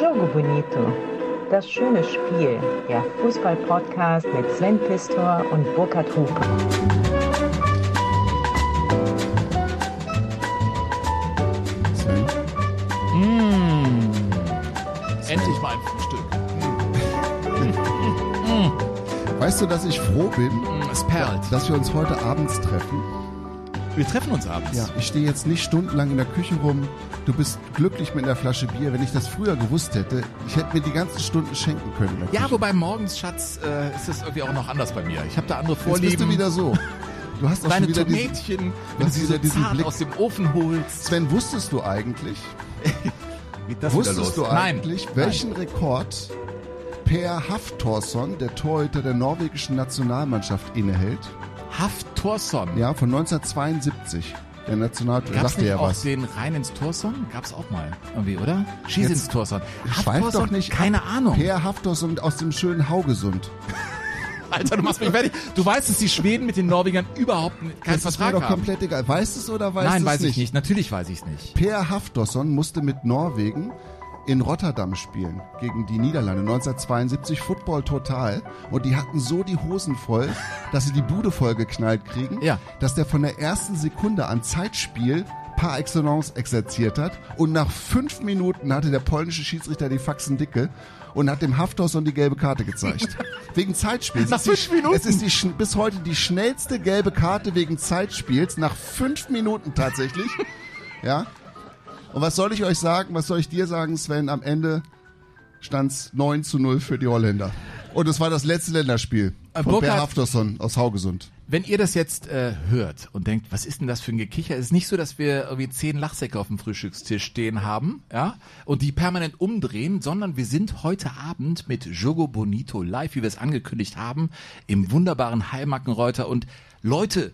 Jogo Bonito. Das schöne Spiel. Der Fußball-Podcast mit Sven Pistor und Burkhard Hupe. Sven? Endlich mal ein Frühstück. Weißt du, dass ich froh bin, Es perlt. dass wir uns heute abends treffen? Wir treffen uns abends. Ja, ich stehe jetzt nicht stundenlang in der Küche rum. Du bist glücklich mit einer Flasche Bier. Wenn ich das früher gewusst hätte, ich hätte mir die ganzen Stunden schenken können. Ja, wobei morgens, Schatz, äh, ist es irgendwie auch noch anders bei mir. Ich habe da andere Jetzt Vorlieben. bist du wieder so. Du hast auch Deine schon wieder diesen, Tomätchen, du wenn du sie so diesen Blick. aus dem Ofen holst. Sven, wusstest du eigentlich, Geht das wusstest du Nein. eigentlich, welchen Rekord Per Haftorsson, der Torhüter der norwegischen Nationalmannschaft, innehält? Haftorsson. Ja, von 1972. Der Gab's sagte ja auch was. den rein ins Torsson? Gab's auch mal. Irgendwie, oder? Schieß Jetzt ins Torsson. Schweif doch nicht Keine ab. Ahnung. Per Haftorsson aus dem schönen Haugesund. Alter, du machst mich fertig. Du weißt, dass die Schweden mit den Norwegern überhaupt keinen Das ist mir Vertrag doch haben. komplett egal. Weißt du es oder weißt du Nein, es weiß nicht? ich nicht. Natürlich weiß ich es nicht. Per Haftorsson musste mit Norwegen in Rotterdam spielen gegen die Niederlande 1972 Football Total und die hatten so die Hosen voll, dass sie die Bude voll geknallt kriegen, Ja. dass der von der ersten Sekunde an Zeitspiel par excellence exerziert hat und nach fünf Minuten hatte der polnische Schiedsrichter die Faxen dicke und hat dem Haftorsson die gelbe Karte gezeigt. wegen Zeitspiels. Nach fünf Minuten? Es ist die, bis heute die schnellste gelbe Karte wegen Zeitspiels nach fünf Minuten tatsächlich. ja. Und was soll ich euch sagen? Was soll ich dir sagen, Sven? Am Ende stand's 9 zu 0 für die Holländer. Und es war das letzte Länderspiel Äh, von Per Burkhard- Haftorsson aus Haugesund. Wenn ihr das jetzt äh, hört und denkt, was ist denn das für ein Gekicher? Es ist nicht so, dass wir irgendwie zehn Lachsäcke auf dem Frühstückstisch stehen haben, ja, und die permanent umdrehen, sondern wir sind heute Abend mit Jogo Bonito live, wie wir es angekündigt haben, im wunderbaren Heimackenreuter und Leute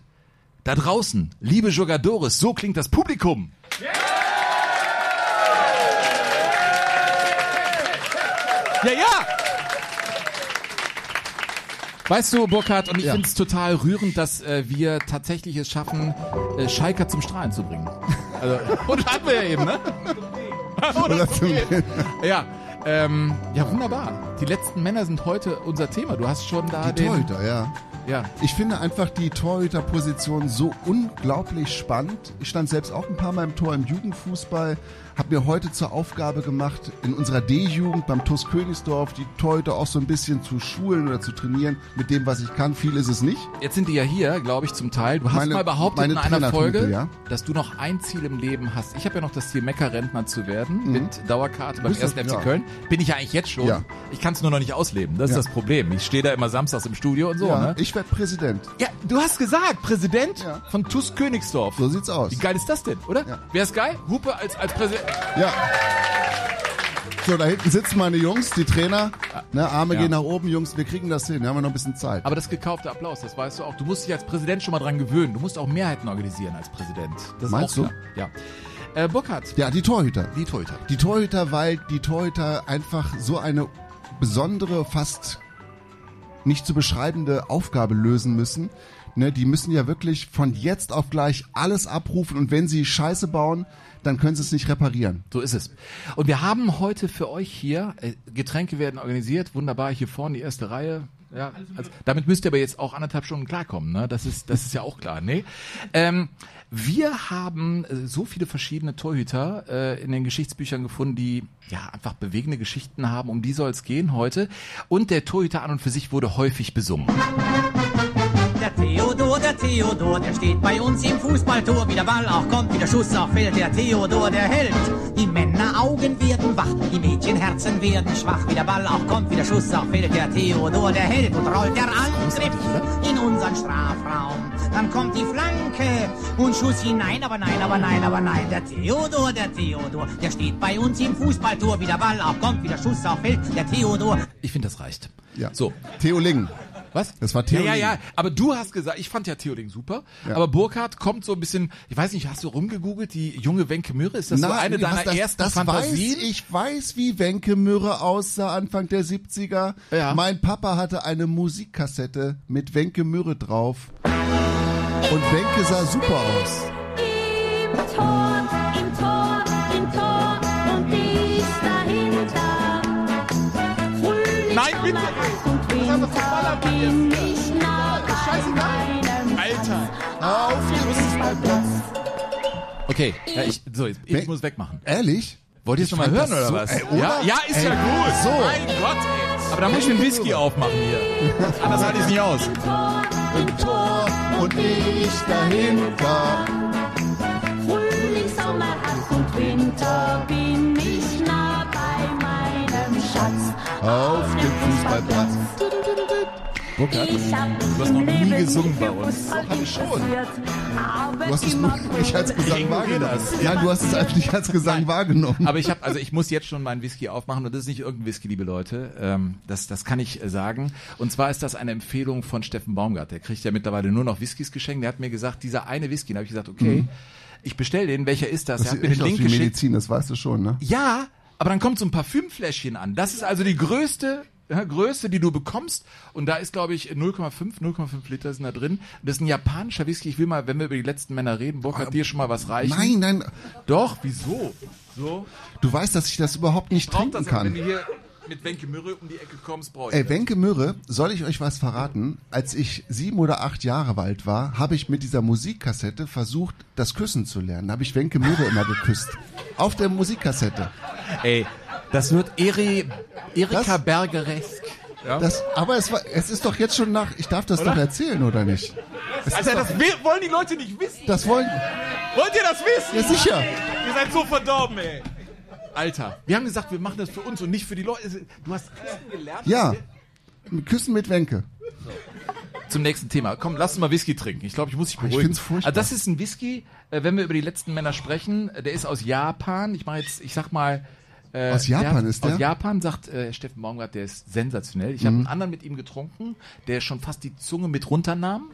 da draußen, liebe Jogadores, so klingt das Publikum. Ja, ja! Weißt du, Burkhard, und ich Ja. finde es total rührend, dass äh, wir tatsächlich es schaffen, äh, Schalker zum Strahlen zu bringen. Also, und hatten wir ja eben, ne? Oder zum- Ja, ähm, ja, wunderbar. Die letzten Männer sind heute unser Thema. Du hast schon da Die den... Torhüter, ja. Ja. Ich finde einfach die Torhüterposition so unglaublich spannend. Ich stand selbst auch ein paar Mal im Tor im Jugendfußball, habe mir heute zur Aufgabe gemacht, in unserer D-Jugend beim TuS Königsdorf die Torhüter auch so ein bisschen zu schulen oder zu trainieren mit dem, was ich kann. Viel ist es nicht. Jetzt sind die ja hier, glaube ich, zum Teil. Du hast Meine- mal behauptet in einer Folge, ja. dass du noch ein Ziel im Leben hast. Ich habe ja noch das Ziel, Meckerrentner zu werden mit Dauerkarte beim 1. FC ja. Köln. Bin ich ja eigentlich jetzt schon. Ja. Ich kann es nur noch nicht ausleben. Das ist das Problem. Ich stehe da immer samstags im Studio und so. ne? ich werde Präsident. ja, du hast gesagt, Präsident von TuS Königsdorf. So sieht's aus. Wie geil ist das denn, oder? Wer ist geil? Hupe als, als Präsident. Ja. So, da hinten sitzen meine Jungs, die Trainer. Ne, Arme Ja. gehen nach oben, Jungs, wir kriegen das hin. Wir haben ja noch ein bisschen Zeit. Aber das gekaufte Applaus, das weißt du auch. Du musst dich als Präsident schon mal dran gewöhnen. Du musst auch Mehrheiten organisieren als Präsident. Das Meinst du? klar. Ja. Äh, Burkhard, Ja, die Torhüter. die Torhüter. Die Torhüter, weil die Torhüter einfach so eine besondere, fast nicht zu beschreibende Aufgabe lösen müssen. Ne, die müssen ja wirklich von jetzt auf gleich alles abrufen und wenn sie Scheiße bauen, dann können sie es nicht reparieren. So ist es. Und wir haben heute für euch hier, äh, Getränke werden organisiert, wunderbar, hier vorne die erste Reihe. Ja, also, damit müsst ihr aber jetzt auch anderthalb Stunden klarkommen, ne? Das ist, das ist ja auch klar, ne? Ähm, wir haben äh, so viele verschiedene Torhüter äh, in den Geschichtsbüchern gefunden, die ja einfach bewegende Geschichten haben. Um die soll es gehen heute. Und der Torhüter an und für sich wurde häufig besungen. Der Theodor, der Theodor, der steht bei uns im Fußballtor. Wie der Ball auch kommt, wie der Schuss auch fällt, der Theodor, der hält. Die Männeraugen werden wach, die Mädchenherzen werden schwach. Wie der Ball auch kommt, wie der Schuss auch fällt, der Theodor, der hält. Und rollt der Angriff in unseren Strafraum. Dann kommt die Flanke und Schuss hinein, aber nein, aber nein, aber nein. Der Theodor, der Theodor, der steht bei uns im Fußballtor. Wie der Ball auch kommt, wie der Schuss auch fällt, der Theodor. Ich finde, das reicht. Ja. So. Theo Ling. Was? Das war Theo Ja, ja, ja. Aber du hast gesagt, ich fand ja Theoding super. Ja. Aber Burkhardt kommt so ein bisschen, ich weiß nicht, hast du rumgegoogelt, die junge Wenke Mürre? Ist das so eine deiner das, ersten das Fantasien? Weiß, ich weiß, wie Wenke Mürre aussah Anfang der 70er. Ja. Mein Papa hatte eine Musikkassette mit Wenke Mürre drauf. Und Wenke sah super aus. Im Tor, im Tor, im Tor und dicht dahinter Nein, bitte. Bin ich nah bei meinem Alter. Auf dem Fußballplatz. Okay, ja, ich, so, ich, ich muss wegmachen. Ehrlich? Wollt ihr es nochmal hören oder so- was? ey, oder? Ja, ja, ist Ey, ja gut. so. Mein Gott, ey. Aber da muss ich den Whisky aufmachen hier. Anders halte ich es nicht aus. Im Tor und ich dahinter. Frühling, Sommer, Herbst und Winter bin ich nah bei meinem Schatz. Auf dem Fußballplatz. Burkhard, Ich hab Du hast noch nie gesungen bei uns. Doch, hab ich schon. Du hast es nur nicht als Gesang wahrgenommen. Nein, du hast es einfach nicht als Gesang wahrgenommen. Aber ich habe, also ich muss jetzt schon meinen Whisky aufmachen und das ist nicht irgendein Whisky, liebe Leute. Ähm, das, das kann ich äh, sagen. Und zwar ist das eine Empfehlung von Steffen Baumgart. Der kriegt ja mittlerweile nur noch Whiskys geschenkt. Der hat mir gesagt, dieser eine Whisky. Da habe ich gesagt, okay, ich bestell den. Welcher ist das? Mhm. Das er hat mir den Link geschickt. Medizin, das weißt du schon, ne? Ja, aber dann kommt so ein Parfümfläschchen an. Das ist also die größte ja, Größe, die du bekommst. Und da ist, glaube ich, 0,5, 0,5 Liter sind da drin. Das ist ein japanischer Whisky. Ich will mal, wenn wir über die letzten Männer reden, Burkhard, dir schon mal was reichen. Nein, nein, Doch, wieso? So? du weißt, dass ich das überhaupt nicht trinken das, wenn kann. du hier mit Wenke Mürre um die Ecke kommst, brauche ich Ey, das. Wenke Mürre, soll ich euch was verraten? Als ich sieben oder acht Jahre alt war, habe ich mit dieser Musikkassette versucht, das Küssen zu lernen. Da habe ich Wenke Mürre immer geküsst. Auf der Musikkassette. Ey, das wird Eri, Erika Das- Bergeresk. Ja? Das, aber es war, es ist doch jetzt schon nach, ich darf das doch erzählen, oder nicht? Es Alter, ist das doch, wollen die Leute nicht wissen. das wollen, Wollt ihr das wissen? ja sicher. Ihr seid so verdorben, ey. Alter, wir haben gesagt, wir machen das für uns und nicht für die Leute. Du hast Küssen gelernt? Ja. Küssen mit Wenke. Zum nächsten Thema. Komm, lass uns mal Whisky trinken. Ich glaube, ich muss dich Ah, ich beruhigen. find's furchtbar. Also das ist ein Whisky, äh, wenn wir über die letzten Männer sprechen, der ist aus Japan. Ich mache jetzt, ich sag mal. Äh, Aus Japan der, ist der? Aus Japan, sagt äh, Steffen Baumgart, der ist sensationell. Ich habe einen anderen mit ihm getrunken, der schon fast die Zunge mit runternahm.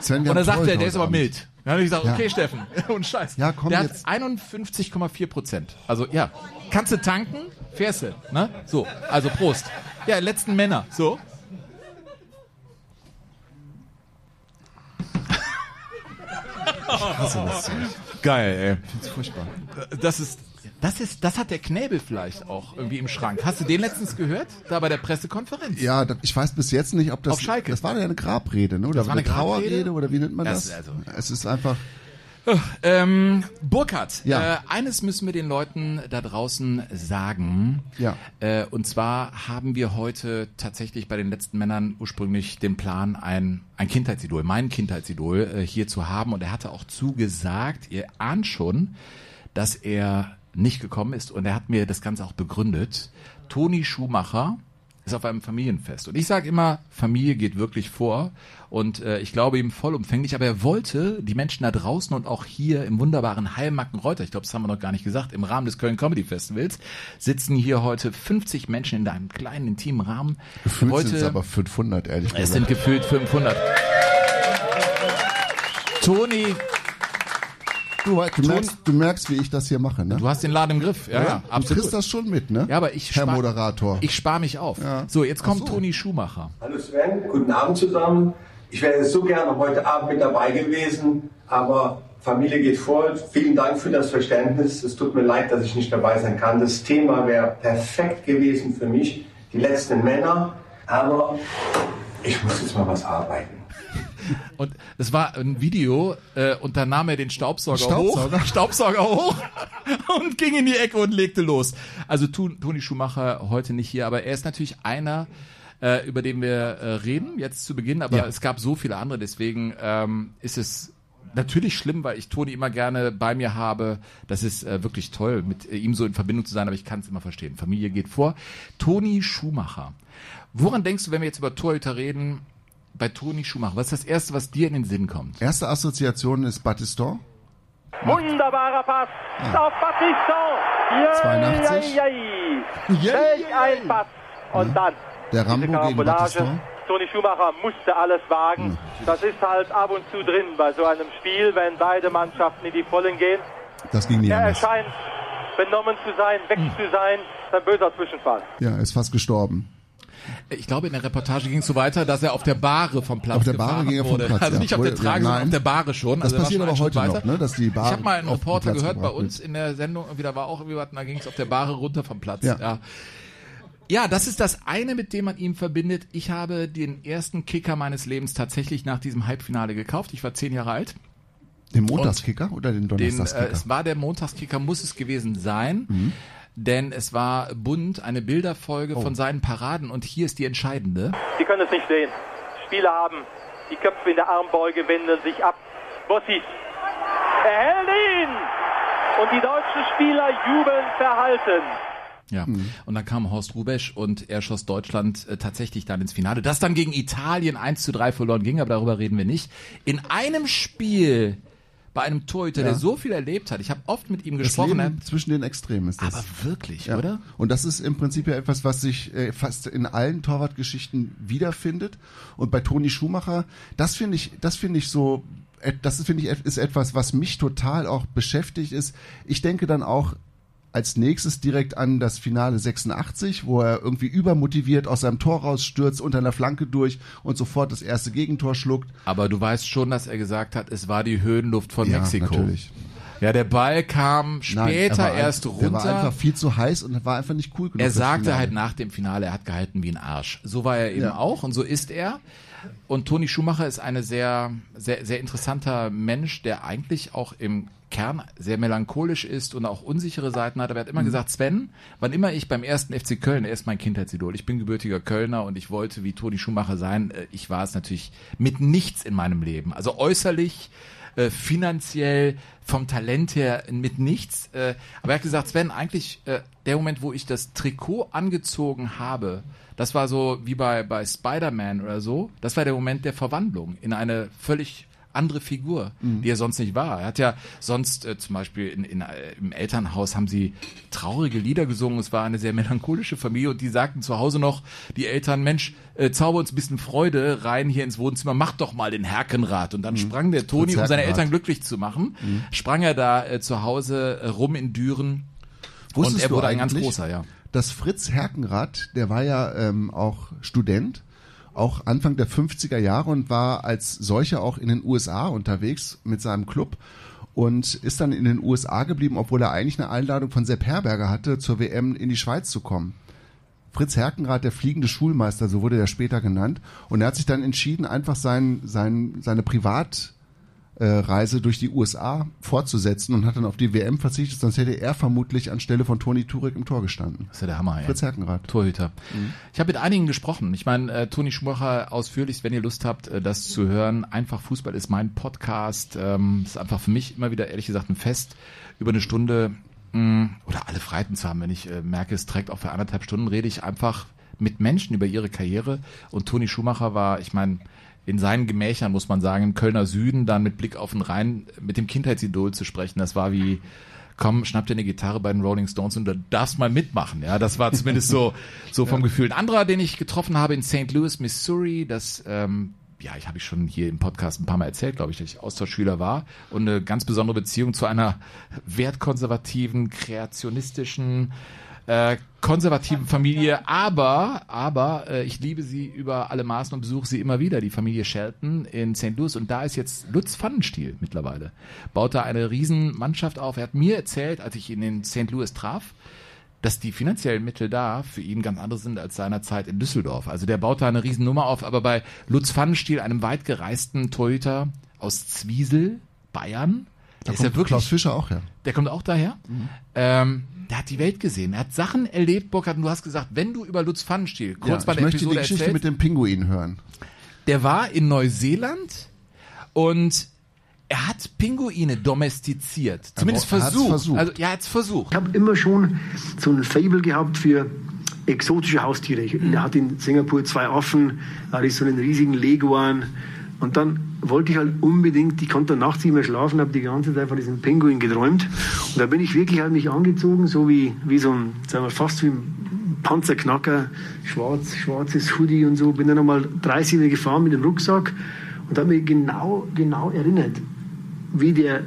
Sven, Und dann haben sagt er, der ist aber Abend. mild. Dann habe ich gesagt, Ja. okay, Steffen, und Scheiß. Ja, komm der jetzt. hat 51,4 Prozent. Also ja, kannst du tanken, fährst du. Ne? So, also Prost. Ja, letzten Männer. So. Hasse das Zeug. Geil, Das ist furchtbar. ey. Das ist, das ist, das hat der Knäbel vielleicht auch irgendwie im Schrank. Hast du den letztens gehört? Da bei der Pressekonferenz? Ja, da- ich weiß bis jetzt nicht, ob das. Auf Schalke. Das war ja eine Grabrede, ne? Oder Das war eine Trauerrede Grabrede? oder wie nennt man Das das? also- es ist einfach. Ähm, Burkhard, Ja. äh, eines müssen wir den Leuten da draußen sagen. Ja. Äh, und zwar haben wir heute tatsächlich bei den letzten Männern ursprünglich den Plan, ein, ein Kindheitsidol, mein Kindheitsidol äh, hier zu haben. Und er hatte auch zugesagt, ihr ahnt schon, dass er nicht gekommen ist. Und er hat mir das Ganze auch begründet. Toni Schumacher ist auf einem Familienfest. Und ich sage immer, Familie geht wirklich vor. Und äh, ich glaube ihm vollumfänglich, aber er wollte die Menschen da draußen und auch hier im wunderbaren Heilmackenreuter, ich glaube, das haben wir noch gar nicht gesagt, im Rahmen des Köln Comedy Festivals, sitzen hier heute 50 Menschen in einem kleinen, intimen Rahmen. Gefühlt heute, sind es aber 500, ehrlich es gesagt. sind gefühlt 500. Toni, Du, du, merkst, du merkst, wie ich das hier mache, ne? du hast den Laden im Griff. Ja, ja, du absolut. kriegst das schon mit, ne? Ja, aber ich Herr spar- Moderator. Ich spare mich auf. Ja. So, jetzt kommt so. Toni Schumacher. Hallo Sven, guten Abend zusammen. Ich wäre so gerne heute Abend mit dabei gewesen, aber Familie geht vor. Vielen Dank für das Verständnis. Es tut mir leid, dass ich nicht dabei sein kann. Das Thema wäre perfekt gewesen für mich, die letzten Männer, aber ich muss jetzt mal was arbeiten. Und es war ein Video äh, und dann nahm er den Staubsauger, Staubsauger? hoch, Staubsauger hoch und ging in die Ecke und legte los. Also Toni Schumacher heute nicht hier, aber er ist natürlich einer, äh, über den wir äh, reden jetzt zu Beginn, aber Ja. es gab so viele andere, deswegen ähm, ist es natürlich schlimm, weil ich Toni immer gerne bei mir habe. Das ist äh, wirklich toll, mit äh, ihm so in Verbindung zu sein, aber ich kann es immer verstehen. Familie geht vor. Toni Schumacher. Woran denkst du, wenn wir jetzt über Torhüter reden, bei Toni Schumacher? Was ist das Erste, was dir in den Sinn kommt? Erste Assoziation ist Battiston. Wunderbarer Pass auf Battiston. 82. Ja, ja, ja. Welch ein Pass. Und dann Der Rambo gegen. Battiston. Toni Schumacher musste alles wagen. Das ist halt ab und zu drin bei so einem Spiel, wenn beide Mannschaften in die Vollen gehen. Das ging nie Er anders. erscheint benommen zu sein, weg zu sein. Ein böser Zwischenfall. Ja, er ist fast gestorben. Ich glaube, in der Reportage ging es so weiter, dass er auf der Bahre vom Platz Auf der Bahre ging er vom wurde. Platz, Also ja. nicht auf der Trage, ja, sondern auf der Bahre schon. Das also er passiert aber heute Schritt noch, weiter. ne, dass die Bahre Ich habe mal einen Reporter gehört bei uns in der Sendung, irgendwie, da war auch irgendwie was, da ging es auf der Bahre runter vom Platz. Ja. Ja. Ja, das ist das eine, mit dem man ihm verbindet. Ich habe den ersten Kicker meines Lebens tatsächlich nach diesem Halbfinale gekauft. Ich war zehn Jahre alt. Den Montagskicker oder den Den, äh, Donnerstagskicker? es war der Montagskicker, muss es gewesen sein. Denn es war bunt, eine Bilderfolge von seinen Paraden. Und hier ist die entscheidende. Sie können es nicht sehen. Spieler haben die Köpfe in der Armbeuge, wenden sich ab. Bossi. Er hält ihn! Und die deutschen Spieler jubeln verhalten. Ja, und dann kam Horst Rubesch und er schoss Deutschland äh, tatsächlich dann ins Finale. Das dann gegen Italien 1 zu 3 verloren ging, aber darüber reden wir nicht. In einem Spiel bei einem Torhüter, Ja. der so viel erlebt hat, ich habe oft mit ihm das gesprochen, Leben er- zwischen den Extremen ist das. aber wirklich, Ja. oder? Und das ist im Prinzip ja etwas, was sich äh, fast in allen Torwartgeschichten wiederfindet. Und bei Toni Schumacher, das finde ich, das finde ich so, das finde ich, ist etwas, was mich total auch beschäftigt ist. Ich denke dann auch als nächstes direkt an das Finale 86, wo er irgendwie übermotiviert aus seinem Tor rausstürzt, unter einer Flanke durch und sofort das erste Gegentor schluckt. Aber du weißt schon, dass er gesagt hat, es war die Höhenluft von Ja, Mexiko. natürlich. Ja, der Ball kam Nein, später er war erst ein- runter. Er war einfach viel zu heiß und war einfach nicht cool genug. Er sagte halt nach dem Finale, er hat gehalten wie ein Arsch. So war er eben Ja. auch und so ist er. Und Toni Schumacher ist eine sehr, sehr, sehr interessanter Mensch, der eigentlich auch im Kern sehr melancholisch ist und auch unsichere Seiten hat. Aber er hat immer Mhm. gesagt, Sven, wann immer ich beim ersten FC Köln, er ist mein Kindheitsidol, ich bin gebürtiger Kölner und ich wollte wie Toni Schumacher sein. Äh, Ich war es natürlich mit nichts in meinem Leben. Also äußerlich, äh, finanziell, vom Talent her mit nichts. Äh, aber er hat gesagt, Sven, eigentlich äh, der Moment, wo ich das Trikot angezogen habe, das war so wie bei, bei Spider-Man oder so, das war der Moment der Verwandlung in eine völlig andere Figur, die er sonst nicht war. Er hat ja sonst äh, zum Beispiel in, in, äh, im Elternhaus haben sie traurige Lieder gesungen. Es war eine sehr melancholische Familie und die sagten zu Hause noch, die Eltern, Mensch, äh, zauber uns ein bisschen Freude rein hier ins Wohnzimmer, mach doch mal den Herkenrad. Und dann sprang der Toni, um seine. Eltern glücklich zu machen, sprang er da äh, zu Hause äh, rum in Düren. Wusstest und er wurde ein ganz großer, ja. dass Fritz Herkenrath, der war ja ähm, auch Student, auch Anfang der 50er Jahre und war als solcher auch in den USA unterwegs mit seinem Club und ist dann in den USA geblieben, obwohl er eigentlich eine Einladung von Sepp Herberger hatte, zur WM in die Schweiz zu kommen. Fritz Herkenrath, der fliegende Schulmeister, so wurde er später genannt. Und er hat sich dann entschieden, einfach sein, sein, seine Privatreise durch die USA fortzusetzen und hat dann auf die WM verzichtet, sonst hätte er vermutlich anstelle von Toni Turek im Tor gestanden. Das ist ja der Hammer, ey. Fritz Herkenrath. Torhüter. Ich habe mit einigen gesprochen. Ich meine, äh, Toni Schumacher ausführlich, wenn ihr Lust habt, äh, das zu hören. Einfach Fußball ist mein Podcast. Ähm, ist einfach für mich immer wieder, ehrlich gesagt, ein Fest, über eine Stunde mh, oder alle Freiten zu haben. Wenn ich äh, merke, es trägt auch für anderthalb Stunden, rede ich einfach mit Menschen über ihre Karriere. Und Toni Schumacher war, ich meine, in seinen Gemächern, muss man sagen, im Kölner Süden, dann mit Blick auf den Rhein, mit dem Kindheitsidol zu sprechen, das war wie, komm, schnapp dir eine Gitarre bei den Rolling Stones und du darfst mal mitmachen. Ja, das war zumindest so, so vom Gefühl. Ein anderer, den ich getroffen habe in St. Louis, Missouri, das, ähm, ja, ich habe ich schon hier im Podcast ein paar Mal erzählt, glaube ich, dass ich Austauschschüler war und eine ganz besondere Beziehung zu einer wertkonservativen, kreationistischen, äh, konservativen Familie, aber, aber äh, ich liebe sie über alle Maßen und besuche sie immer wieder, die Familie Shelton in St. Louis und da ist jetzt Lutz Pfannenstiel mittlerweile. Baut da eine Riesenmannschaft auf. Er hat mir erzählt, als ich ihn in St. Louis traf, dass die finanziellen Mittel da für ihn ganz andere sind als seinerzeit in Düsseldorf. Also der baut da eine Riesennummer auf, aber bei Lutz Pfannenstiel, einem weit gereisten Torhüter aus Zwiesel, Bayern, der ist ja wirklich Klaus Fischer auch, ja. der kommt auch daher. Ähm, der hat die Welt gesehen. Er hat Sachen erlebt, Burkhard. Und du hast gesagt, wenn du über Lutz Pfannenstiel kurz ja bei ich der möchte Episode die Geschichte erzählst, mit dem Pinguin hören. der war in Neuseeland und er hat Pinguine domestiziert. Zumindest er versucht. versucht. Also, ja, er hat's versucht. Ich habe immer schon so ein Fable gehabt für exotische Haustiere. Ich, er hat in Singapur zwei Affen, er hat so einen riesigen Leguan. Und dann wollte ich halt unbedingt, ich konnte nachts nicht mehr schlafen, habe die ganze Zeit von diesem Pinguin geträumt. Und da bin ich wirklich halt mich angezogen, so wie, wie so ein, sagen wir fast wie ein Panzerknacker, schwarz, schwarzes Hoodie und so. Bin dann nochmal 30 Meter gefahren mit dem Rucksack und habe mich genau, genau erinnert, wie der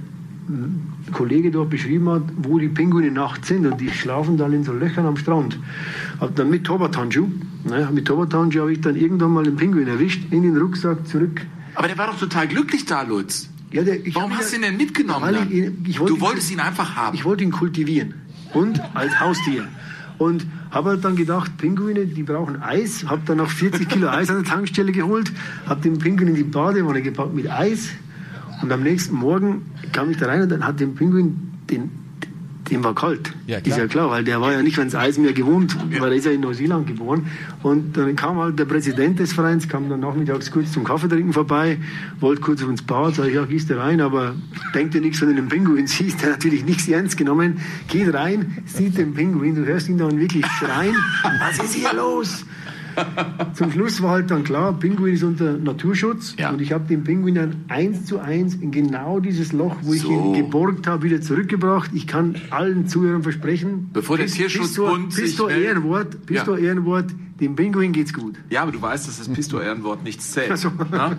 Kollege dort beschrieben hat, wo die Pinguine nachts sind und die schlafen dann in so Löchern am Strand. Hab dann mit Torwarthandschuh, ne, mit Torwarthandschuh habe ich dann irgendwann mal den Pinguin erwischt, in den Rucksack zurück. Aber der war doch total glücklich da, Lutz. Ja, der, Warum hast du ihn- denn mitgenommen? Ich ihn- wollte du ihn- wolltest ihn einfach haben. Ich wollte ihn kultivieren und als Haustier. Und habe halt dann gedacht, Pinguine, die brauchen Eis. Habe dann noch 40 Kilo Eis an der Tankstelle geholt, habe den Pinguin in die Badewanne gepackt mit Eis. Und am nächsten Morgen kam ich da rein und dann hat den Pinguin den dem war kalt. Ja, ist klar. ja klar, weil der war ja nicht ans Eis mehr gewohnt, weil er ist ja in Neuseeland geboren. Und dann kam halt der Präsident des Vereins, kam dann nachmittags kurz zum Kaffeetrinken vorbei, wollte kurz ins Bad, sag ich, ja, gehst du rein, aber denkt dir nichts von dem Pinguin, siehst der natürlich nichts ernst genommen, geht rein, sieht den Pinguin, du hörst ihn dann wirklich schreien, was ist hier los? Zum Schluss war halt dann klar, Pinguin ist unter Naturschutz Ja. und ich habe den Pinguin dann eins zu eins in genau dieses Loch, wo ich So. ihn geborgt habe, wieder zurückgebracht. Ich kann allen Zuhörern versprechen, Bevor der Tierschutzbund bis zur- bis. Ehrenwort, bis Ja. Ehrenwort, dem Pinguin geht's gut. Ja, aber du weißt, dass das Pistor-Ehrenwort nichts zählt. Ach so. Na?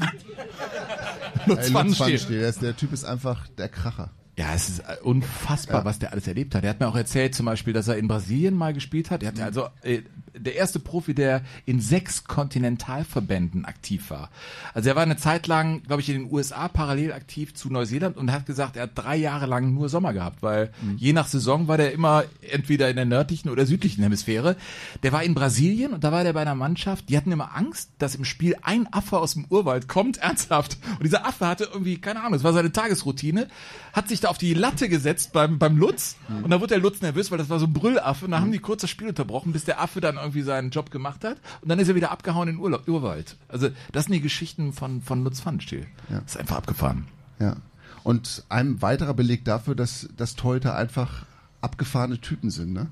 Lutz Ey, Pfannenstiel. Lutz Pfannenstiel, der, Typ ist einfach der Kracher. Ja, es ist äh, unfassbar, was der alles erlebt hat. Er hat mir auch erzählt, zum Beispiel, dass er in Brasilien mal gespielt hat. Er hat ja also äh, der erste Profi, der in sechs Kontinentalverbänden aktiv war. Also er war eine Zeit lang, glaube ich, in den USA parallel aktiv zu Neuseeland und hat gesagt, er hat drei Jahre lang nur Sommer gehabt, weil je nach Saison war der immer entweder in der nördlichen oder südlichen Hemisphäre. Der war in Brasilien und da war der bei einer Mannschaft, die hatten immer Angst, dass im Spiel ein Affe aus dem Urwald kommt, ernsthaft. Und dieser Affe hatte irgendwie, keine Ahnung, es war seine Tagesroutine, hat sich da auf die Latte gesetzt beim, beim Lutz und da wurde der Lutz nervös, weil das war so ein Brüllaffe und da haben die kurz das Spiel unterbrochen, bis der Affe dann irgendwie seinen Job gemacht hat und dann ist er wieder abgehauen in den Urla Urwald. Also das sind die Geschichten von, von Lutz Pfannenstiel. Ja. Das ist einfach abgefahren. Ja. Und ein weiterer Beleg dafür, dass, dass Torhüter einfach abgefahrene Typen sind, ne?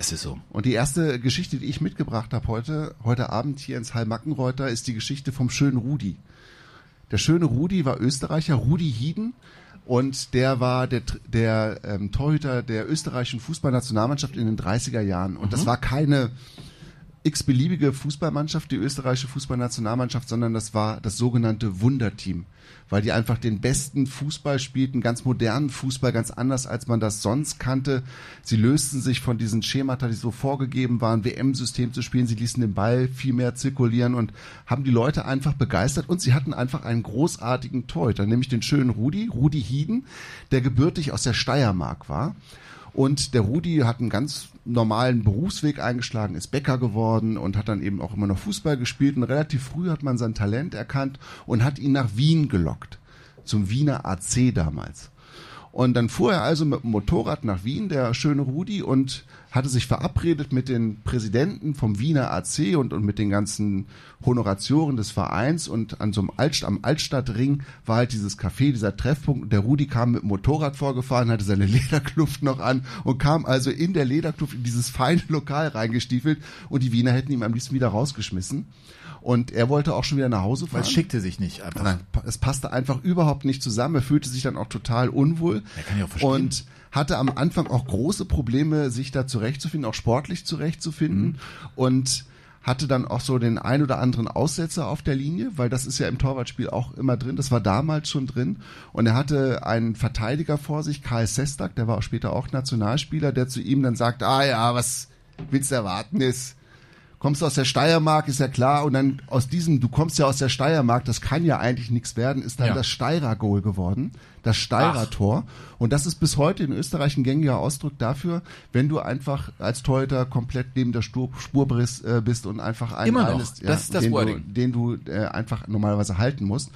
Es ist so. Und die erste Geschichte, die ich mitgebracht habe heute, heute Abend hier ins Heilmackenreuter, ist die Geschichte vom schönen Rudi. Der schöne Rudi war Österreicher, Rudi Hieden. Und der war der, der ähm, Torhüter der österreichischen Fußballnationalmannschaft in den 30er Jahren. Und das war keine x-beliebige Fußballmannschaft, die österreichische Fußballnationalmannschaft, sondern das war das sogenannte Wunderteam, weil die einfach den besten Fußball spielten, ganz modernen Fußball, ganz anders als man das sonst kannte. Sie lösten sich von diesen Schemata, die so vorgegeben waren, WM-System zu spielen. Sie ließen den Ball viel mehr zirkulieren und haben die Leute einfach begeistert und sie hatten einfach einen großartigen Torhüter, nämlich den schönen Rudi, Rudi Hieden, der gebürtig aus der Steiermark war. Und der Rudi hat einen ganz normalen Berufsweg eingeschlagen, ist Bäcker geworden und hat dann eben auch immer noch Fußball gespielt. Und relativ früh hat man sein Talent erkannt und hat ihn nach Wien gelockt. Zum Wiener AC damals. Und dann fuhr er also mit dem Motorrad nach Wien, der schöne Rudi, und hatte sich verabredet mit den Präsidenten vom Wiener AC und, und mit den ganzen Honoratioren des Vereins. Und an so einem Alt, am Altstadtring war halt dieses Café, dieser Treffpunkt. Und der Rudi kam mit dem Motorrad vorgefahren, hatte seine Lederkluft noch an und kam also in der Lederkluft in dieses feine Lokal reingestiefelt. Und die Wiener hätten ihn am liebsten wieder rausgeschmissen. Und er wollte auch schon wieder nach Hause fahren. Weil es schickte sich nicht einfach. Nein, es passte einfach überhaupt nicht zusammen. Er fühlte sich dann auch total unwohl. Ja, kann ich auch verstehen. Und hatte am Anfang auch große Probleme, sich da zurechtzufinden, auch sportlich zurechtzufinden. Mhm. Und hatte dann auch so den ein oder anderen Aussetzer auf der Linie, weil das ist ja im Torwartspiel auch immer drin. Das war damals schon drin. Und er hatte einen Verteidiger vor sich, Karl Sestak, der war auch später auch Nationalspieler, der zu ihm dann sagt, ah ja, was willst du erwarten ist, kommst du aus der Steiermark, ist ja klar, und dann aus diesem, du kommst ja aus der Steiermark, das kann ja eigentlich nichts werden, ist dann Ja. das Steirer Goal geworden, das Steirer. Tor. Und das ist bis heute in Österreich ein gängiger Ausdruck dafür, wenn du einfach als Torhüter komplett neben der Spur, Spur bist, äh, bist und einfach einen Immer noch. reinlässt, Das ist das den, du, Wording. den du äh, einfach normalerweise halten musst.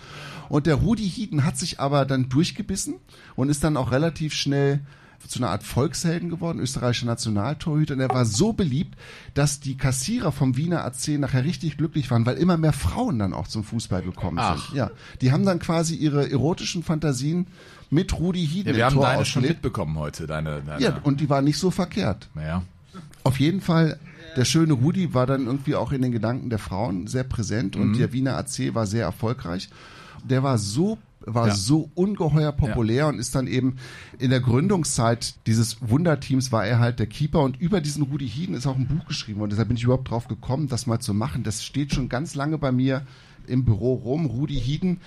Und der Rudi Hieden hat sich aber dann durchgebissen und ist dann auch relativ schnell zu einer Art Volkshelden geworden, österreichischer Nationaltorhüter. Und er war so beliebt, dass die Kassierer vom Wiener AC nachher richtig glücklich waren, weil immer mehr Frauen dann auch zum Fußball gekommen Ach. sind. Ja, die haben dann quasi ihre erotischen Fantasien mit Rudi Hieden Ja, wir haben Tor deine schon ausgelebt. mitbekommen heute, deine, deine Ja, und die war nicht so verkehrt. naja. Auf jeden Fall, der schöne Rudi war dann irgendwie auch in den Gedanken der Frauen sehr präsent Mhm. und der Wiener AC war sehr erfolgreich. Der war so war Ja. so ungeheuer populär und ist dann eben in der Gründungszeit dieses Wunderteams war er halt der Keeper und über diesen Rudi Hieden ist auch ein Buch geschrieben und deshalb bin ich überhaupt drauf gekommen, das mal zu machen. Das steht schon ganz lange bei mir im Büro rum. Rudi Hieden,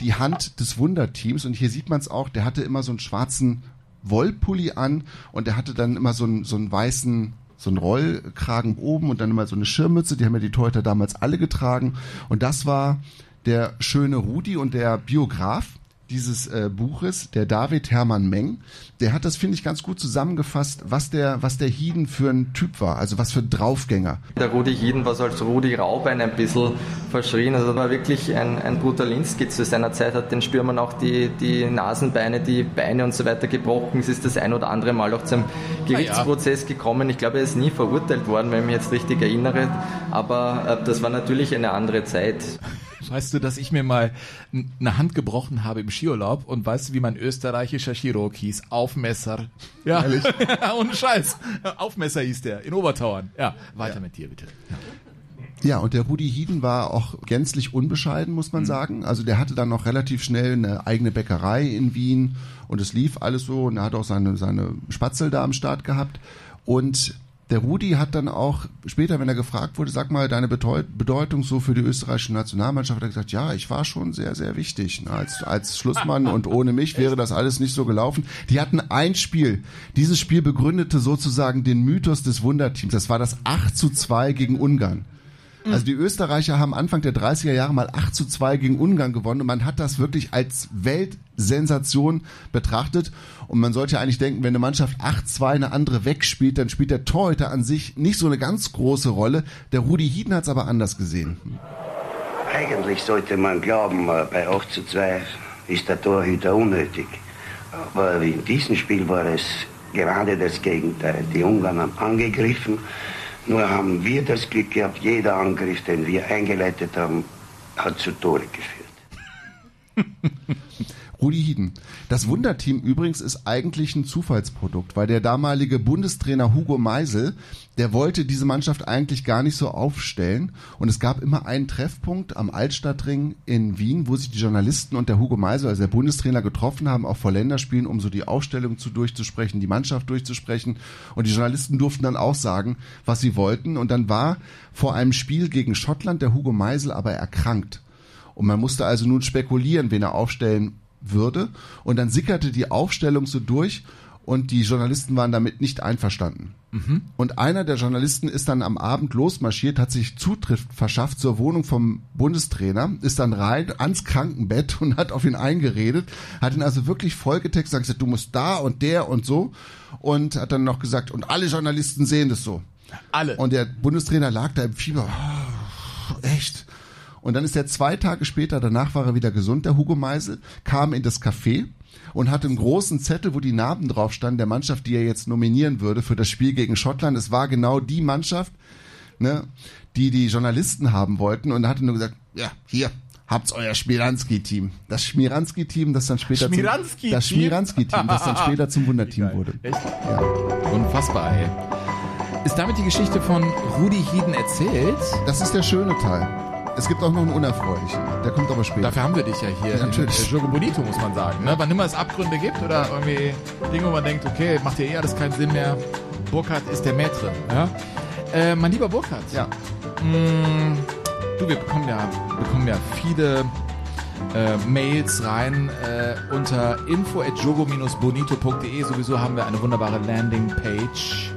die Hand des Wunderteams und hier sieht man es auch, der hatte immer so einen schwarzen Wollpulli an und der hatte dann immer so einen, so einen weißen so einen Rollkragen oben und dann immer so eine Schirmmütze, die haben ja die Torhüter damals alle getragen und das war der schöne Rudi und der Biograf dieses äh, Buches, der David Hermann Meng, der hat das, finde ich, ganz gut zusammengefasst, was der, was der Hieden für ein Typ war, also was für ein Draufgänger. Der Rudi Hieden war so als Rudi Raubein ein bisschen verschrien. Also das war wirklich ein, ein Brutalinski zu seiner Zeit, hat den Stürmern auch die, die Nasenbeine, die Beine und so weiter gebrochen. Es ist das ein oder andere Mal auch zum Gerichtsprozess gekommen. Ich glaube, er ist nie verurteilt worden, wenn ich mich jetzt richtig erinnere. Aber äh, das war natürlich eine andere Zeit. Weißt du, dass ich mir mal eine Hand gebrochen habe im Skiurlaub und weißt du, wie mein österreichischer Chirurg hieß? Aufmesser. Ja, Ehrlich? ohne Scheiß. Aufmesser hieß der in Obertauern. Ja, weiter mit dir bitte. Ja, und der Rudi Hieden war auch gänzlich unbescheiden, muss man sagen. Also der hatte dann noch relativ schnell eine eigene Bäckerei in Wien und es lief alles so und er hat auch seine, seine Spatzel da am Start gehabt. Und der Rudi hat dann auch später, wenn er gefragt wurde, sag mal, deine Bedeutung so für die österreichische Nationalmannschaft, hat er gesagt, ja, ich war schon sehr, sehr wichtig ne, als, als Schlussmann und ohne mich wäre das alles nicht so gelaufen. Die hatten ein Spiel. Dieses Spiel begründete sozusagen den Mythos des Wunderteams. Das war das 8 zu 2 gegen Ungarn. Also die Österreicher haben Anfang der 30er Jahre mal 8 zu 2 gegen Ungarn gewonnen und man hat das wirklich als Weltsensation betrachtet. Und man sollte ja eigentlich denken, wenn eine Mannschaft 8-2 eine andere wegspielt, dann spielt der Torhüter an sich nicht so eine ganz große Rolle. Der Rudi Hieden hat es aber anders gesehen. Eigentlich sollte man glauben, äh, bei 8 zu 2 ist der Torhüter unnötig. Aber in diesem Spiel war es gerade das Gegenteil. Die Ungarn haben angegriffen, nur haben wir das Glück gehabt, jeder Angriff, den wir eingeleitet haben, hat zu Tore geführt. Rudi Hieden. Das Wunderteam übrigens ist eigentlich ein Zufallsprodukt, weil der damalige Bundestrainer Hugo Meisel, der wollte diese Mannschaft eigentlich gar nicht so aufstellen. Und es gab immer einen Treffpunkt am Altstadtring in Wien, wo sich die Journalisten und der Hugo Meisel, also der Bundestrainer, getroffen haben, auch vor Länderspielen, um so die Aufstellung zu durchzusprechen, die Mannschaft durchzusprechen. Und die Journalisten durften dann auch sagen, was sie wollten. Und dann war vor einem Spiel gegen Schottland der Hugo Meisel aber erkrankt. Und man musste also nun spekulieren, wen er aufstellen würde. Und dann sickerte die Aufstellung so durch und die Journalisten waren damit nicht einverstanden. Und einer der Journalisten ist dann am Abend losmarschiert, hat sich Zutritt verschafft zur Wohnung vom Bundestrainer, ist dann rein ans Krankenbett und hat auf ihn eingeredet, hat ihn also wirklich vollgetextet, hat gesagt, du musst da und der und so und hat dann noch gesagt, und alle Journalisten sehen das so. Alle. Und der Bundestrainer lag da im Fieber. Oh, echt? Und dann ist er zwei Tage später, danach war er wieder gesund, der Hugo Meisel, kam in das Café und hatte einen großen Zettel, wo die Namen drauf standen, der Mannschaft, die er jetzt nominieren würde für das Spiel gegen Schottland. Es war genau die Mannschaft, ne, die die Journalisten haben wollten und er hatte nur gesagt, ja, hier, habt's euer Schmiranski-Team. Das Schmiranski-Team, das dann später Schmiranski-Team? zum, das Schmiranski-Team, das dann später zum Wunderteam wurde. Echt? Ja. Unfassbar, ey. Ist damit die Geschichte von Rudi Hieden erzählt? Das ist der schöne Teil. Es gibt auch noch einen unerfreulichen. Der kommt aber später. Dafür haben wir dich ja hier. Ja, natürlich. In, äh, Jogo Bonito, muss man sagen. Ne? Wann immer es Abgründe gibt oder irgendwie Dinge, wo man denkt, okay, macht ja eh alles keinen Sinn mehr. Burkhardt ist der Maître. Ja? Äh, mein lieber Burkhardt. Ja. Mh, du, wir bekommen ja, bekommen ja viele äh, Mails rein äh, unter info.jogo-bonito.de. Sowieso haben wir eine wunderbare Landingpage.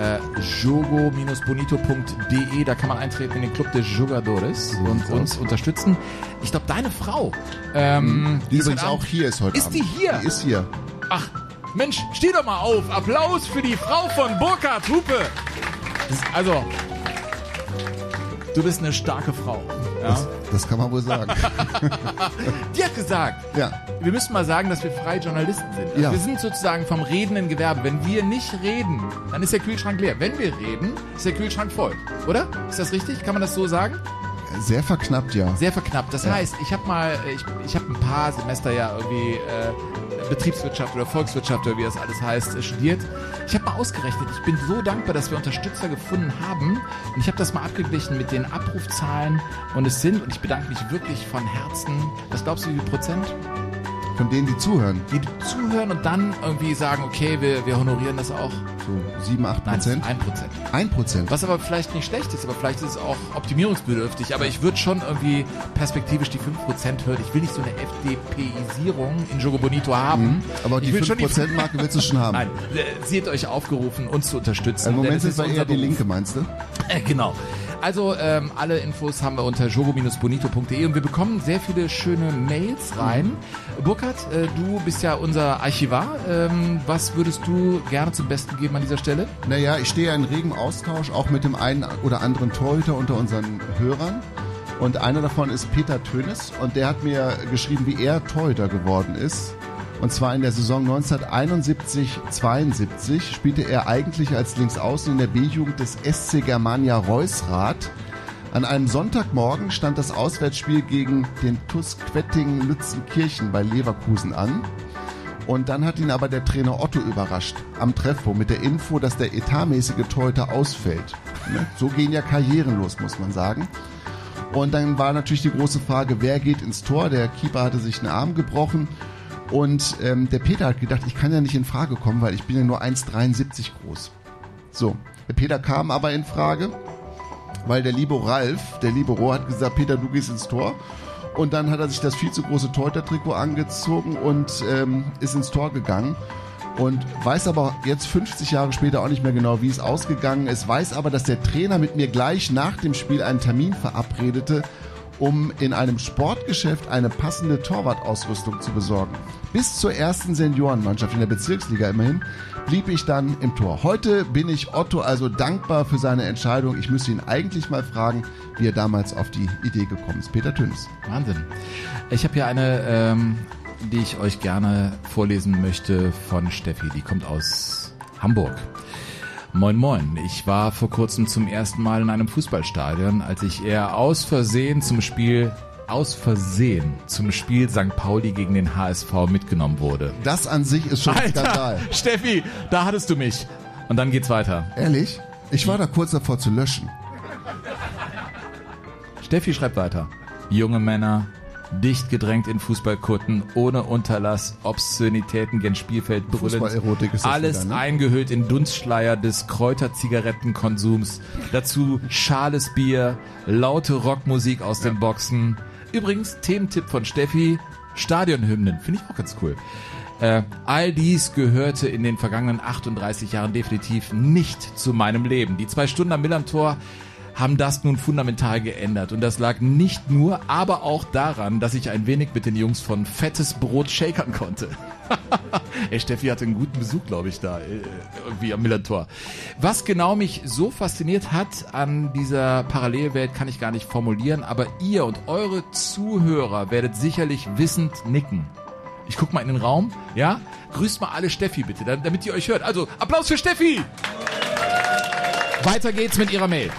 Äh, jogo-bonito.de, da kann man eintreten in den Club des Jugadores und uns unterstützen. Ich glaube, deine Frau, ähm, Die ist übrigens auch hier ist heute Ist Abend. die hier? Die ist hier. Ach, Mensch, steh doch mal auf. Applaus für die Frau von Burkhard Hupe. Also, du bist eine starke Frau. Ja? Das, das kann man wohl sagen. Die hat gesagt, ja. wir müssen mal sagen, dass wir freie Journalisten sind. Also Ja. Wir sind sozusagen vom redenden Gewerbe. Wenn wir nicht reden, dann ist der Kühlschrank leer. Wenn wir reden, ist der Kühlschrank voll. Oder? Ist das richtig? Kann man das so sagen? Sehr verknappt, ja. Sehr verknappt. Das Ja. heißt, ich habe mal, ich, ich habe ein paar Semester ja irgendwie äh, Betriebswirtschaft oder Volkswirtschaft oder wie das alles heißt, äh, studiert. Ich habe mal ausgerechnet, ich bin so dankbar, dass wir Unterstützer gefunden haben und ich habe das mal abgeglichen mit den Abrufzahlen und es sind, und ich bedanke mich wirklich von Herzen, was glaubst du, wie viel Prozent? Von denen, die zuhören. Die zuhören und dann irgendwie sagen, okay, wir, wir honorieren das auch. So 7, 8 Nein, Prozent. ein Prozent. Ein Prozent. Was aber vielleicht nicht schlecht ist, aber vielleicht ist es auch optimierungsbedürftig. Aber ich würde schon irgendwie perspektivisch die 5% hören. Ich will nicht so eine FDPisierung in Jogo Bonito haben. Mhm. Aber die ich will schon 5%-Marke willst du schon haben. Nein, äh, seht euch aufgerufen, uns zu unterstützen. Im Moment es sind ist wir unser eher die Beruf. Linke, meinst du? Äh, genau. Also ähm, alle Infos haben wir unter jogo-bonito.de und wir bekommen sehr viele schöne Mails rein. Burkhard, äh, du bist ja unser Archivar. Ähm, was würdest du gerne zum Besten geben an dieser Stelle? Naja, ich stehe ja in regem Austausch auch mit dem einen oder anderen Torhüter unter unseren Hörern. Und einer davon ist Peter Tönes und der hat mir geschrieben, wie er Torhüter geworden ist. Und zwar in der Saison 1971-72 spielte er eigentlich als Linksaußen in der B-Jugend des SC Germania Reusrath. An einem Sonntagmorgen stand das Auswärtsspiel gegen den TuS Quettingen Lützenkirchen bei Leverkusen an. Und dann hat ihn aber der Trainer Otto überrascht am Treffpunkt mit der Info, dass der etatmäßige Torhüter ausfällt. Ne? So gehen ja Karrieren los, muss man sagen. Und dann war natürlich die große Frage, wer geht ins Tor? Der Keeper hatte sich einen Arm gebrochen. Und ähm, der Peter hat gedacht, ich kann ja nicht in Frage kommen, weil ich bin ja nur 1,73 groß. So, der Peter kam aber in Frage, weil der liebe Ralf, der liebe Rohr hat gesagt, Peter, du gehst ins Tor. Und dann hat er sich das viel zu große Torhüter-Trikot angezogen und ähm, ist ins Tor gegangen. Und weiß aber jetzt 50 Jahre später auch nicht mehr genau, wie es ausgegangen ist. Weiß aber, dass der Trainer mit mir gleich nach dem Spiel einen Termin verabredete, um in einem Sportgeschäft eine passende Torwartausrüstung zu besorgen. Bis zur ersten Seniorenmannschaft in der Bezirksliga immerhin blieb ich dann im Tor. Heute bin ich Otto also dankbar für seine Entscheidung. Ich müsste ihn eigentlich mal fragen, wie er damals auf die Idee gekommen ist. Peter Töns. Wahnsinn. Ich habe hier eine, ähm, die ich euch gerne vorlesen möchte von Steffi. Die kommt aus Hamburg. Moin Moin, ich war vor kurzem zum ersten Mal in einem Fußballstadion, als ich eher aus Versehen zum Spiel aus Versehen zum Spiel St. Pauli gegen den HSV mitgenommen wurde. Das an sich ist schon ein Skandal. Steffi, da hattest du mich. Und dann geht's weiter. Ehrlich? Ich war da kurz davor zu löschen. Steffi schreibt weiter. Junge Männer, dicht gedrängt in Fußballkutten, ohne Unterlass, Obszönitäten gen Spielfeld brüllend. Fußballerotik ist das Alles wieder, ne? eingehüllt in Dunstschleier des Kräuterzigarettenkonsums. Dazu schales Bier, laute Rockmusik aus den Boxen. Übrigens, Thementipp von Steffi, Stadionhymnen. Finde ich auch ganz cool. Äh, all dies gehörte in den vergangenen 38 Jahren definitiv nicht zu meinem Leben. Die zwei Stunden am Millantor haben das nun fundamental geändert. Und das lag nicht nur, aber auch daran, dass ich ein wenig mit den Jungs von Fettes Brot shakern konnte. Ey, Steffi hatte einen guten Besuch, glaube ich, da, äh, irgendwie am Millantor. Was genau mich so fasziniert hat an dieser Parallelwelt, kann ich gar nicht formulieren, aber ihr und eure Zuhörer werdet sicherlich wissend nicken. Ich guck mal in den Raum, ja? Grüßt mal alle Steffi bitte, da- damit ihr euch hört. Also, Applaus für Steffi! Weiter geht's mit ihrer Mail.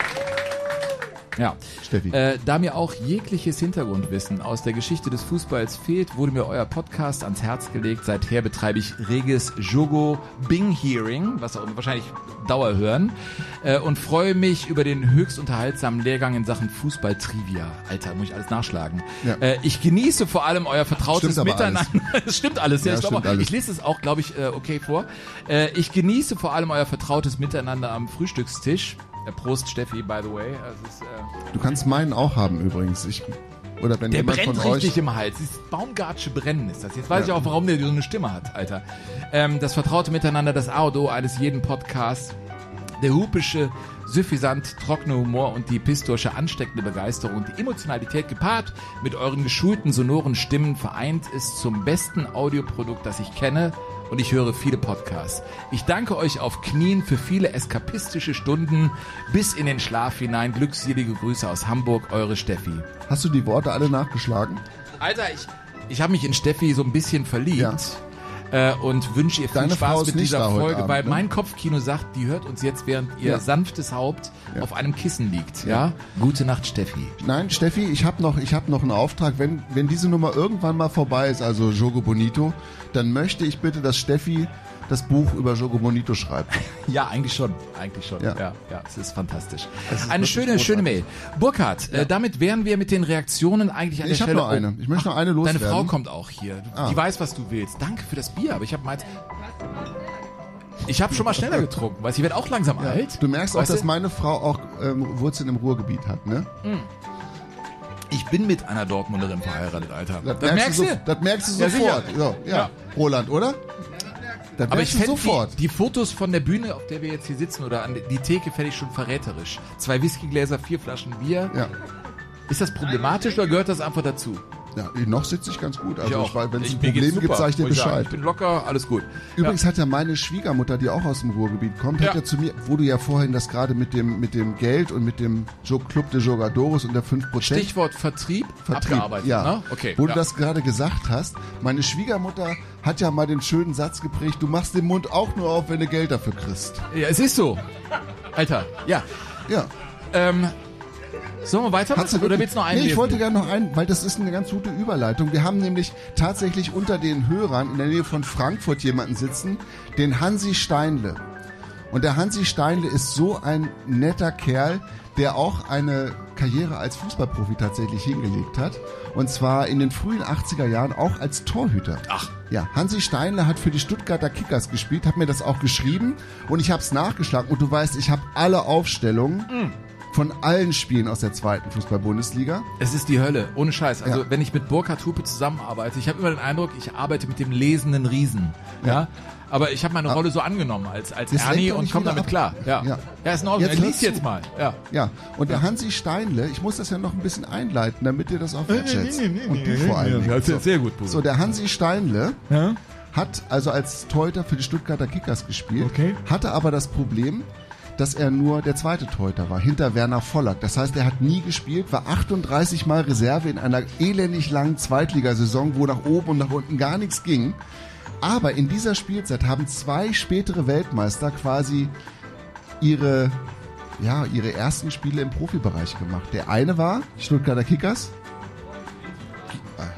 Ja. Steffi. Äh, da mir auch jegliches Hintergrundwissen aus der Geschichte des Fußballs fehlt, wurde mir euer Podcast ans Herz gelegt. Seither betreibe ich reges Jogo Bing Hearing, was auch wahrscheinlich Dauer hören, äh, und freue mich über den höchst unterhaltsamen Lehrgang in Sachen Fußball-Trivia. Alter, muss ich alles nachschlagen. Ja. Äh, ich genieße vor allem euer vertrautes Stimmt Miteinander. Es stimmt alles, ja. Ja, ich, stimmt alles. ich lese es auch, glaube ich, äh, okay vor. Äh, ich genieße vor allem euer vertrautes Miteinander am Frühstückstisch. Äh, Prost, Steffi, by the way. Also ist, äh, Du kannst meinen auch haben übrigens. Ich, oder wenn der brennt von richtig euch. im Hals. Dieses Baumgartsche Brennen ist das. Jetzt weiß Ja. ich auch, warum der so eine Stimme hat, Alter. Ähm, das vertraute Miteinander, das A und O eines jeden Podcasts. Der hupische, suffisant trockene Humor und die pistorische ansteckende Begeisterung und die Emotionalität gepaart mit euren geschulten sonoren Stimmen vereint ist zum besten Audioprodukt, das ich kenne und ich höre viele Podcasts. Ich danke euch auf Knien für viele eskapistische Stunden bis in den Schlaf hinein. Glückselige Grüße aus Hamburg, eure Steffi. Hast du die Worte alle nachgeschlagen? Alter, ich, ich habe mich in Steffi so ein bisschen verliebt. Äh, und wünsche ihr viel Deine Spaß mit dieser Folge, Abend, weil ne? mein Kopfkino sagt, die hört uns jetzt, während ihr Ja. sanftes Haupt auf einem Kissen liegt. Ja? Gute Nacht, Steffi. Nein, Steffi, ich habe noch, ich hab noch einen Auftrag. Wenn, wenn diese Nummer irgendwann mal vorbei ist, also Jogo Bonito, dann möchte ich bitte, dass Steffi das Buch über Jogo Bonito schreibt. Ja, eigentlich schon. Eigentlich schon. Ja, Ja. ja, es ist fantastisch. Es ist eine schöne, großartig. schöne Mail. Burkhard, äh, damit wären wir mit den Reaktionen eigentlich an Ich der Stelle. noch eine. Ich möchte noch eine Deine loswerden. Frau kommt auch hier. Die Ah. weiß, was du willst. Danke für das Bier, aber ich habe meins. Ich habe schon mal schneller getrunken, weil ich werde auch langsam alt. Du merkst auch, Weißt dass du? meine Frau auch ähm, Wurzeln im Ruhrgebiet hat, ne? Ich bin mit einer Dortmunderin verheiratet, Alter. Das, Das merkst du. so- Das merkst du Ja, sofort. sicher. so, ja. Ja. Roland, oder? Dann Aber ich fände sofort. die, die Fotos von der Bühne, auf der wir jetzt hier sitzen, oder an die Theke, fände ich schon verräterisch. Zwei Whiskygläser, vier Flaschen Bier. Ja. Ist das problematisch oder gehört das einfach dazu? Ja, noch sitze ich ganz gut. Also, wenn es ein Problem gibt, sage ich dir sagen. Bescheid. Ich bin locker, alles gut. Übrigens hat ja meine Schwiegermutter, die auch aus dem Ruhrgebiet kommt, Ja. hat ja zu mir, wo du ja vorhin das gerade mit dem, mit dem Geld und mit dem Club de Jogadores und der 5%. Stichwort Vertrieb, Vertrieb, abgearbeitet. ja. Ne? Okay. Wo ja. du das gerade gesagt hast, meine Schwiegermutter hat ja mal den schönen Satz geprägt, du machst den Mund auch nur auf, wenn du Geld dafür kriegst. ja, es ist so. Alter, ja. Ja. Ähm, sollen wir weitermachen oder willst du noch einen Nee, ich wollte gerne noch einen, weil das ist eine ganz gute Überleitung. Wir haben nämlich tatsächlich unter den Hörern in der Nähe von Frankfurt jemanden sitzen, den Hansi Steinle. Und der Hansi Steinle ist so ein netter Kerl, der auch eine Karriere als Fußballprofi tatsächlich hingelegt hat. Und zwar in den frühen 80er Jahren auch als Torhüter. Ach. Ja, Hansi Steinle hat für die Stuttgarter Kickers gespielt, hat mir das auch geschrieben und ich habe es nachgeschlagen. Und du weißt, ich habe alle Aufstellungen von allen Spielen aus der zweiten Fußball-Bundesliga. Es ist die Hölle, ohne Scheiß. Also Ja. wenn ich mit Burkhard Hupe zusammenarbeite, ich habe immer den Eindruck, ich arbeite mit dem lesenden Riesen. Ja. Aber ich habe meine Rolle so angenommen als, als Ernie und komme damit ab. klar. Ja. Ja. ja. ist in Ordnung. Jetzt Lies hörst jetzt mal. Ja. Ja, und der Hansi Steinle, ich muss das ja noch ein bisschen einleiten, damit ihr das auch wertschätzt. Und du vor allem. Ja, sehr- sehr gut, Bruder. So, der Hansi Steinle Ja. hat also als Torhüter für die Stuttgarter Kickers gespielt, Okay. hatte aber das Problem, dass er nur der zweite Torhüter war, hinter Werner Vollack. Das heißt, er hat nie gespielt, war 38 Mal Reserve in einer elendig langen Zweitligasaison, wo nach oben und nach unten gar nichts ging. Aber in dieser Spielzeit haben zwei spätere Weltmeister quasi ihre, ja, ihre ersten Spiele im Profibereich gemacht. Der eine war Stuttgarter Kickers.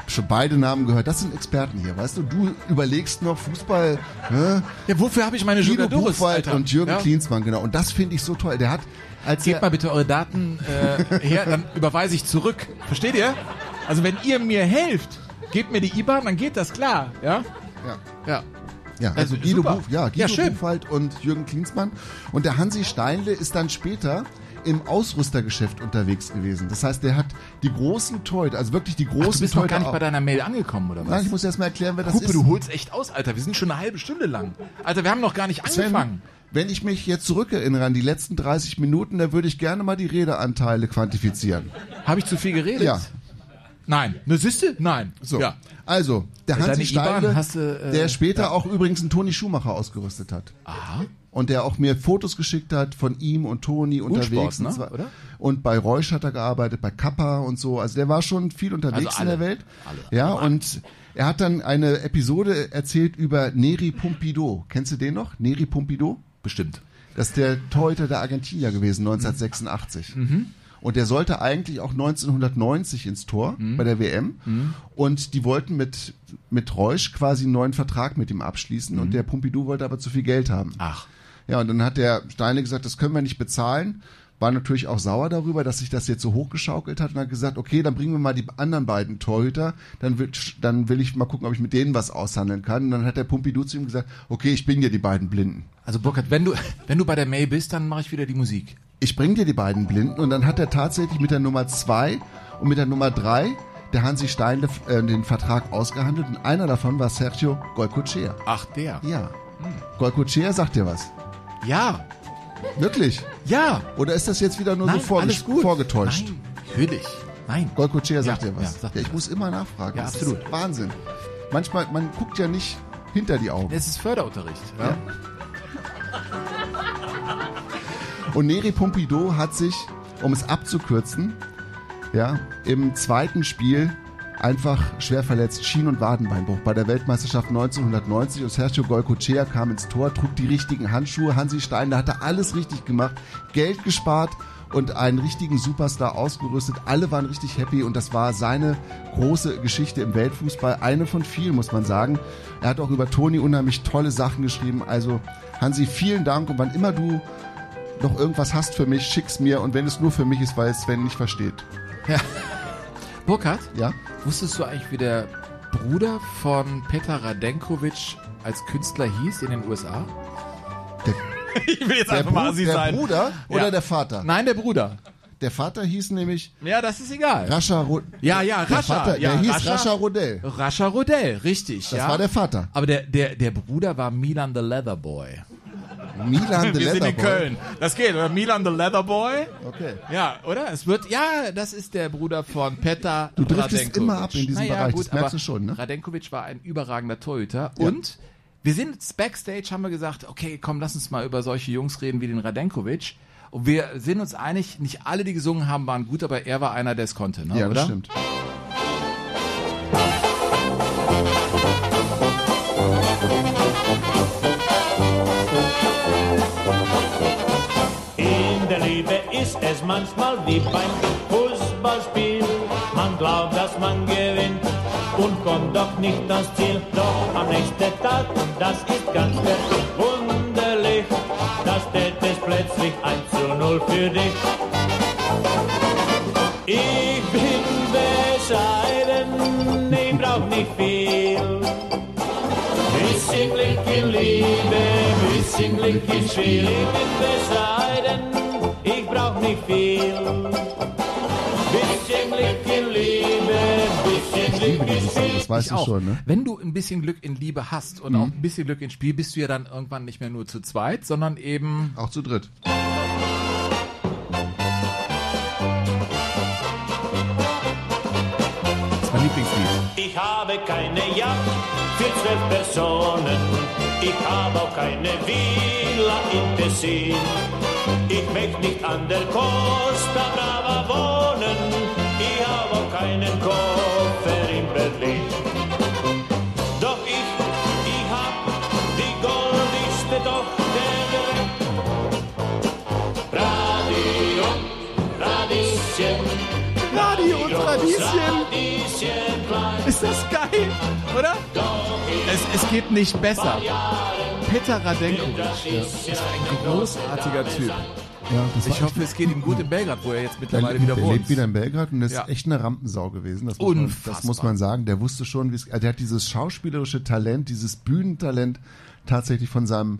Schon beide Namen gehört. Das sind Experten hier, weißt du? Du überlegst noch Fußball. Hä? Ja, wofür habe ich meine Guido Buchwald und Jürgen ja. Klinsmann, genau. Und das finde ich so toll. Der hat, als Gebt mal bitte eure Daten äh, her, dann überweise ich zurück. Versteht ihr? Also wenn ihr mir helft, gebt mir die IBAN, dann geht das klar. Ja? Ja. Ja. Ja, also Also, Guido. Buch, ja, Guido Ja. Buchwald und Jürgen Klinsmann. Und der Hansi Steinle ist dann später im Ausrüstergeschäft unterwegs gewesen. Das heißt, der hat die großen Torhüter, also wirklich die Ach, großen du bist noch gar nicht bei deiner Mail angekommen, oder was? Nein, ich muss erst mal erklären, wer das Hupe, ist. du holst echt aus, Alter. Wir sind schon eine halbe Stunde lang. Alter, wir haben noch gar nicht angefangen. Sven, wenn ich mich jetzt zurückerinnere an die letzten 30 Minuten, dann würde ich gerne mal die Redeanteile quantifizieren. Habe ich zu viel geredet? Ja. Nein. Ne, siehste? Nein. So. Ja. Also, der Hansi IBAN Steile, hast äh, der später auch übrigens einen Toni Schumacher ausgerüstet hat. Aha. Und der auch mir Fotos geschickt hat von ihm und Toni unterwegs. ne? und, zwar- Oder? und bei Reusch hat er gearbeitet, bei Kappa und so. Also der war schon viel unterwegs Also in alle. der Welt. Alle. Ja, und er hat dann eine Episode erzählt über Neri Pompidou. Kennst du den noch? Neri Pompidou? Bestimmt. Das ist der Torhüter der Argentinier gewesen, 1986. Und der sollte eigentlich auch 1990 ins Tor bei der WM. Und die wollten mit, mit Reusch quasi einen neuen Vertrag mit ihm abschließen. Und der Pompidou wollte aber zu viel Geld haben. Ach. Ja, und dann hat der Steine gesagt, das können wir nicht bezahlen. War natürlich auch sauer darüber, dass sich das jetzt so hochgeschaukelt hat und hat gesagt, okay, dann bringen wir mal die anderen beiden Torhüter, dann will, dann will ich mal gucken, ob ich mit denen was aushandeln kann. Und dann hat der Pompidou zu ihm gesagt, okay, ich bin ja die beiden Blinden. Also Burkhard, wenn du, wenn du bei der Mail bist, dann mache ich wieder die Musik. ich bring dir die beiden Blinden und dann hat er tatsächlich mit der Nummer zwei und mit der Nummer drei der Hansi Stein äh, den Vertrag ausgehandelt und einer davon war Sergio Golcochea. Ach, der. Ja. Golcochea sagt dir was. Ja. Wirklich? Ja. Oder ist das jetzt wieder nur Nein, so alles gut. vorgetäuscht? Nein, natürlich. Nein. Golcochea sagt Ja, dir was. ja, sagt Ja, ich muss immer nachfragen. Ja, das absolut. Wahnsinn. Manchmal, man guckt ja nicht hinter die Augen. Es ist Förderunterricht. Ja. Und Neri Pompidou hat sich, um es abzukürzen, ja, im zweiten Spiel einfach schwer verletzt, Schien- und Wadenbeinbruch bei der Weltmeisterschaft 1990 und Sergio Golcochea kam ins Tor, trug die richtigen Handschuhe, Hansi Steiner hatte alles richtig gemacht, Geld gespart und einen richtigen Superstar ausgerüstet. Alle waren richtig happy und das war seine große Geschichte im Weltfußball. Eine von vielen, muss man sagen. Er hat auch über Toni unheimlich tolle Sachen geschrieben. Also Hansi, vielen Dank und wann immer du noch irgendwas hast für mich, schick's mir und wenn es nur für mich ist, weil Sven nicht versteht. Ja. Burkhard, Ja? wusstest du eigentlich, wie der Bruder von Petar Radenkovic als Künstler hieß in den USA? Der, Ich will jetzt der, Bru der Bruder oder Ja. der Vater? Nein, der Bruder. der Vater hieß nämlich Ja, das ist egal. Rascha Ro Ja, ja, Der Rascha. Vater, ja, der hieß Rascha, Rascha Rodell. Rascha Rodell, richtig. Das ja. war der Vater. Aber der, der, der Bruder war Milan the Leather Boy. Milan the Wir sind in. Köln. Das geht, oder? Milan the Leather Boy. Okay. Ja, oder? Es wird, ja, das ist der Bruder von Petar Du driftest immer ab in diesem naja, Bereich, gut, das merkst du schon, ne? Radenkovic war ein überragender Torhüter Ja. und wir sind jetzt backstage, haben wir gesagt, okay, komm, lass uns mal über solche Jungs reden wie den Radenkovic. Und wir sind uns einig, nicht alle, die gesungen haben, waren gut, aber er war einer, der es konnte, ne? Ja, oder? das stimmt. Es manchmal wie beim Fußballspiel. Man glaubt, dass man gewinnt und kommt doch nicht ans Ziel. Doch am nächsten Tag, und das ist ganz wunderlich, da steht es plötzlich 1 zu 0 für dich. Ich bin bescheiden, ich brauch nicht viel. Bisschen Glück in Liebe, bisschen Glück in Spiel. Ich bin bescheiden, ich brauch nicht viel. Bisschen Glück in Liebe, bisschen Glück in Spiel. das weißt Ich du schon, ne? Wenn du ein bisschen Glück in Liebe hast und auch ein bisschen Glück in Spiel, bist du ja dann irgendwann nicht mehr nur zu zweit, sondern eben Auch zu dritt. das ist mein Lieblingslied. Ich habe keine Yacht für zwölf Personen. Ich habe auch keine Villa in Tessin. Ich möchte nicht an der Costa Brava wohnen. Ich habe auch keinen Koffer in Berlin. Doch ich, ich hab die goldigste Tochter der Welt. Radio, Radieschen. Radio und Radieschen. Ist das geil, oder? Es, es geht nicht besser. Peter Radenkovic ist ein großartiger Typ. Ja, das Ich hoffe, es geht ihm gut in Belgrad, wo er jetzt Der, mittlerweile wieder der wohnt. lebt wieder in Belgrad und ist Ja. echt eine Rampensau gewesen. Das muss, man, das muss man sagen. Der wusste schon, wie es, also der hat dieses schauspielerische Talent, dieses Bühnentalent tatsächlich von seinem,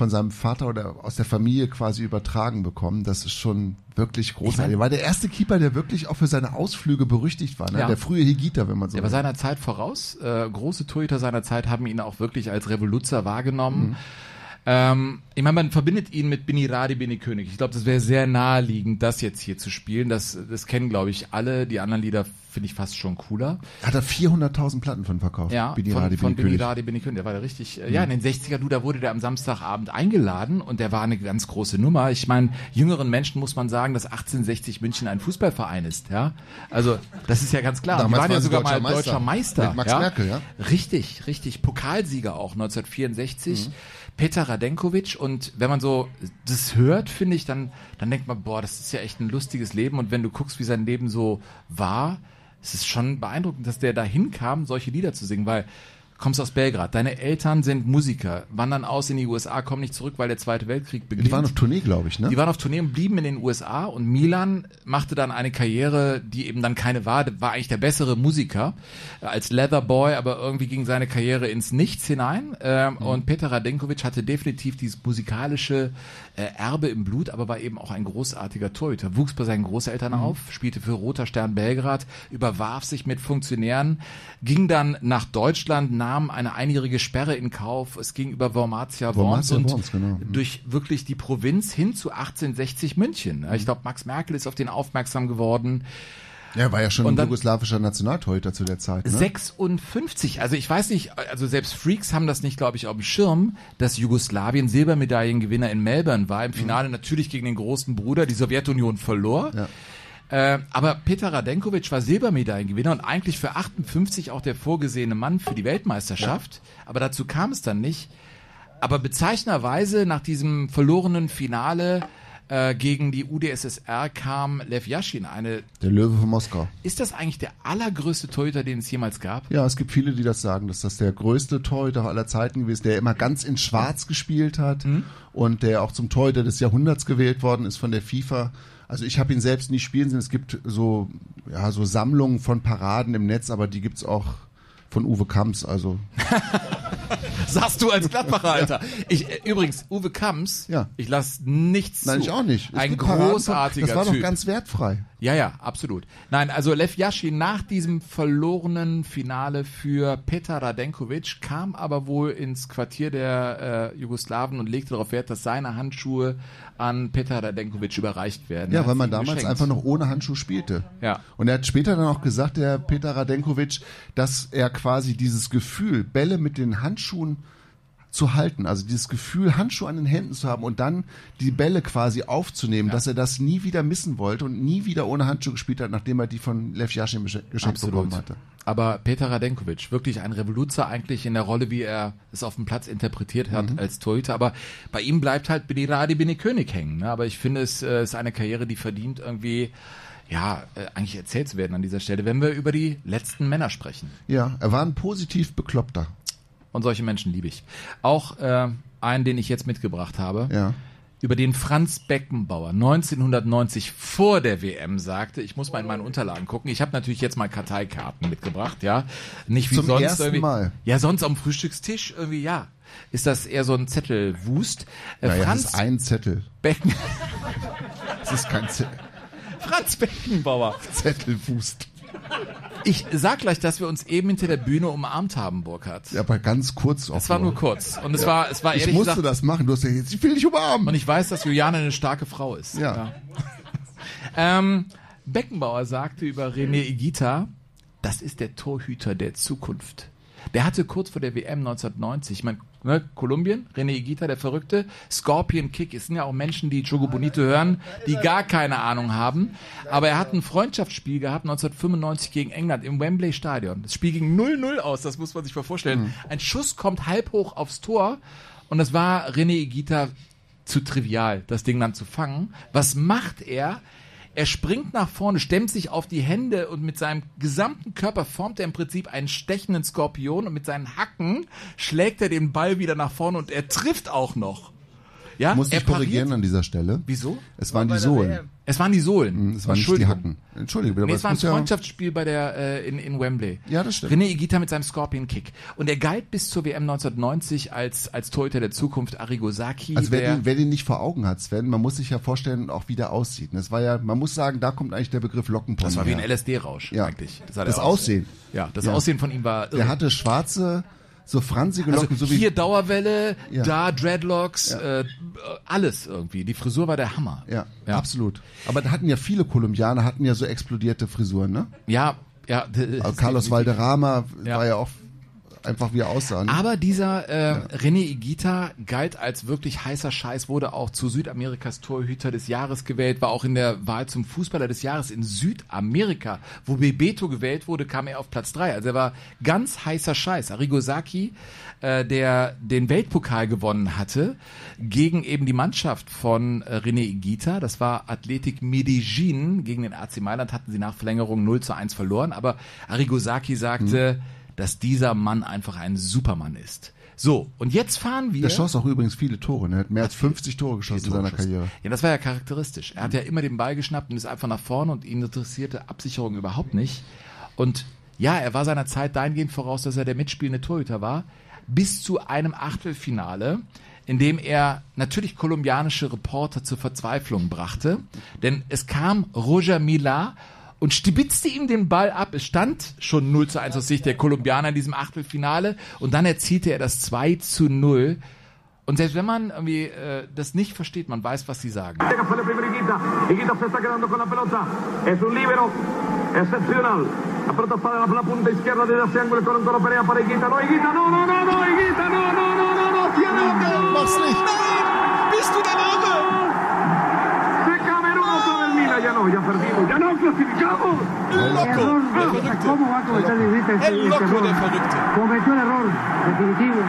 von seinem Vater oder aus der Familie quasi übertragen bekommen. Das ist schon wirklich großartig. Er war der erste Keeper, der wirklich auch für seine Ausflüge berüchtigt war. Ne? Ja. Der frühe Higita, wenn man so Der war will. seiner Zeit voraus. Äh, große Torhüter seiner Zeit haben ihn auch wirklich als Revoluzer wahrgenommen. Ähm, ich meine, man verbindet ihn mit Bini Radi, Bini König. Ich glaube, das wäre sehr naheliegend, das jetzt hier zu spielen. Das, das kennen, glaube ich, alle. Die anderen Lieder finde ich fast schon cooler. Hat er 400.000 Platten von verkauft. Ja, Bini von, Radi, von Bini. Radi, Bini König. Der war da richtig, äh, ja, in den 60er, du, da wurde der am Samstagabend eingeladen und der war eine ganz große Nummer. Ich meine, jüngeren Menschen muss man sagen, dass 1860 München ein Fußballverein ist, ja. Also, das ist ja ganz klar. Damals Die waren ja sogar deutscher mal Meister. deutscher Meister. Mit Max ja? Merkel, ja. Richtig, richtig. Pokalsieger auch 1964. Mhm. Peter Radenkovic und wenn man so das hört, finde ich, dann, dann denkt man, boah, das ist ja echt ein lustiges Leben und wenn du guckst, wie sein Leben so war, es ist schon beeindruckend, dass der dahin kam, solche Lieder zu singen, weil kommst aus Belgrad, deine Eltern sind Musiker, wandern aus in die USA, kommen nicht zurück, weil der Zweite Weltkrieg beginnt. Die waren auf Tournee, glaube ich, ne? Die waren auf Tournee und blieben in den USA und Milan machte dann eine Karriere, die eben dann keine war, war eigentlich der bessere Musiker als Leatherboy, aber irgendwie ging seine Karriere ins Nichts hinein. Ähm, und Peter Radenkovic hatte definitiv dieses musikalische äh, Erbe im Blut, aber war eben auch ein großartiger Torhüter, wuchs bei seinen Großeltern auf, spielte für Roter Stern Belgrad, überwarf sich mit Funktionären, ging dann nach Deutschland, nahm eine einjährige Sperre in Kauf, es ging über Wormatia Worms und Worms, genau. durch wirklich die Provinz hin zu 1860 München. Ich glaube, Max Merkel ist auf den aufmerksam geworden. Ja, war ja schon ein jugoslawischer Nationaltorhüter zu der Zeit. Ne? 56, also ich weiß nicht, also selbst Freaks haben das nicht, glaube ich, auf dem Schirm, dass Jugoslawien Silbermedaillengewinner in Melbourne war. Im Finale natürlich gegen den großen Bruder, die Sowjetunion verlor. Ja. Äh, aber Peter Radenkovic war Silbermedaillengewinner und eigentlich für 58 auch der vorgesehene Mann für die Weltmeisterschaft. Aber dazu kam es dann nicht. Aber bezeichnenderweise nach diesem verlorenen Finale äh, gegen die UdSSR kam Lev Yashin. Eine, Der Löwe von Moskau. ist das eigentlich der allergrößte Torhüter, den es jemals gab? Ja, es gibt viele, die das sagen, dass das der größte Torhüter aller Zeiten gewesen ist, der immer ganz in Schwarz gespielt hat und der auch zum Torhüter des Jahrhunderts gewählt worden ist von der FIFA. Also ich habe ihn selbst nie spielen sehen. Es gibt so, ja, so Sammlungen von Paraden im Netz, aber die gibt's auch von Uwe Kamps. Also Sagst du als Gladbacher, Alter. Ich, äh, übrigens, Uwe Kamps, Ja. ich lass nichts Nein, zu. ich auch nicht. Es Ein gibt großartiger Das war Typ. doch ganz wertfrei. Ja, ja, absolut. Nein, also Lev Yashin nach diesem verlorenen Finale für Petar Radenkovic kam aber wohl ins Quartier der äh, Jugoslawen und legte darauf Wert, dass seine Handschuhe an Petar Radenkovic überreicht werden. Er Ja, weil man damals geschenkt. einfach noch ohne Handschuh spielte. Ja. Und er hat später dann auch gesagt, der Peter Radenkovic, dass er quasi dieses Gefühl, Bälle mit den Handschuhen zu halten, also dieses Gefühl, Handschuhe an den Händen zu haben und dann die Bälle quasi aufzunehmen, dass er das nie wieder missen wollte und nie wieder ohne Handschuhe gespielt hat, nachdem er die von Lev Yashin gesche- geschenkt bekommen hatte. Aber Peter Radenkovic, wirklich ein Revoluzer eigentlich in der Rolle, wie er es auf dem Platz interpretiert hat Mhm. als Torhüter. Aber bei ihm bleibt halt Bini Radi Bini König hängen. Ne? Aber ich finde, es äh, ist eine Karriere, die verdient irgendwie, ja, äh, eigentlich erzählt zu werden an dieser Stelle, wenn wir über die letzten Männer sprechen. Ja, er war ein positiv Bekloppter. Und solche Menschen liebe ich. Auch äh, einen, den ich jetzt mitgebracht habe. Ja. Über den Franz Beckenbauer 1990 vor der WM sagte, ich muss mal in meine Unterlagen gucken. Ich habe natürlich jetzt mal Karteikarten mitgebracht, ja. Nicht wie Zum sonst ersten irgendwie. Mal. Ja, sonst am Frühstückstisch irgendwie, ja. Ist das eher so ein Zettelwust? Äh, Naja, Franz das ist ein Zettel. Becken, Das ist kein Zettel. Franz Beckenbauer. Zettelwust. Ich sag gleich, dass wir uns eben hinter der Bühne umarmt haben, Burkhard. Ja, aber ganz kurz. Es war nur kurz. Und es war, es war Ich ehrlich musste gesagt, das machen. Du hast ja jetzt, ich will dich umarmen. Und ich weiß, dass Juliane eine starke Frau ist. Ja. ähm, Beckenbauer sagte über René Igita, das ist der Torhüter der Zukunft. Der hatte kurz vor der WM 1990, ich meine, ne, Kolumbien, René Igita, der Verrückte, Scorpion Kick, es sind ja auch Menschen, die Chogo Bonito hören, die gar keine Ahnung haben. Aber er hat ein Freundschaftsspiel gehabt 1995 gegen England im Wembley Stadion. Das Spiel ging 0-0 aus, das muss man sich mal vorstellen. Ein Schuss kommt halb hoch aufs Tor und das war René Igita zu trivial, das Ding dann zu fangen. Was macht er? Er springt nach vorne, stemmt sich auf die Hände und mit seinem gesamten Körper formt er im Prinzip einen stechenden Skorpion und mit seinen Hacken schlägt er den Ball wieder nach vorne und er trifft auch noch. Ja, Muss er ich korrigieren an dieser Stelle. Wieso? Es waren die Sohlen. Es waren die Sohlen. Es waren nicht die Entschuldigung. Hacken. Entschuldige bitte, Nee, es war ein muss ja- Freundschaftsspiel bei der, äh, in, in Wembley. Ja, das stimmt. René Igita mit seinem Scorpion Kick. Und er galt bis zur WM 1990 als, als Torhüter der Zukunft Arrigo Sacchi. Also wer der, den, wer den nicht vor Augen hat, Sven, man muss sich ja vorstellen, auch wie der aussieht. Das war ja, man muss sagen, da kommt eigentlich der Begriff Lockenpony das war wie ein. LSD-Rausch Ja. eigentlich. Das der aus. Aussehen. Ja, das Ja. Aussehen von ihm war irre. Der hatte schwarze, so franzige also Locken, so wie hier Dauerwelle, Ja. da Dreadlocks, Ja. äh, alles irgendwie. Die Frisur war der Hammer. ja, absolut. Aber da hatten ja viele Kolumbianer hatten ja so explodierte Frisuren, ne? Ja, ja. Also Carlos. Valderrama Ja. war ja auch einfach wie er aussah. Ne? Aber dieser äh, René Igita galt als wirklich heißer Scheiß, wurde auch zu Südamerikas Torhüter des Jahres gewählt, war auch in der Wahl zum Fußballer des Jahres in Südamerika. Wo Bebeto gewählt wurde, kam er auf Platz drei. Also er war ganz heißer Scheiß. Arrigo Sacchi, äh, der den Weltpokal gewonnen hatte, gegen eben die Mannschaft von äh, René Igita. Das war Athletic Medellin. Gegen den AC Mailand hatten sie nach Verlängerung 0 zu 1 verloren. Aber Arrigo Sacchi sagte, dass dieser Mann einfach ein Supermann ist. So, und jetzt fahren wir. Der schoss auch übrigens viele Tore. Ne? Er hat mehr als 50 Tore geschossen in seiner Karriere. Ja, das war ja charakteristisch. Er hat ja immer den Ball geschnappt und ist einfach nach vorne und ihn interessierte Absicherung überhaupt nicht. Und ja, er war seiner Zeit dahingehend voraus, dass er der mitspielende Torhüter war, bis zu einem Achtelfinale, in dem er natürlich kolumbianische Reporter zur Verzweiflung brachte. Denn es kam Roger Milá und stibitzte ihm den Ball ab. Es stand schon 0 zu 1 aus Sicht der Kolumbianer in diesem Achtelfinale und dann erzielte er das 2 zu 0. Und selbst wenn man irgendwie äh, das nicht versteht, man weiß, was sie sagen. Excepcional. La pelota está de la punta izquierda desde ese ángulo. Con Toro Perea para Higuita. No, Higuita, no, no, no, no, Higuita, no, no, no, no, no. Tiene la Mach's Ya no, ya perdimos. Ya no clasificamos. Loco, der Verrückte. ¿Cómo va a cometer este, El este Loco, error? der Verrückte. Cometió el error definitivo.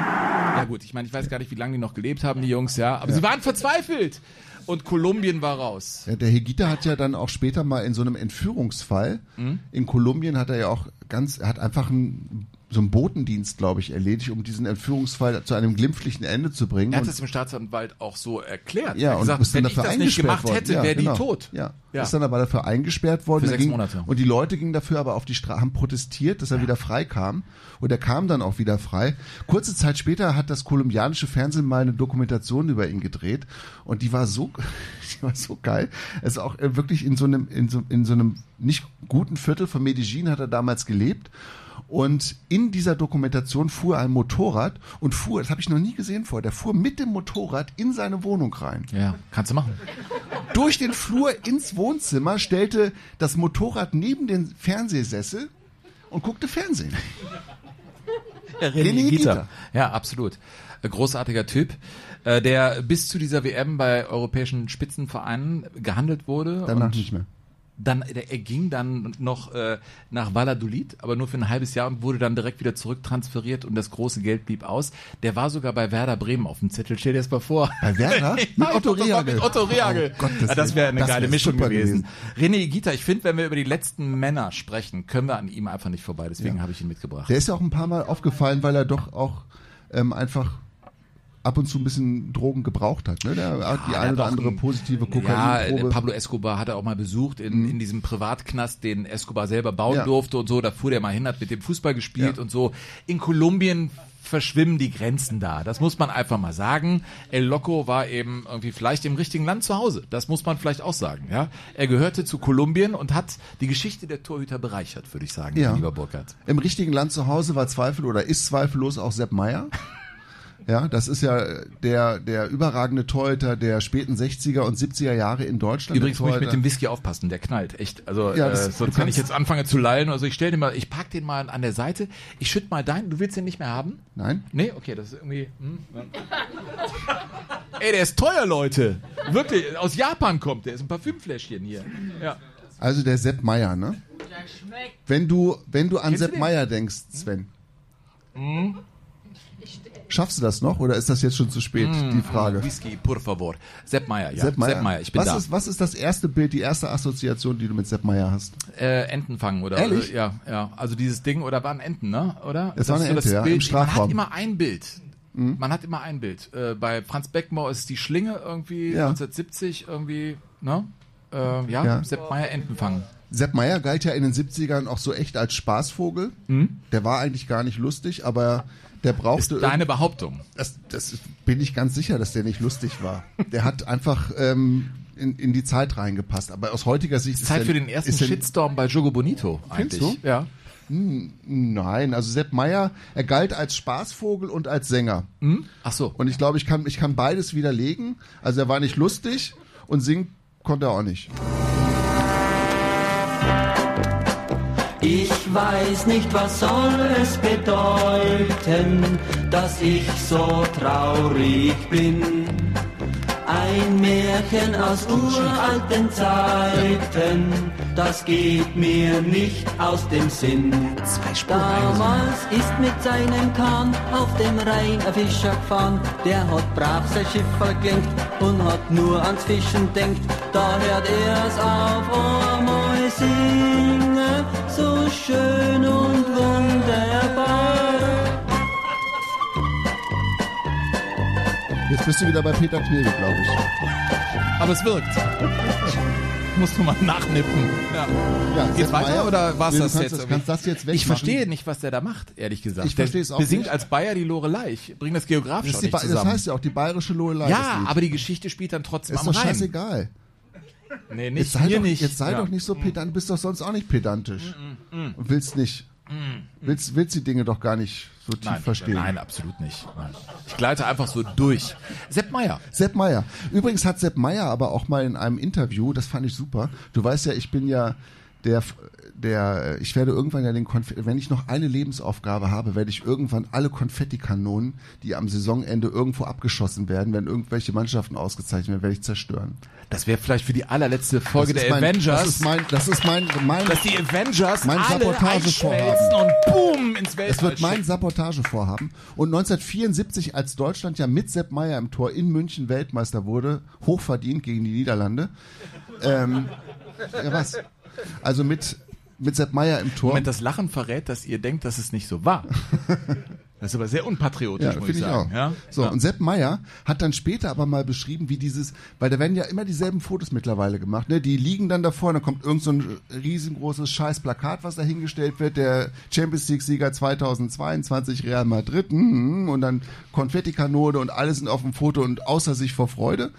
Ja gut, ich meine, ich weiß gar nicht, wie lange die noch gelebt haben, die Jungs, ja. Aber sie waren verzweifelt. Und Kolumbien war raus. Ja, der Hegita hat ja dann auch später mal in so einem Entführungsfall Mhm. in Kolumbien hat er ja auch ganz, er hat einfach einen so einen Botendienst, glaube ich, erledigt, um diesen Entführungsfall zu einem glimpflichen Ende zu bringen. Er hat es dem Staatsanwalt auch so erklärt. ja, er hat und gesagt, wenn ich das nicht gemacht worden. hätte, ja, wäre genau. die tot. Ja. Ja. Ist dann aber dafür eingesperrt worden. Für sechs ging, Monate. Und die Leute gingen dafür aber auf die Straße, haben protestiert, dass er wieder frei kam. Und er kam dann auch wieder frei. Kurze Zeit später hat das kolumbianische Fernsehen mal eine Dokumentation über ihn gedreht. Und die war so, die war so geil. Es ist auch äh, wirklich in so einem, in so, in so einem nicht guten Viertel von Medellin hat er damals gelebt. Und in dieser Dokumentation fuhr ein Motorrad und fuhr, das habe ich noch nie gesehen vorher, der fuhr mit dem Motorrad in seine Wohnung rein. Ja, kannst du machen. Durch den Flur ins Wohnzimmer stellte das Motorrad neben den Fernsehsessel und guckte Fernsehen. René Gieter. Ja, absolut. Äh, Großartiger Typ, äh, der bis zu dieser WM bei europäischen Spitzenvereinen gehandelt wurde. Danach und nicht mehr. Dann, er ging dann noch äh, nach Valladolid, aber nur für ein halbes Jahr und wurde dann direkt wieder zurücktransferiert und das große Geld blieb aus. Der war sogar bei Werder Bremen auf dem Zettel. Stell dir das mal vor. Bei Werder? Mit Otto Rehagel? Mit Otto Rehagel. Oh, ja, das wäre eine. Das geile wär Mischung gewesen. gewesen. René Gita, ich finde, wenn wir über die letzten Männer sprechen, können wir an ihm einfach nicht vorbei. Deswegen Ja. habe ich ihn mitgebracht. Der ist ja auch ein paar Mal aufgefallen, weil er doch auch ähm, einfach ab und zu ein bisschen Drogen gebraucht hat. Ne? Der hat die eine oder andere ein- positive Ja, Kokainprobe. äh, Pablo Escobar hat er auch mal besucht in, in diesem Privatknast, den Escobar selber bauen Ja. durfte und so. Da fuhr der mal hin, hat mit dem Fußball gespielt Ja. und so. In Kolumbien verschwimmen die Grenzen da. Das muss man einfach mal sagen. El Loco war eben irgendwie vielleicht im richtigen Land zu Hause. Das muss man vielleicht auch sagen. Ja, Er gehörte zu Kolumbien und hat die Geschichte der Torhüter bereichert, würde ich sagen, Ja. lieber Burkhardt. Im richtigen Land zu Hause war Zweifel oder ist zweifellos auch Sepp Meier. Ja, das ist ja der, der überragende Torhüter der späten 60er und 70er Jahre in Deutschland. Übrigens Der muss ich mit dem Whisky aufpassen, der knallt, echt. Also Ja, äh, das- sonst du wenn ich jetzt anfange zu lallen, also ich stell den mal, ich pack den mal an der Seite, ich schütt mal deinen, du willst den nicht mehr haben? Nein. Nee, okay, das ist irgendwie. Hm. Ey, der ist teuer, Leute. Wirklich, aus Japan kommt der, ist ein Parfümfläschchen hier. Ja. Also der Sepp Meier, ne? Wenn du, wenn du an Kennst Sepp? Meier denkst, Sven, Hm? Schaffst du das noch oder ist das jetzt schon zu spät, Hm, die Frage? Whisky, por favor. Sepp Meier, ja. Sepp Meier. ich bin was da. Ist, was ist das erste Bild, die erste Assoziation, die du mit Sepp Meier hast? Äh, Enten fangen, oder? Ehrlich? Äh, ja, ja. Also dieses Ding, oder waren Enten, ne? Oder? Es war eine Ente, ja, im Man Strafraum. Mhm. hat immer ein Bild. Man hat immer ein Bild. Äh, bei Franz Beckenbauer ist es die Schlinge irgendwie, Ja. 1970 irgendwie, ne? Äh, ja, Ja. Sepp Meier Enten fangen. Sepp Meier galt ja in den 70ern auch so echt als Spaßvogel. Mhm. Der war eigentlich gar nicht lustig, aber der brauchte. Ist deine Behauptung. Das, das bin ich ganz sicher, dass der nicht lustig war. Der hat einfach ähm, in, in die Zeit reingepasst. Aber aus heutiger Sicht ist Zeit für den ersten Shitstorm bei Jogo Bonito Findest eigentlich. du? Ja. Hm, Nein, also Sepp Meier, er galt als Spaßvogel und als Sänger. Hm? Ach so. Und ich glaube, ich kann, ich kann beides widerlegen. Also er war nicht lustig und singen konnte er auch nicht. Ich weiß nicht, was soll es bedeuten, dass ich so traurig bin. Ein Märchen aus uralten Zeiten, das geht mir nicht aus dem Sinn. Damals ist mit seinem Kahn auf dem Rhein ein Fischer gefahren, der hat brav sein Schiff verklingt und hat nur ans Fischen denkt. Da hört er's auf, einmal singe, so schön und wunderbar. Jetzt bist du wieder bei Peter Knebel, glaube ich. Aber es wirkt. Musst du mal nachnippen. Ja. Ja, Geht's weiter Meier, oder war's nee, du das jetzt? das- irgendwie? kannst das jetzt ich verstehe nicht, was der da macht, ehrlich gesagt. Ich verstehe es auch Der besingt nicht. als Bayer die Lorelei. Ich bring das geografisch Das, ist nicht Ba- das zusammen. heißt ja auch die bayerische Lorelei. ja, aber die Geschichte spielt dann trotzdem ist am doch Rhein. scheißegal. Nee, nicht Jetzt sei, doch, nicht. jetzt sei Ja. doch nicht so pedant, du bist doch sonst auch nicht pedantisch. Mm, mm, mm. Und willst nicht. Willst, willst die Dinge doch gar nicht so tief Nein, verstehen. nein, absolut nicht. Nein. Ich gleite einfach so durch. Sepp Meier. Sepp Meier. Übrigens hat Sepp Meier aber auch mal in einem Interview, das fand ich super. Du weißt ja, ich bin ja der, der, ich werde irgendwann ja den Konfetti, wenn ich noch eine Lebensaufgabe habe, werde ich irgendwann alle Konfettikanonen, die am Saisonende irgendwo abgeschossen werden, wenn irgendwelche Mannschaften ausgezeichnet werden, werde ich zerstören. Das wäre vielleicht für die allerletzte Folge der mein- Avengers. Das ist mein, das ist mein, mein, dass die Avengers mein alle Sabotagevorhaben. und boom ins Weltall Es wird mein. Sabotagevorhaben. Und 1974, als Deutschland ja mit Sepp Meier im Tor in München Weltmeister wurde, hochverdient gegen die Niederlande. Ähm, ja, was? Also mit, mit Sepp Meier im Tor. Moment, das Lachen verrät, dass ihr denkt, dass es nicht so war. Das ist aber sehr unpatriotisch, Ja, muss ich ich sagen. auch. Ja? So, ja. und Sepp Meier hat dann später aber mal beschrieben, wie dieses, weil da werden ja immer dieselben Fotos mittlerweile gemacht, ne? Die liegen dann davor, und dann kommt irgend so ein riesengroßes scheiß Plakat, was da hingestellt wird, der Champions League-Sieger 2022 Real Madrid, mhm, und dann Konfettikanone und alle sind auf dem Foto und außer sich vor Freude.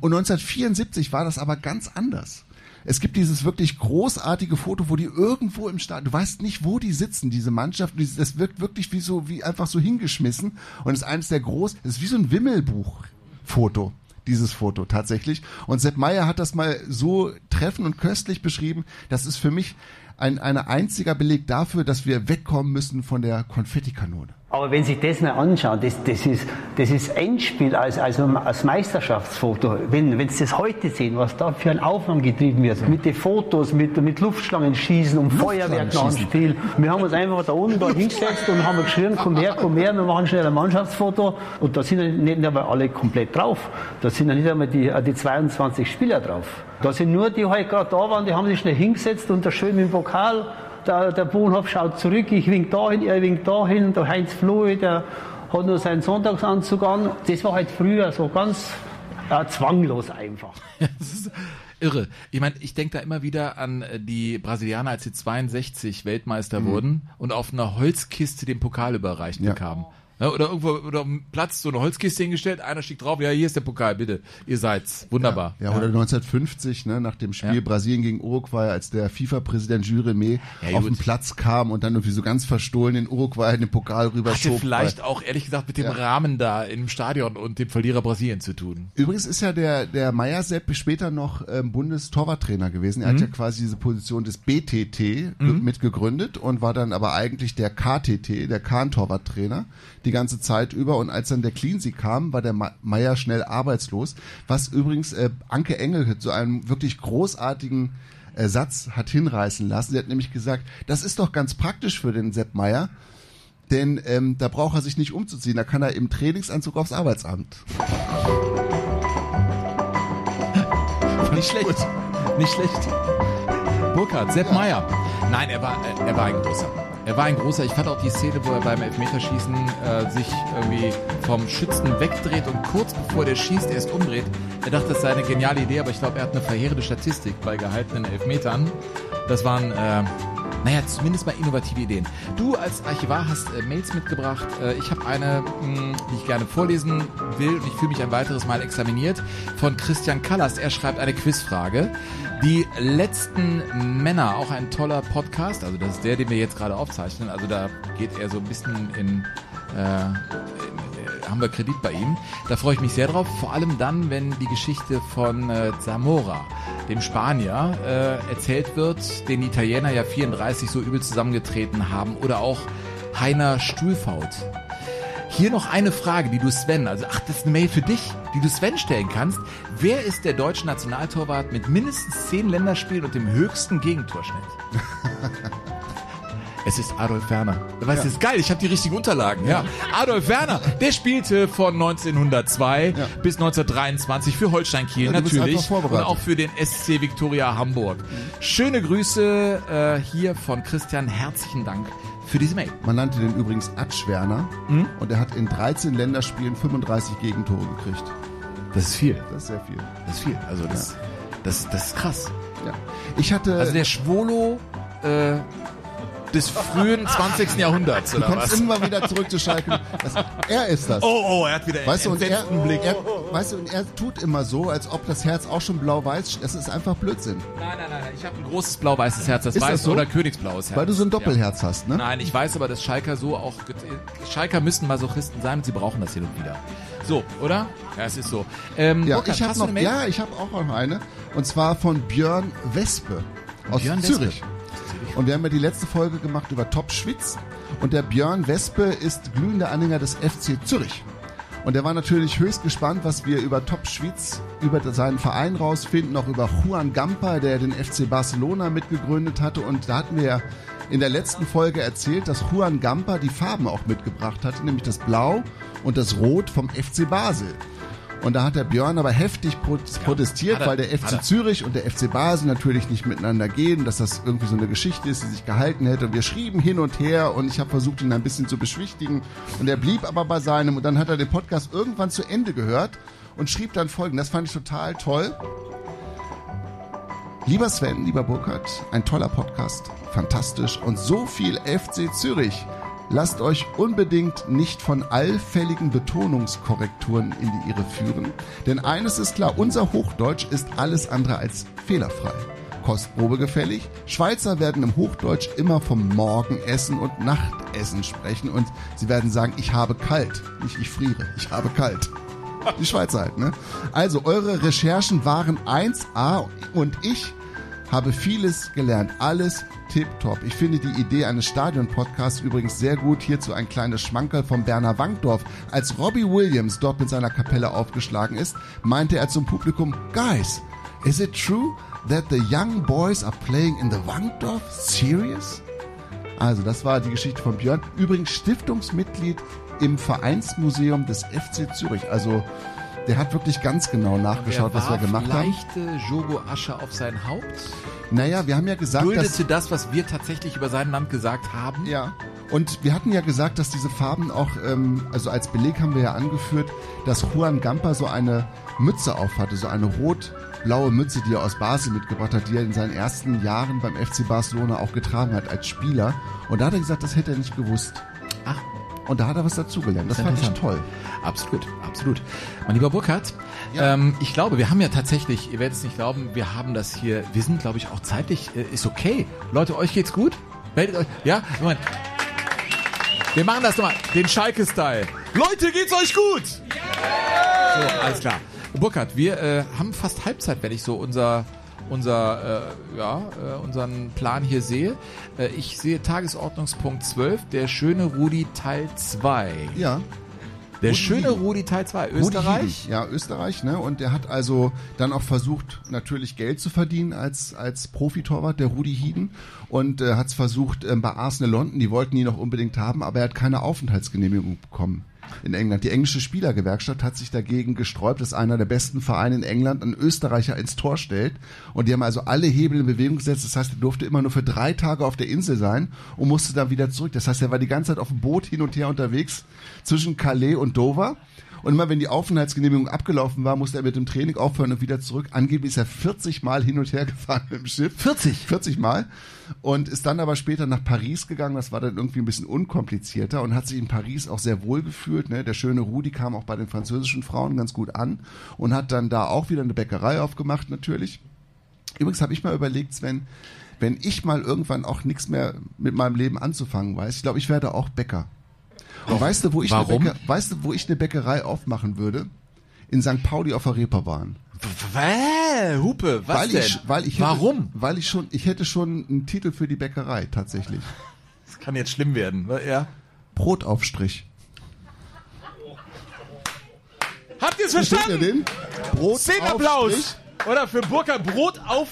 Und 1974 war das aber ganz anders. Es gibt dieses wirklich großartige Foto, wo die irgendwo im Stadion, du weißt nicht, wo die sitzen, diese Mannschaft, das wirkt wirklich wie so, wie einfach so hingeschmissen und ist eines der groß, das ist wie so ein Wimmelbuch-Foto, dieses Foto tatsächlich. Und Sepp Meyer hat das mal so treffend und köstlich beschrieben, das ist für mich ein, ein einziger Beleg dafür, dass wir wegkommen müssen von der Konfettikanone. Aber wenn sich das mal anschaut, das, das, ist, das ist Endspiel, als, also als Meisterschaftsfoto. Wenn, wenn Sie das heute sehen, was da für ein Aufwand getrieben wird, mit den Fotos, mit, mit Luftschlangen schießen, um Feuerwerk nach dem Spiel. Wir haben uns einfach da unten da hingesetzt und haben geschrien, komm her, komm her, wir machen schnell ein Mannschaftsfoto. Und da sind ja nicht aber alle komplett drauf. Da sind ja nicht einmal die, die 22 Spieler drauf. Da sind nur die, die heute gerade da waren, die haben sich schnell hingesetzt und da schön mit dem Pokal der, der Bohnhof schaut zurück, ich wink dahin, er winkt dahin, der Heinz Flohe, der hat nur seinen Sonntagsanzug an. Das war halt früher so ganz äh, zwanglos einfach. Das ist irre. Ich meine, ich denke da immer wieder an äh, die Brasilianer, als sie 62 Weltmeister Mhm. wurden und auf einer Holzkiste den Pokal überreicht Ja. bekamen. Ja, oder irgendwo oder am Platz so eine Holzkiste hingestellt, einer stieg drauf, ja, hier ist der Pokal, bitte, ihr seid's. Wunderbar. Ja, oder 1950, ne, nach dem Spiel Ja. Brasilien gegen Uruguay, als der FIFA-Präsident Juremé Ja, auf gut. den Platz kam und dann irgendwie so ganz verstohlen in Uruguay den Pokal Hatte rüberschob. vielleicht weil- auch ehrlich gesagt mit dem Ja. Rahmen da im Stadion und dem Verlierer Brasilien zu tun. Übrigens ist ja der, der Meier Sepp später noch ähm, Bundestorwarttrainer gewesen. Er hat Mhm. ja quasi diese Position des BTT Mhm. mitgegründet und war dann aber eigentlich der KTT, der Kahn-Torwarttrainer, die ganze Zeit über. Und als dann der Cleansea kam, war der Meier schnell arbeitslos. Was übrigens äh, Anke Engel zu einem wirklich großartigen äh, Satz hat hinreißen lassen. Sie hat nämlich gesagt, das ist doch ganz praktisch für den Sepp Meier, denn ähm, da braucht er sich nicht umzuziehen, da kann er im Trainingsanzug aufs Arbeitsamt. Nicht schlecht. Nicht schlecht. Burkhard, Sepp Meier. Nein, er war, äh, er war ein großer. Er war ein großer. Ich fand auch die Szene, wo er beim Elfmeterschießen äh, sich irgendwie vom Schützen wegdreht und kurz bevor der schießt, erst umdreht. Er dachte, das sei eine geniale Idee, aber ich glaube, er hat eine verheerende Statistik bei gehaltenen Elfmetern. Das waren, äh, naja, zumindest mal innovative Ideen. Du als Archivar hast äh, Mails mitgebracht. Äh, ich habe eine, mh, die ich gerne vorlesen will und ich fühle mich ein weiteres Mal examiniert von Christian Kallas. Er schreibt eine Quizfrage. Die letzten Männer, auch ein toller Podcast, also das ist der, den wir jetzt gerade aufzeichnen. Also da geht er so ein bisschen in, in äh, haben wir Kredit bei ihm. Da freue ich mich sehr drauf. Vor allem dann, wenn die Geschichte von äh, Zamora, dem Spanier, äh, erzählt wird, den die Italiener ja 34 so übel zusammengetreten haben. Oder auch Heiner Stuhlfaut. Hier noch eine Frage, die du Sven, also ach, das ist eine Mail für dich, die du Sven stellen kannst. Wer ist der deutsche Nationaltorwart mit mindestens zehn Länderspielen und dem höchsten Gegentorschnitt? Es ist Adolf Werner. Weißt du, das ist geil, ich habe die richtigen Unterlagen. Ja. Adolf Werner, der spielte von 1902 bis 1923 für Holstein Kiel Ja, natürlich und auch für den SC Viktoria Hamburg. Schöne Grüße äh, hier von Christian, herzlichen Dank für diese Mail. Man nannte den übrigens Atschwerner Mhm. und er hat in 13 Länderspielen 35 Gegentore gekriegt. Das ist viel. Das ist sehr viel. Das ist viel. Also das, das, das ist krass. Ja. Ich hatte. Also der Schwolo äh, des frühen 20. Jahrhunderts, Du oder kommst was? immer wieder zurück zu Schalke. Das, er ist das. Oh, oh, er hat wieder einen weißt du, und er, Blick. Er, weißt du, und er tut immer so, als ob das Herz auch schon blau-weiß. Das ist einfach Blödsinn. Nein, nein, nein, ich habe ein großes blau-weißes Herz, das Ist das weiße so? oder königsblaues Herz. Weil du so ein Doppelherz hast, ne? Nein, ich weiß aber, dass Schalker so auch. Schalker müssen Masochisten sein und sie brauchen das hin und wieder. So, oder? Ja, es ist so. Ähm, Ja, Burkhard, ich habe du noch, ja, ich habe auch noch eine. Und zwar von Björn Wespe aus Björn Wespe. Und wir haben ja die letzte Folge gemacht über Top Schwitz. Und der Björn Wespe ist glühender Anhänger des FC Zürich. Und er war natürlich höchst gespannt, was wir über Top Schwitz, über seinen Verein rausfinden, auch über Juan Gamper, der den FC Barcelona mitgegründet hatte. Und da hatten wir ja in der letzten Folge erzählt, dass Juan Gamper die Farben auch mitgebracht hatte, nämlich das Blau und das Rot vom FC Basel. Und da hat der Björn aber heftig pro protestiert, hat er, weil der FC. Zürich und der FC Basel natürlich nicht miteinander gehen, dass das irgendwie so eine Geschichte ist, die sich gehalten hätte. Und wir schrieben hin und her und ich habe versucht, ihn ein bisschen zu beschwichtigen. Und er blieb aber bei seinem. Und dann hat er den Podcast irgendwann zu Ende gehört und schrieb dann folgendes. Das fand ich total toll. Lieber Sven, lieber Burkhard, ein toller Podcast, fantastisch und so viel FC Zürich. Lasst euch unbedingt nicht von allfälligen Betonungskorrekturen in die Irre führen, denn eines ist klar, unser Hochdeutsch ist alles andere als fehlerfrei. Kostprobe gefällig. Schweizer werden im Hochdeutsch immer vom Morgenessen und Nachtessen sprechen und sie werden sagen, ich habe kalt. Nicht ich friere, ich habe kalt. Die Schweizer halt, ne? Also, eure Recherchen waren 1A und ich habe vieles gelernt. Alles tipptopp. Ich finde die Idee eines Stadion-Podcasts übrigens sehr gut. Hierzu ein kleines Schmankerl von Berner Wankdorf. Als Robbie Williams dort mit seiner Kapelle aufgeschlagen ist, meinte er zum Publikum, Guys, is it true that the young boys are playing in the Wankdorf? Serious? Also, das war die Geschichte von Björn. Übrigens Stiftungsmitglied im Vereinsmuseum des FC Zürich. Also, der hat wirklich ganz genau nachgeschaut, was wir gemacht haben. leichte Jogo-Asche auf sein Haupt. Naja, wir haben ja gesagt, dass... Duldete das, was wir tatsächlich über sein Land gesagt haben? Ja. Und wir hatten ja gesagt, dass diese Farben auch, ähm, also als Beleg haben wir ja angeführt, dass Juan Gamper so eine Mütze aufhatte, so eine rot-blaue Mütze, die er aus Basel mitgebracht hat, die er in seinen ersten Jahren beim FC Barcelona auch getragen hat als Spieler. Und da hat er gesagt, das hätte er nicht gewusst. Ach. Und da hat er was dazugelernt. Das Sehr fand ich toll. Absolut, absolut. Mein lieber Burkhard, ähm, ich glaube, wir haben ja tatsächlich, ihr werdet es nicht glauben, wir haben das hier, wir sind, glaube ich, auch zeitlich, äh, ist okay. Leute, euch geht's gut? Meldet euch, ja? Moment. Wir machen das nochmal, den Schalke-Style. Leute, geht's euch gut? So, alles klar. Burkhard, wir äh, haben fast Halbzeit, wenn ich so unser unser äh, ja äh, unseren Plan hier sehe. Äh, ich sehe Tagesordnungspunkt 12, der schöne Rudi Teil 2. Ja. Der Rudi schöne Hieden. Rudi Teil 2, Rudi Österreich. Hieden. Ja, Österreich, ne? Und der hat also dann auch versucht, natürlich Geld zu verdienen als, als Profitorwart, der Rudi Hieden. Und äh, hat es versucht ähm, bei Arsenal London, die wollten ihn noch unbedingt haben, aber er hat keine Aufenthaltsgenehmigung bekommen in England. Die englische Spielergewerkschaft hat sich dagegen gesträubt, dass einer der besten Vereine in England einen Österreicher ins Tor stellt. Und die haben also alle Hebel in Bewegung gesetzt. Das heißt, er durfte immer nur für drei Tage auf der Insel sein und musste dann wieder zurück. Das heißt, er war die ganze Zeit auf dem Boot hin und her unterwegs zwischen Calais und Dover. Und immer wenn die Aufenthaltsgenehmigung abgelaufen war, musste er mit dem Training aufhören und wieder zurück. Angeblich ist er 40 Mal hin und her gefahren mit dem Schiff. 40? 40 Mal. Und ist dann aber später nach Paris gegangen. Das war dann irgendwie ein bisschen unkomplizierter und hat sich in Paris auch sehr wohl gefühlt. Ne? Der schöne Rudi kam auch bei den französischen Frauen ganz gut an und hat dann da auch wieder eine Bäckerei aufgemacht natürlich. Übrigens habe ich mal überlegt, Sven, wenn ich mal irgendwann auch nichts mehr mit meinem Leben anzufangen weiß, ich glaube, ich werde auch Bäcker. Und weißt du, wo ich, Warum? Eine Bäcker, weißt du, wo ich eine Bäckerei aufmachen würde? In St. Pauli auf der Reeperbahn. Wäh, Hupe, was weil denn? Ich, weil ich hätte, Warum? Weil ich schon, ich hätte schon einen Titel für die Bäckerei tatsächlich. Das kann jetzt schlimm werden. Ja. Brotaufstrich. Habt ihr es verstanden? Brot Szenenapplaus. Oder für Burkhard Brot auf.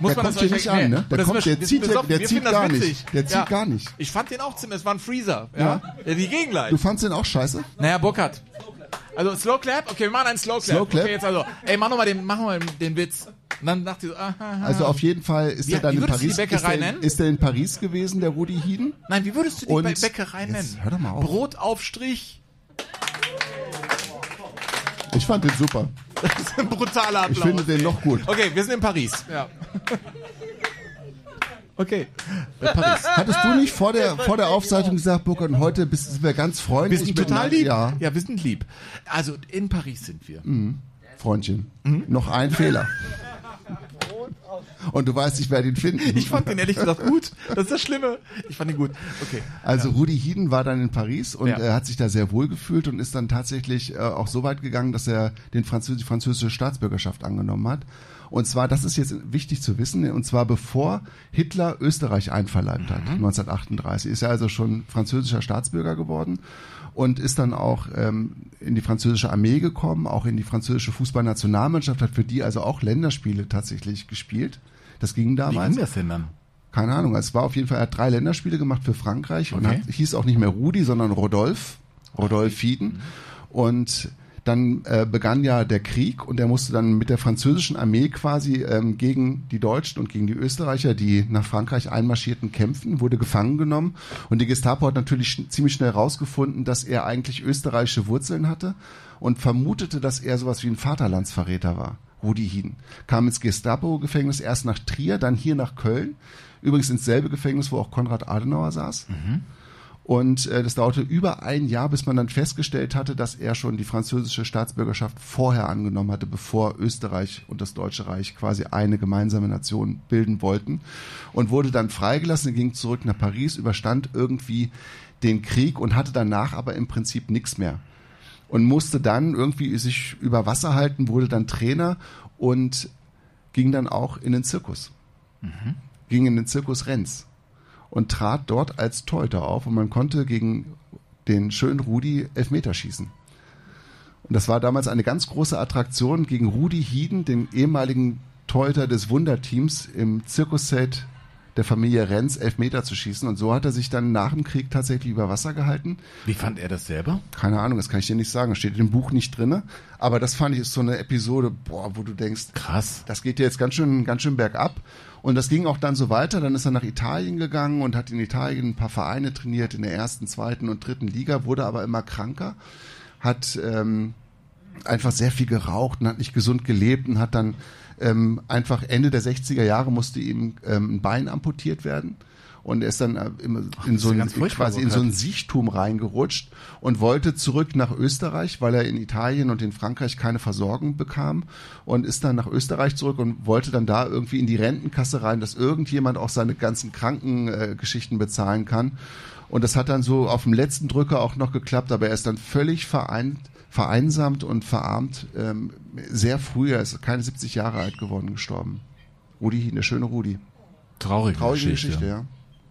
Muss Der man kommt das hier nicht erklären? an, ne? Der kommt- der wir zieht ja- der Wir zieht gar witzig. nicht. Der zieht gar nicht. Ich fand den auch ziemlich, es war ein Freezer. Ja. Ja. ja. Die Gegenlein. Du fandst den auch scheiße? Naja, Burkhard. Also Slow Clap? Okay, wir machen einen Slow Clap. Slow Clap? Okay, jetzt also. Ey, mach nochmal den, mach noch mal den Witz. Und dann dachte ich so, aha, aha. Also auf jeden Fall ist Wie- er dann in du die Paris. Bäckerei ist, er, nennen? ist er in Paris gewesen, der Rudi Hieden? Nein, wie würdest du die Und- Bä- Bäckerei Jetzt nennen? hör doch mal auf. Brotaufstrich. Ich fand den super. Das ist ein brutaler Applaus. Ich finde den noch gut. Okay, wir sind in Paris. Ja. Okay. Bei Paris. Hattest du nicht vor der, vor der Aufzeichnung gesagt, Burkhard, und heute bist sind wir ganz Wir freundlich? sind total lieb. Ja, ja, wir sind lieb. Also in Paris sind wir. mhm. Freundchen. Mhm. Noch ein Fehler. Und du weißt, ich werde ihn finden. Ich fand den ehrlich gesagt gut. Das ist das Schlimme. Ich fand ihn gut. Okay. Also Rudi Hieden war dann in Paris und Ja. er hat sich da sehr wohl gefühlt und ist dann tatsächlich äh, auch so weit gegangen, dass er den Französ die französische Staatsbürgerschaft angenommen hat. Und zwar, das ist jetzt wichtig zu wissen, und zwar bevor Hitler Österreich einverleibt hat, 1938. Ist er also schon französischer Staatsbürger geworden und ist dann auch ähm, in die französische Armee gekommen, auch in die französische Fußballnationalmannschaft, hat für die also auch Länderspiele tatsächlich gespielt. Das ging Wie damals. ging das denn dann? Keine Ahnung, es war auf jeden Fall, er hat drei Länderspiele gemacht für Frankreich und Okay. hat, hieß auch nicht mehr Rudi, sondern Rodolphe, Rodolphe Hieden. Und dann äh, begann ja der Krieg und er musste dann mit der französischen Armee quasi ähm, gegen die Deutschen und gegen die Österreicher, die nach Frankreich einmarschierten, kämpfen, wurde gefangen genommen und die Gestapo hat natürlich sch ziemlich schnell herausgefunden, dass er eigentlich österreichische Wurzeln hatte und vermutete, dass er sowas wie ein Vaterlandsverräter war. Rudi Hieden kam ins Gestapo-Gefängnis erst nach Trier, dann hier nach Köln, übrigens ins selbe Gefängnis, wo auch Konrad Adenauer saß. Und äh, das dauerte über ein Jahr, bis man dann festgestellt hatte, dass er schon die französische Staatsbürgerschaft vorher angenommen hatte, bevor Österreich und das Deutsche Reich quasi eine gemeinsame Nation bilden wollten. Und wurde dann freigelassen, ging zurück nach Paris, überstand irgendwie den Krieg und hatte danach aber im Prinzip nichts mehr. Und musste dann irgendwie sich über Wasser halten, wurde dann Trainer und ging dann auch in den Zirkus. Ging in den Zirkus Renz und trat dort als Torhüter auf und man konnte gegen den schönen Rudi Elfmeter schießen. Und das war damals eine ganz große Attraktion, gegen Rudi Hieden, den ehemaligen Torhüter des Wunderteams im Zirkuszelt der Familie Renz Elfmeter zu schießen. Und so hat er sich dann nach dem Krieg tatsächlich über Wasser gehalten. Wie fand er das selber? Keine Ahnung, das kann ich dir nicht sagen. Das steht im Buch nicht drinne. Aber das fand ich ist so eine Episode, boah, wo du denkst, krass, das geht dir jetzt ganz schön, ganz schön bergab. Und das ging auch dann so weiter. Dann ist er nach Italien gegangen und hat in Italien ein paar Vereine trainiert in der ersten, zweiten und dritten Liga, wurde aber immer kranker, hat ähm, einfach sehr viel geraucht und hat nicht gesund gelebt und hat dann ähm, einfach Ende der 60er Jahre musste ihm ähm, ein Bein amputiert werden. Und er ist dann äh, in das so ein, quasi in so ein. Siechtum reingerutscht und wollte zurück nach Österreich, weil er in Italien und in Frankreich keine Versorgung bekam und ist dann nach Österreich zurück und wollte dann da irgendwie in die Rentenkasse rein, dass irgendjemand auch seine ganzen Krankengeschichten äh, bezahlen kann. Und das hat dann so auf dem letzten Drücker auch noch geklappt, aber er ist dann völlig vereint, vereinsamt und verarmt. Ähm, sehr früh, er ist keine 70 Jahre alt geworden, gestorben. Rudi, der schöne Rudi. Traurige, Traurige Geschichte. Geschichte, ja.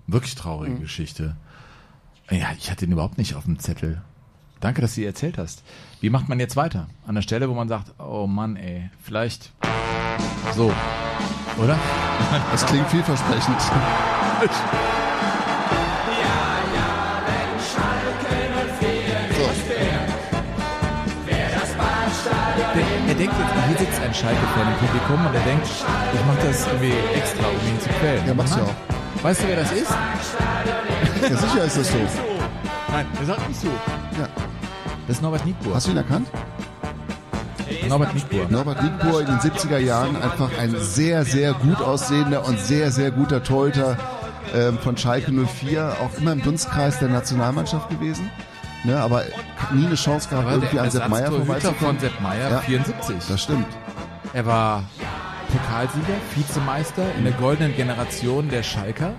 Wirklich traurige Mhm. Geschichte. Ja, ich hatte ihn überhaupt nicht auf dem Zettel. Danke, dass du sie erzählt hast. Wie macht man jetzt weiter? An der Stelle, wo man sagt, oh Mann, ey, vielleicht so, oder? Das klingt vielversprechend. denkt jetzt, hier sitzt ein Schalke-Fan im Publikum und er denkt, ich mache das irgendwie extra, um ihn zu quälen. Ja, machst du Mann. auch. Weißt du, wer das ist? Ja, sicher ist das so. Nein, er sagt nicht so. Ja. Das ist Norbert Nietbuhr. Hast du ihn erkannt? Norbert Nietbuhr. Norbert Nietbuhr in den 70er Jahren einfach ein sehr, sehr gut aussehender und sehr, sehr guter Torhüter ähm, von Schalke 04, auch immer im Dunstkreis der Nationalmannschaft gewesen. Ne, aber nie eine Chance gehabt, irgendwie der an Sepp Meier vorbeizukommen. von Sepp Meier, 74. Das stimmt. Er war Pokalsieger, Vizemeister in der goldenen Generation der Schalker.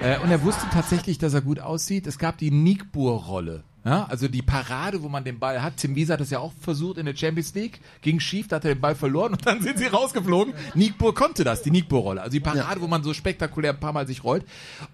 Äh, und er wusste tatsächlich, dass er gut aussieht. Es gab die Nickbur-Rolle. Ja, also die Parade, wo man den Ball hat. Tim Wiese hat das ja auch versucht in der Champions League. Ging schief, da hat er den Ball verloren und dann sind sie rausgeflogen. Nickbur konnte das, die Nickbur-Rolle. Also die Parade, wo man so spektakulär ein paar Mal sich rollt.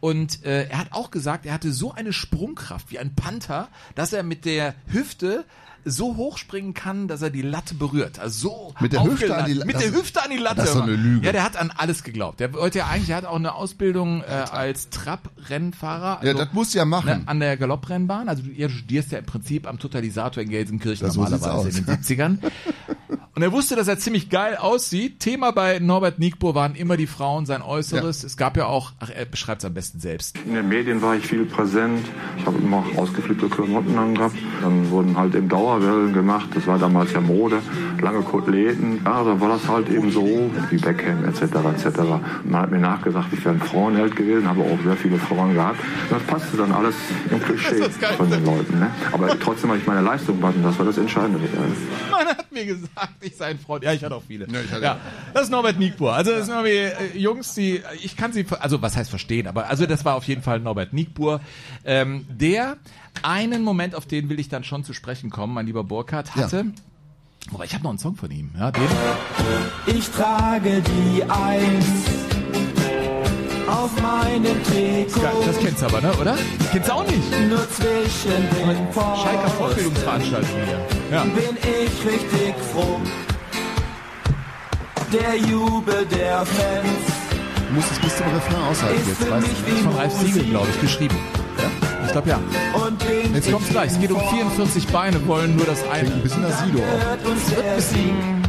Und äh, er hat auch gesagt, er hatte so eine Sprungkraft wie ein Panther, dass er mit der Hüfte so hoch springen kann, dass er die Latte berührt. Also so Mit der Hüfte an die La- Mit der Hüfte an die Latte. das ist doch eine Lüge. Ja, der hat an alles geglaubt. Der wollte ja eigentlich, er hat auch eine Ausbildung äh, als Trab-Rennfahrer. Ja, das muss ja machen. Ne, an der Galopprennbahn. Also ja, du studierst ja im Prinzip am Totalisator in Gelsenkirchen sieht's normalerweise in den 70ern. Und er wusste, dass er ziemlich geil aussieht. Thema bei Norbert Nickbohr waren immer die Frauen, sein Äußeres. Es gab ja auch, ach, er beschreibt es am besten selbst. In den Medien war ich viel präsent. Ich habe immer ausgeflippte Klamotten angehabt. Dann wurden halt eben Dauerwellen gemacht. Das war damals ja Mode. Lange Koteletten. Ja, da war das halt eben so, wie Beckham etc. etc. Man hat mir nachgesagt, ich wäre ein Frauenheld gewesen, habe auch sehr viele Frauen gehabt. Und das passte dann alles im Klischee von den Leuten. Ne? Aber trotzdem habe ich meine Leistung gemacht das war das Entscheidende. Man hat mir gesagt, ich sei ein Freund. Ja, ich hatte auch viele. Ja, ich hatte ja, das ist Norbert Nickbohr. Also das sind irgendwie äh, Jungs, die ich kann sie, also was heißt verstehen, aber also das war auf jeden Fall Norbert Nickbohr, ähm, der einen Moment, auf den will ich dann schon zu sprechen kommen, mein lieber Burkhardt hatte. Wobei ich habe noch einen Song von ihm. Ja, den. Ich trage die Eins auf meinem Trikot. Das kennst du aber, ne? Oder? Kennst du auch nicht? Nur zwischen den Schalker Fortbildungsveranstaltung hier. Ja. bin ich richtig froh. Der Jubel der Fans Du musst es bis zum Refrain aushalten ist jetzt, für weißt mich du? wie Von Ralf Siegel, glaube ich, geschrieben. Ich glaube ja. Jetzt kommt's gleich. Es geht um 44 Beine, wollen nur das eine. Ein bisschen nach Sido auch. Es wird ein bisschen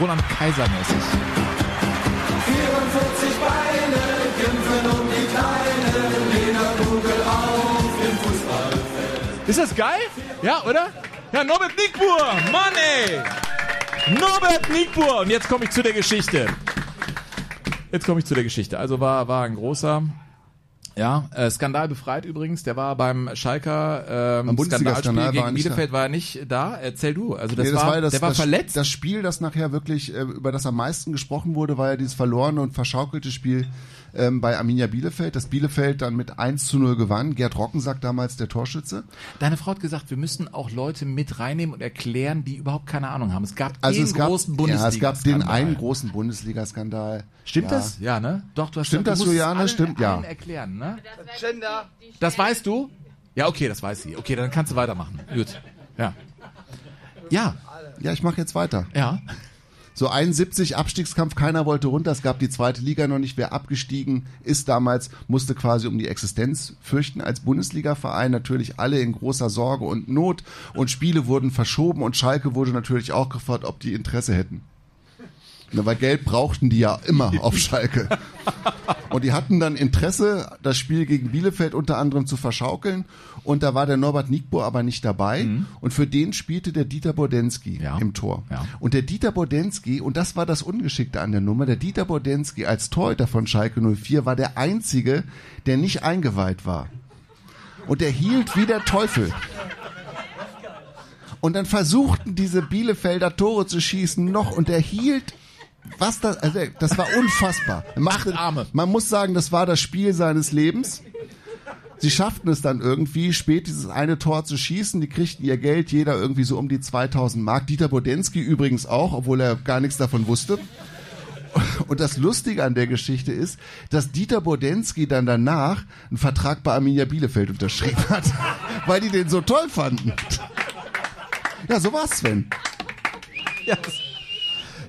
Roland Kaiser-mäßig. 44 Ist das geil? Ja, oder? Ja, Norbert Nickbur! Mann, ey! Norbert Nickbur! Und jetzt komme ich zu der Geschichte. Jetzt komme ich zu der Geschichte. Also war, war ein großer, ja, äh, Skandal befreit übrigens. Der war beim Schalker ähm, Beim Skandalspiel war gegen Bielefeld war er nicht da. Erzähl du. Also das, Nee, war, das, der war das, verletzt. Das Spiel, das nachher wirklich, äh, über das am meisten gesprochen wurde, war ja dieses verlorene und verschaukelte Spiel ähm, bei Arminia Bielefeld, das Bielefeld dann mit 1 zu 0 gewann. Gerd Rockensack damals der Torschütze. Deine Frau hat gesagt, wir müssen auch Leute mit reinnehmen und erklären, die überhaupt keine Ahnung haben. Es gab Also den es gab, großen ja, Bundesliga. es gab den einen großen Bundesliga-Skandal. Stimmt ja. das? Ja, ne? Doch, du hast Stimmt du das, Juliane? allen, Stimmt, ja. allen erklären, ne? Gender. Das weißt du? Ja, okay, das weiß sie. Okay, dann kannst du weitermachen. Gut. Ja. Ja. Ja, ich mache jetzt weiter. Ja. So 71 Abstiegskampf, keiner wollte runter, es gab die zweite Liga noch nicht. Wer abgestiegen ist damals, musste quasi um die Existenz fürchten als Bundesliga-Verein. Natürlich alle in großer Sorge und Not und Spiele wurden verschoben und Schalke wurde natürlich auch gefragt, ob die Interesse hätten. Na, weil Geld brauchten die ja immer auf Schalke. Und die hatten dann Interesse, das Spiel gegen Bielefeld unter anderem zu verschaukeln. Und da war der Norbert Nickbo aber nicht dabei. Und für den spielte der Dieter Bodensky im Tor. Und der Dieter Bodensky, und das war das Ungeschickte an der Nummer, der Dieter Bodensky als Torhüter von Schalke 04 war der Einzige, der nicht eingeweiht war. Und er hielt wie der Teufel. Und dann versuchten diese Bielefelder Tore zu schießen noch und er hielt was das, also das war unfassbar. Machte, Man muss sagen, das war das Spiel seines Lebens. Sie schafften es dann irgendwie, spät dieses eine Tor zu schießen. Die kriegten ihr Geld, jeder irgendwie so um die 2000 Mark. Dieter Bodensky übrigens auch, obwohl er gar nichts davon wusste. Und das Lustige an der Geschichte ist, dass Dieter Bodensky dann danach einen Vertrag bei Arminia Bielefeld unterschrieben hat, weil die den so toll fanden. Ja, so war's, Sven. Ja, das,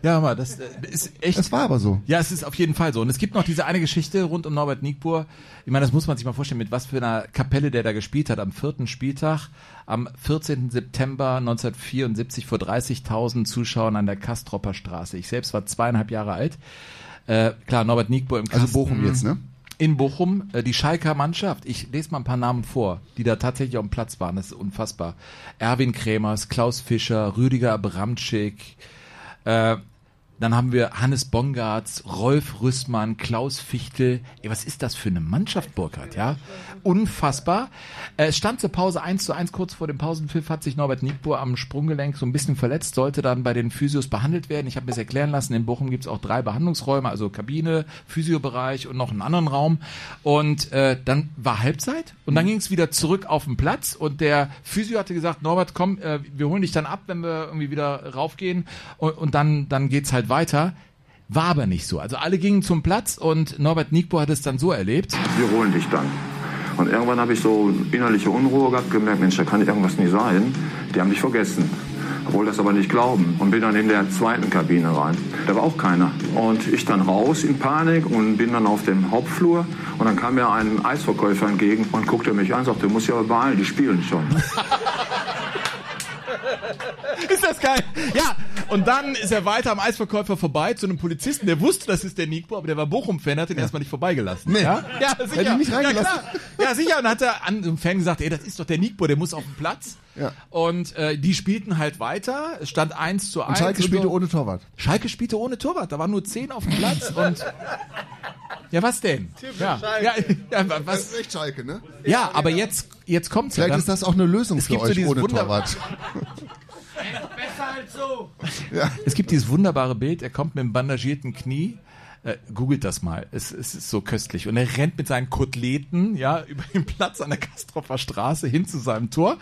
ja, mal, das äh, ist echt. Das war aber so. Ja, es ist auf jeden Fall so. Und es gibt noch diese eine Geschichte rund um Norbert Nigbur. Ich meine, das muss man sich mal vorstellen, mit was für einer Kapelle der da gespielt hat. Am vierten Spieltag, am 14. September 1974 vor 30.000 Zuschauern an der Kastropper Straße. Ich selbst war zweieinhalb Jahre alt. Äh, klar, Norbert Nigbur im Also Kasten. Bochum jetzt, ne? In Bochum, äh, die Schalker Mannschaft. Ich lese mal ein paar Namen vor, die da tatsächlich auf dem Platz waren. Das ist unfassbar. Erwin Kremers, Klaus Fischer, Rüdiger Abramczyk, äh, dann haben wir Hannes Bongartz, Rolf Rüssmann, Klaus Fichtel. Ey, was ist das für eine Mannschaft, Burkhardt, ja? Unfassbar. Äh, Es stand zur Pause 1 zu 1. Kurz vor dem Pausenpfiff hat sich Norbert Nigbur am Sprunggelenk so ein bisschen verletzt, sollte dann bei den Physios behandelt werden. Ich habe mir das erklären lassen, in Bochum gibt es auch drei Behandlungsräume, also Kabine, Physiobereich und noch einen anderen Raum. Und äh, dann war Halbzeit und dann ging es wieder zurück auf den Platz und der Physio hatte gesagt, Norbert, komm, äh, wir holen dich dann ab, wenn wir irgendwie wieder raufgehen und, und dann, dann geht's halt weiter. War aber nicht so. Also alle gingen zum Platz und Norbert Nigbur hat es dann so erlebt. Wir holen dich dann. Und irgendwann habe ich so innerliche Unruhe gehabt, gemerkt, Mensch, da kann irgendwas nicht sein. Die haben dich vergessen. Obwohl das aber nicht glauben. Und bin dann in der zweiten Kabine rein. Da war auch keiner. Und ich dann raus in Panik und bin dann auf dem Hauptflur. Und dann kam mir ein Eisverkäufer entgegen und guckte mich an und sagte, du musst ja beeilen, die spielen schon. Ist das geil? Ja, und dann ist er weiter am Eisverkäufer vorbei zu einem Polizisten, der wusste, das ist der Nico, aber der war Bochum-Fan, hat ihn erstmal nicht vorbeigelassen. Nee. Ja, ja sicher. Hätte ihn nicht reingelassen. Ja, klar. ja, sicher. Und dann hat er an einem Fan gesagt, ey, das ist doch der Nico, der muss auf den Platz. Ja. Und äh, die spielten halt weiter. Es stand 1 zu 1. Und Schalke spielte so. ohne Torwart. Schalke spielte ohne Torwart. Da waren nur 10 auf dem Platz. und ja, was denn? Ja, ja, ja, Das was? ist echt Schalke, ne? Ja, aber jetzt, jetzt kommt's ja. Vielleicht ist das auch eine Lösung Es für gibt so euch dieses ohne Wunder- Torwart. Besser als so. Es gibt dieses wunderbare Bild, er kommt mit einem bandagierten Knie. Äh, googelt das mal, es, es ist so köstlich. Und er rennt mit seinen Koteletten, ja, über den Platz an der Kastropfer Straße hin zu seinem Tor.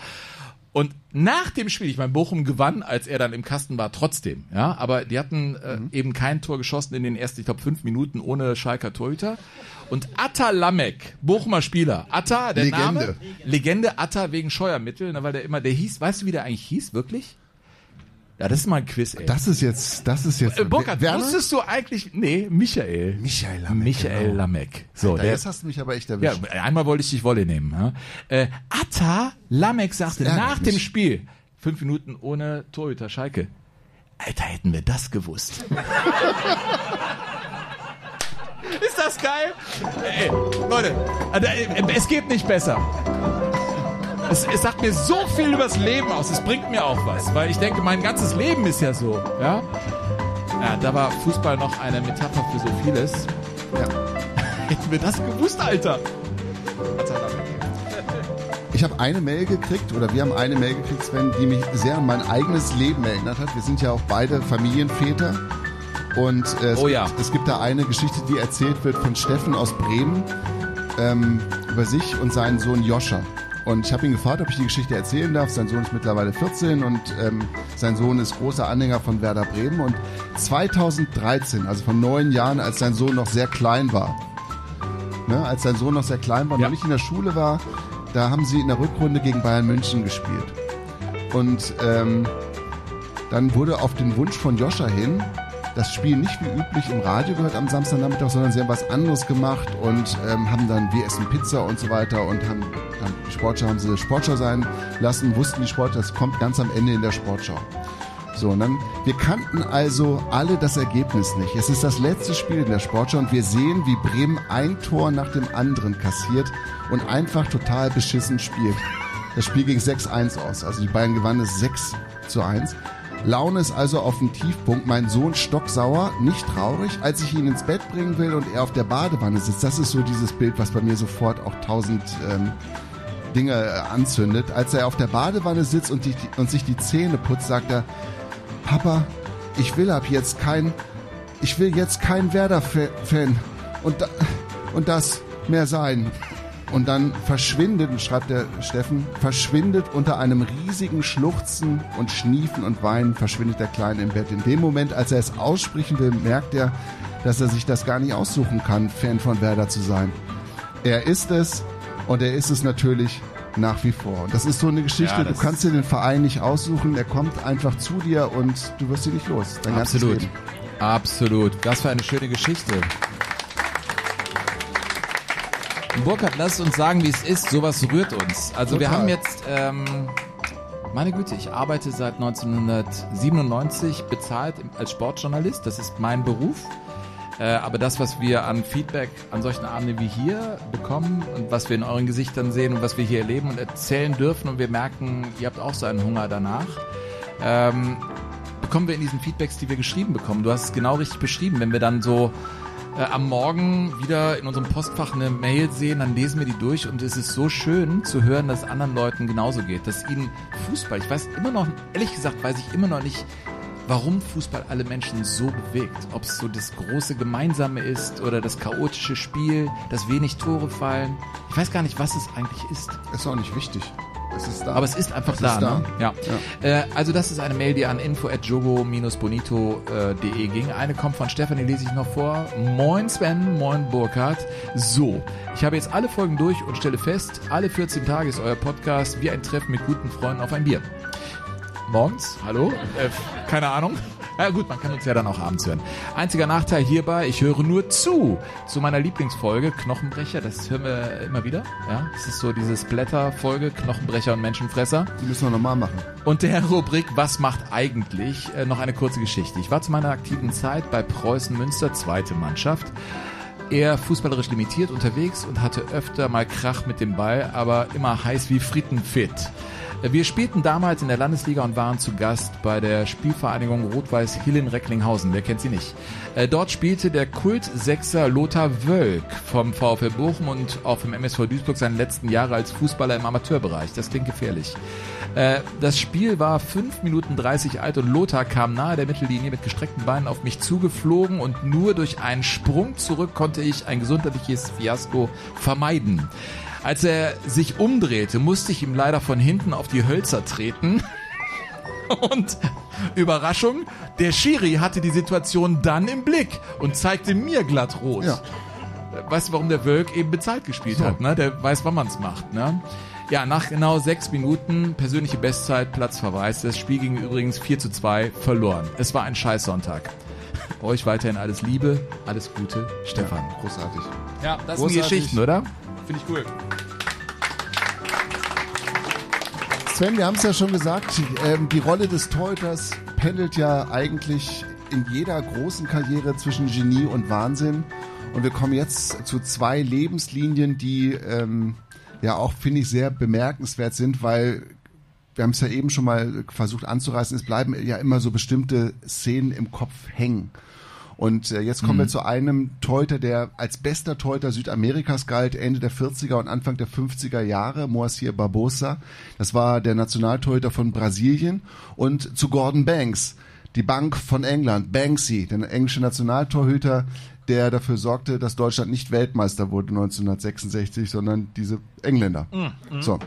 Und nach dem Spiel, ich meine, Bochum gewann, als er dann im Kasten war, trotzdem, ja, aber die hatten äh, eben kein Tor geschossen in den ersten, ich glaube, fünf Minuten ohne Schalker Torhüter. Und Atta Lamek, Bochumer Spieler, Atta, der Legende. Name, Legende Atta wegen Scheuermittel, ne, weil der immer, der hieß, weißt du, wie der eigentlich hieß, wirklich? Ja, das ist mal ein Quiz, ey. Das ist jetzt, das ist jetzt. Äh, Burkhard, Werner? wusstest du eigentlich, nee, Michael. Michael Lameck. Michael genau. Lameck. So, Alter, der, jetzt hast du mich aber echt ja, erwischt. einmal wollte ich dich Wolle nehmen. Ja. Äh, Atta Lameck sagte nach mich. dem Spiel, fünf Minuten ohne Torhüter Schalke, Alter, hätten wir das gewusst. Ist das geil? Ey, Leute, also, äh, es geht nicht besser. Es, es sagt mir so viel übers Leben aus. Es bringt mir auch was, weil ich denke, mein ganzes Leben ist ja so. Ja, ja da war Fußball noch eine Metapher für so vieles. Ja. Hätten wir das gewusst, Alter. Ich habe eine Mail gekriegt, oder wir haben eine Mail gekriegt, Sven, die mich sehr an mein eigenes Leben erinnert hat. Wir sind ja auch beide Familienväter. Und äh, es, Oh ja. gibt, es gibt da eine Geschichte, die erzählt wird von Steffen aus Bremen ähm, über sich und seinen Sohn Joscha. Und ich habe ihn gefragt, ob ich die Geschichte erzählen darf. Sein Sohn ist mittlerweile 14 und ähm, sein Sohn ist großer Anhänger von Werder Bremen. Und 2013, also vor neun Jahren, als sein Sohn noch sehr klein war, ne, als sein Sohn noch sehr klein war und noch nicht in der Schule war, da haben sie in der Rückrunde gegen Bayern München gespielt. Und ähm, dann wurde auf den Wunsch von Joscha hin das Spiel nicht wie üblich im Radio gehört am Samstagnachmittag, sondern sie haben was anderes gemacht und ähm, haben dann Wir essen Pizza und so weiter und haben, Sportschau haben sie Sportschau sein lassen, wussten die Sportschau, das kommt ganz am Ende in der Sportschau. So, und dann, wir kannten also alle das Ergebnis nicht. Es ist das letzte Spiel in der Sportschau und wir sehen, wie Bremen ein Tor nach dem anderen kassiert und einfach total beschissen spielt. Das Spiel ging 6-1 aus. Also die Bayern gewannen es 6 zu 1. Laune ist also auf dem Tiefpunkt. Mein Sohn stocksauer, nicht traurig, als ich ihn ins Bett bringen will und er auf der Badewanne sitzt. Das ist so dieses Bild, was bei mir sofort auch tausend ähm, Dinge äh, anzündet. Als er auf der Badewanne sitzt und, die, und sich die Zähne putzt, sagt er, Papa, ich will ab jetzt kein, ich will jetzt kein Werder-Fan und, und das mehr sein. Und dann verschwindet, schreibt der Steffen, verschwindet unter einem riesigen Schluchzen und Schniefen und Weinen, verschwindet der Kleine im Bett. In dem Moment, als er es aussprechen will, merkt er, dass er sich das gar nicht aussuchen kann, Fan von Werder zu sein. Er ist es und er ist es natürlich nach wie vor. Und das ist so eine Geschichte, Ja, du kannst dir den Verein nicht aussuchen, er kommt einfach zu dir und du wirst ihn nicht los. Dein Absolut. Absolut. Das war eine schöne Geschichte. Burkhard, lass uns sagen, wie es ist. Sowas rührt uns. Also wir Total. haben jetzt, ähm, meine Güte, ich arbeite seit 1997 bezahlt als Sportjournalist. Das ist mein Beruf. Äh, aber das, was wir an Feedback an solchen Abenden wie hier bekommen und was wir in euren Gesichtern sehen und was wir hier erleben und erzählen dürfen und wir merken, ihr habt auch so einen Hunger danach, ähm, bekommen wir in diesen Feedbacks, die wir geschrieben bekommen. Du hast es genau richtig beschrieben. Wenn wir dann so äh, am Morgen wieder in unserem Postfach eine Mail sehen, dann lesen wir die durch und es ist so schön zu hören, dass es anderen Leuten genauso geht, dass ihnen Fußball, ich weiß immer noch, ehrlich gesagt, weiß ich immer noch nicht, warum Fußball alle Menschen so bewegt. Ob es so das große Gemeinsame ist oder das chaotische Spiel, dass wenig Tore fallen. Ich weiß gar nicht, was es eigentlich ist. Ist auch nicht wichtig. Es ist da. Aber es ist einfach Es da, ist da. ne? Ja. Äh, also das ist eine Mail, die an info@jogo-bonito.de ging. Eine kommt von Stefan, die lese ich noch vor. Moin Sven, moin Burkhard. So, ich habe jetzt alle Folgen durch und stelle fest, alle 14 Tage ist euer Podcast wie ein Treffen mit guten Freunden auf ein Bier. Morgens, hallo? Äh, keine Ahnung. Ja gut, man kann uns ja dann auch abends hören. Einziger Nachteil hierbei, ich höre nur zu. Zu meiner Lieblingsfolge, Knochenbrecher, das hören wir immer wieder. Ja, das ist so diese Splatter-Folge, Knochenbrecher und Menschenfresser. Die müssen wir nochmal machen. Und der Rubrik Was macht eigentlich? Äh, noch eine kurze Geschichte. Ich war zu meiner aktiven Zeit bei Preußen Münster, zweite Mannschaft. Eher fußballerisch limitiert unterwegs und hatte öfter mal Krach mit dem Ball, aber immer heiß wie Frittenfit. Wir spielten damals in der Landesliga und waren zu Gast bei der Spielvereinigung Rot-Weiß Hillen-Recklinghausen. Wer kennt sie nicht? Äh, Dort spielte der Kult-Sechser Lothar Wölk vom VfL Bochum und auch vom MSV Duisburg seine letzten Jahre als Fußballer im Amateurbereich. Das klingt gefährlich. Äh, Das Spiel war 5 Minuten 30 alt und Lothar kam nahe der Mittellinie mit gestreckten Beinen auf mich zugeflogen und nur durch einen Sprung zurück konnte ich ein gesundheitliches Fiasko vermeiden. Als er sich umdrehte, musste ich ihm leider von hinten auf die Hölzer treten. Und Überraschung, der Schiri hatte die Situation dann im Blick und zeigte mir glatt rot. Ja. Weißt du, warum der Wölk eben bezahlt gespielt So. hat, ne? Der weiß, wann man's macht, ne? Ja, nach genau sechs Minuten persönliche Bestzeit, Platzverweis. Das Spiel ging übrigens 4 zu 2 verloren. Es war ein Scheißsonntag. Euch weiterhin alles Liebe, alles Gute, Stefan. Ja, großartig. Ja, das Großartig. sind Geschichten, oder? Finde ich cool. Sven, wir haben es ja schon gesagt, ähm, die Rolle des Torhüters pendelt ja eigentlich in jeder großen Karriere zwischen Genie und Wahnsinn. Und wir kommen jetzt zu zwei Lebenslinien, die ähm, ja auch, finde ich, sehr bemerkenswert sind, weil wir haben es ja eben schon mal versucht anzureißen, es bleiben ja immer so bestimmte Szenen im Kopf hängen. Und äh, jetzt kommen Mhm. wir zu einem Torhüter, der als bester Torhüter Südamerikas galt, Ende der 40er und Anfang der 50er Jahre, Moacir Barbosa. Das war der Nationaltorhüter von Brasilien. Und zu Gordon Banks, die Bank von England, Banksy, der englische Nationaltorhüter, der dafür sorgte, dass Deutschland nicht Weltmeister wurde 1966, sondern diese Engländer. Mhm. So.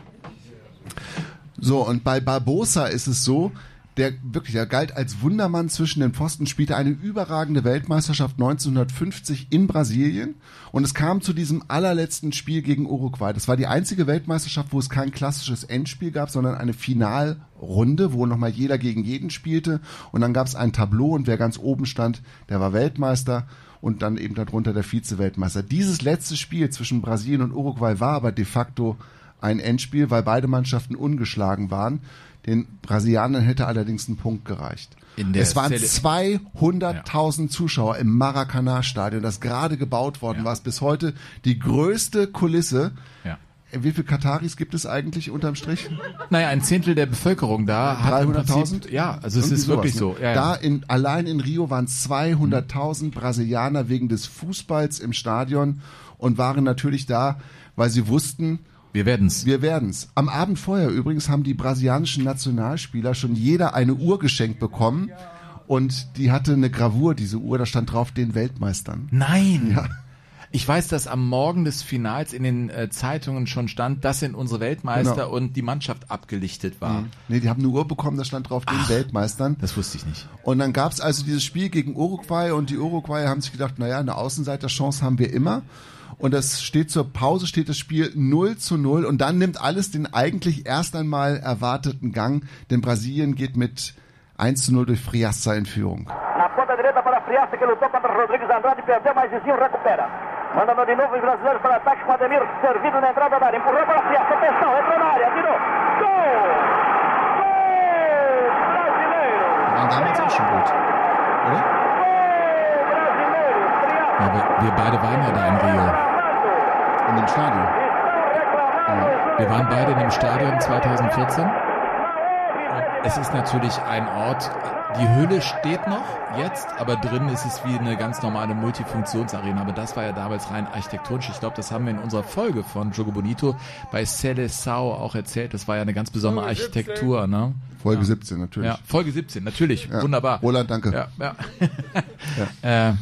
So, und bei Barbosa ist es so, der wirklich, er galt als Wundermann zwischen den Pfosten, spielte eine überragende Weltmeisterschaft 1950 in Brasilien und es kam zu diesem allerletzten Spiel gegen Uruguay. Das war die einzige Weltmeisterschaft, wo es kein klassisches Endspiel gab, sondern eine Finalrunde, wo nochmal jeder gegen jeden spielte und dann gab es ein Tableau und wer ganz oben stand, der war Weltmeister und dann eben darunter der Vize-Weltmeister. Dieses letzte Spiel zwischen Brasilien und Uruguay war aber de facto ein Endspiel, weil beide Mannschaften ungeschlagen waren. Den Brasilianern hätte allerdings ein Punkt gereicht. In der es waren Zelle- 200.000 Zuschauer im Maracanã-Stadion, das gerade gebaut worden war. Es bis heute die größte Kulisse. Ja. Wie viele Kataris gibt es eigentlich unterm Strich? Naja, ein Zehntel der Bevölkerung da hat im 300.000? Prinzip- Ja, also es ist wirklich sowas, so. ne? Ja, Da ja. in, allein in Rio waren 200.000 Brasilianer wegen des Fußballs im Stadion und waren natürlich da, weil sie wussten, wir werden's. Wir werden's. Am Abend vorher übrigens haben die brasilianischen Nationalspieler schon jeder eine Uhr geschenkt bekommen und die hatte eine Gravur, diese Uhr, da stand drauf den Weltmeistern. Nein. Ja. Ich weiß, dass am Morgen des Finals in den äh, Zeitungen schon stand, das sind unsere Weltmeister Genau. und die Mannschaft abgelichtet war. Nee, die haben eine Uhr bekommen, da stand drauf den Weltmeistern. Das wusste ich nicht. Und dann gab's also dieses Spiel gegen Uruguay und die Uruguayer haben sich gedacht, naja, eine Außenseiterchance haben wir immer. Und das steht zur Pause, steht das Spiel 0 zu 0 und dann nimmt alles den eigentlich erst einmal erwarteten Gang, denn Brasilien geht mit 1 zu 0 durch Friassa in Führung. Na ponta direita para Friaça, que lutou contra Rodrigues Andrade, perdeu, mas Zizinho recupera. Mandando de novo os brasileiros para ataque com Ademir, servido na entrada da área, empurrou para Friaça, atenção, entrou na área, tirou. Gol! Gol brasileiro! Die waren damals auch schon gut, oder? Ja, wir, wir beide waren ja da in Rio. In dem Stadion. Wir waren beide in dem Stadion 2014. Und es ist natürlich ein Ort, die Hülle steht noch jetzt, aber drin ist es wie eine ganz normale Multifunktionsarena. Aber das war ja damals rein architektonisch. Ich glaube, das haben wir in unserer Folge von Jogo Bonito bei Seleção auch erzählt. Das war ja eine ganz besondere Folge 17. Architektur. Ne? Folge ja. 17 natürlich. Ja, Folge 17, natürlich. Ja. Wunderbar. Roland, danke. Ja, ja. Äh,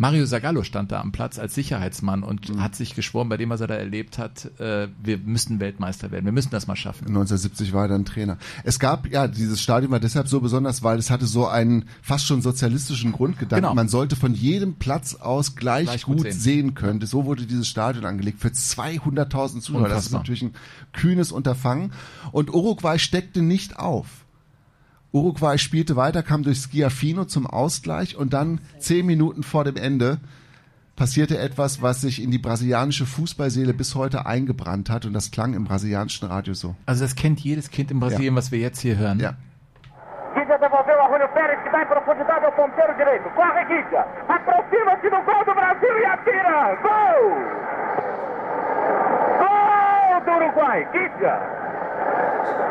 Mario Zagallo stand da am Platz als Sicherheitsmann und Mhm. hat sich geschworen, bei dem, was er da erlebt hat, äh, wir müssen Weltmeister werden. Wir müssen das mal schaffen. 1970 war er dann Trainer. Es gab, ja, dieses Stadion war deshalb so besonders, weil es hatte so einen fast schon sozialistischen Grundgedanken. Genau. Man sollte von jedem Platz aus gleich, Gleich gut sehen. sehen können. So wurde dieses Stadion angelegt für 200.000 Zuschauer. Das ist natürlich ein kühnes Unterfangen. Und Uruguay steckte nicht auf. Uruguay spielte weiter, kam durch Schiaffino zum Ausgleich und dann zehn Minuten vor dem Ende passierte etwas, was sich in die brasilianische Fußballseele bis heute eingebrannt hat und das klang im brasilianischen Radio so. Also das kennt jedes Kind in Brasilien, was wir jetzt hier hören. Ja. Guidia devolveu a Julio Pérez, que dá em profundidade ao ponteiro direito. Corre, Guidia. Aproxima-se do gol do Brasil e atira. Gol! Gol do Uruguai. Guidia.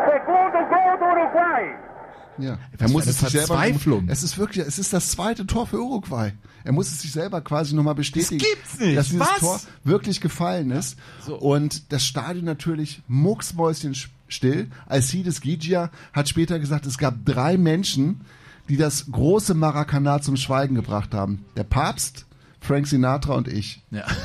Segundo Gol do Uruguai. Ja, er muss es sich selber. Verzweiflung. Es ist wirklich, es ist das zweite Tor für Uruguay. Er muss es sich selber quasi nochmal bestätigen, gibt's nicht. dass dieses Was? Tor wirklich gefallen ist. So. Und das Stadion natürlich mucksmäuschenstill. Alcides Gigia hat später gesagt, es gab drei Menschen, die das große Maracanã zum Schweigen gebracht haben. Der Papst, Frank Sinatra und ich. Ja.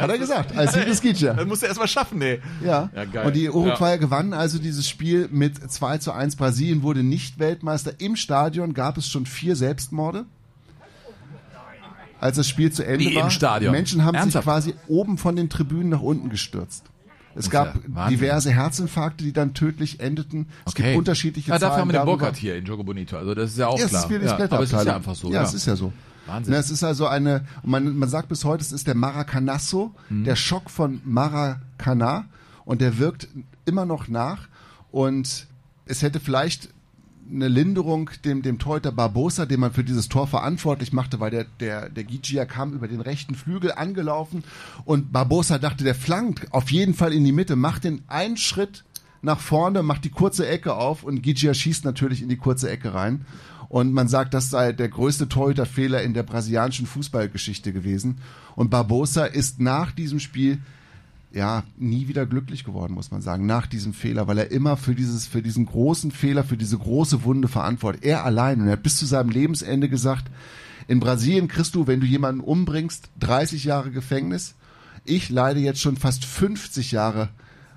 Hat er gesagt, Alcides Gigia. Das musst du erst mal schaffen, nee. Ja. Ja, geil. Und die Uruguayer Ja. gewannen also dieses Spiel mit 2 zu 1. Brasilien wurde nicht Weltmeister. Im Stadion gab es schon vier Selbstmorde. als das Spiel zu Ende Wie im war. Stadion. Menschen haben Ernsthaft? sich quasi oben von den Tribünen nach unten gestürzt. Es gab ja diverse Herzinfarkte, die dann tödlich endeten. Es gibt unterschiedliche ja, dafür Zahlen haben wir den. Burkhardt hier in Jogo Bonito. Also das ist ja auch ja, klar. Es ist ja, aber es ist ja einfach so. Ja, es ist ja so. Wahnsinn. Es ist also eine, man, man sagt bis heute, es ist der Maracanazo, Mhm. der Schock von Maracana und der wirkt immer noch nach und es hätte vielleicht eine Linderung dem, dem Torhüter Barbosa, den man für dieses Tor verantwortlich machte, weil der, der, der Gigia kam über den rechten Flügel angelaufen und Barbosa dachte, der flankt auf jeden Fall in die Mitte, macht den einen Schritt nach vorne, macht die kurze Ecke auf und Gigia schießt natürlich in die kurze Ecke rein. Und man sagt, das sei der größte Torhüterfehler in der brasilianischen Fußballgeschichte gewesen. Und Barbosa ist nach diesem Spiel ja nie wieder glücklich geworden, muss man sagen, nach diesem Fehler, weil er immer für dieses, für diesen großen Fehler, für diese große Wunde verantwortet. Er allein. Und er hat bis zu seinem Lebensende gesagt, in Brasilien kriegst du, wenn du jemanden umbringst, 30 Jahre Gefängnis. Ich leide jetzt schon fast 50 Jahre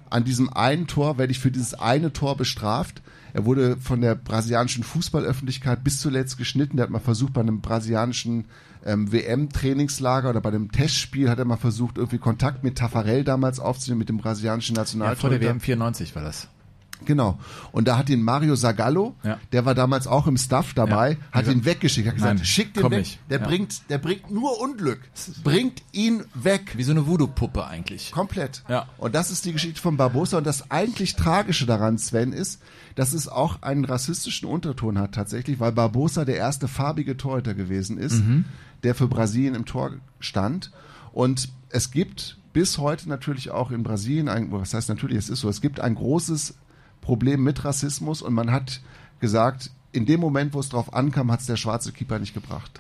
an diesem einen Tor, werde ich für dieses eine Tor bestraft. Er wurde von der brasilianischen Fußballöffentlichkeit bis zuletzt geschnitten. Der hat mal versucht, bei einem brasilianischen ähm, WM-Trainingslager oder bei einem Testspiel hat er mal versucht, irgendwie Kontakt mit Tafarel damals aufzunehmen, mit dem brasilianischen ja, Nationaltorhüter. vor der WM 94 war das. Genau. Und da hat ihn Mario Zagallo, Ja. der war damals auch im Staff dabei, Ja. hat Ja. ihn weggeschickt. Hat gesagt, Nein, schick den weg. Der Ja. bringt, der bringt nur Unglück. Bringt ihn weg. Wie so eine Voodoo-Puppe eigentlich. Komplett. Ja. Und das ist die Geschichte von Barbosa. Und das eigentlich Tragische daran, Sven, ist, dass es auch einen rassistischen Unterton hat tatsächlich, weil Barbosa der erste farbige Torhüter gewesen ist, Mhm. der für Brasilien im Tor stand. Und es gibt bis heute natürlich auch in Brasilien, ein, was heißt natürlich, es ist so, es gibt ein großes Problem mit Rassismus und man hat gesagt, in dem Moment, wo es drauf ankam, hat es der schwarze Keeper nicht gebracht.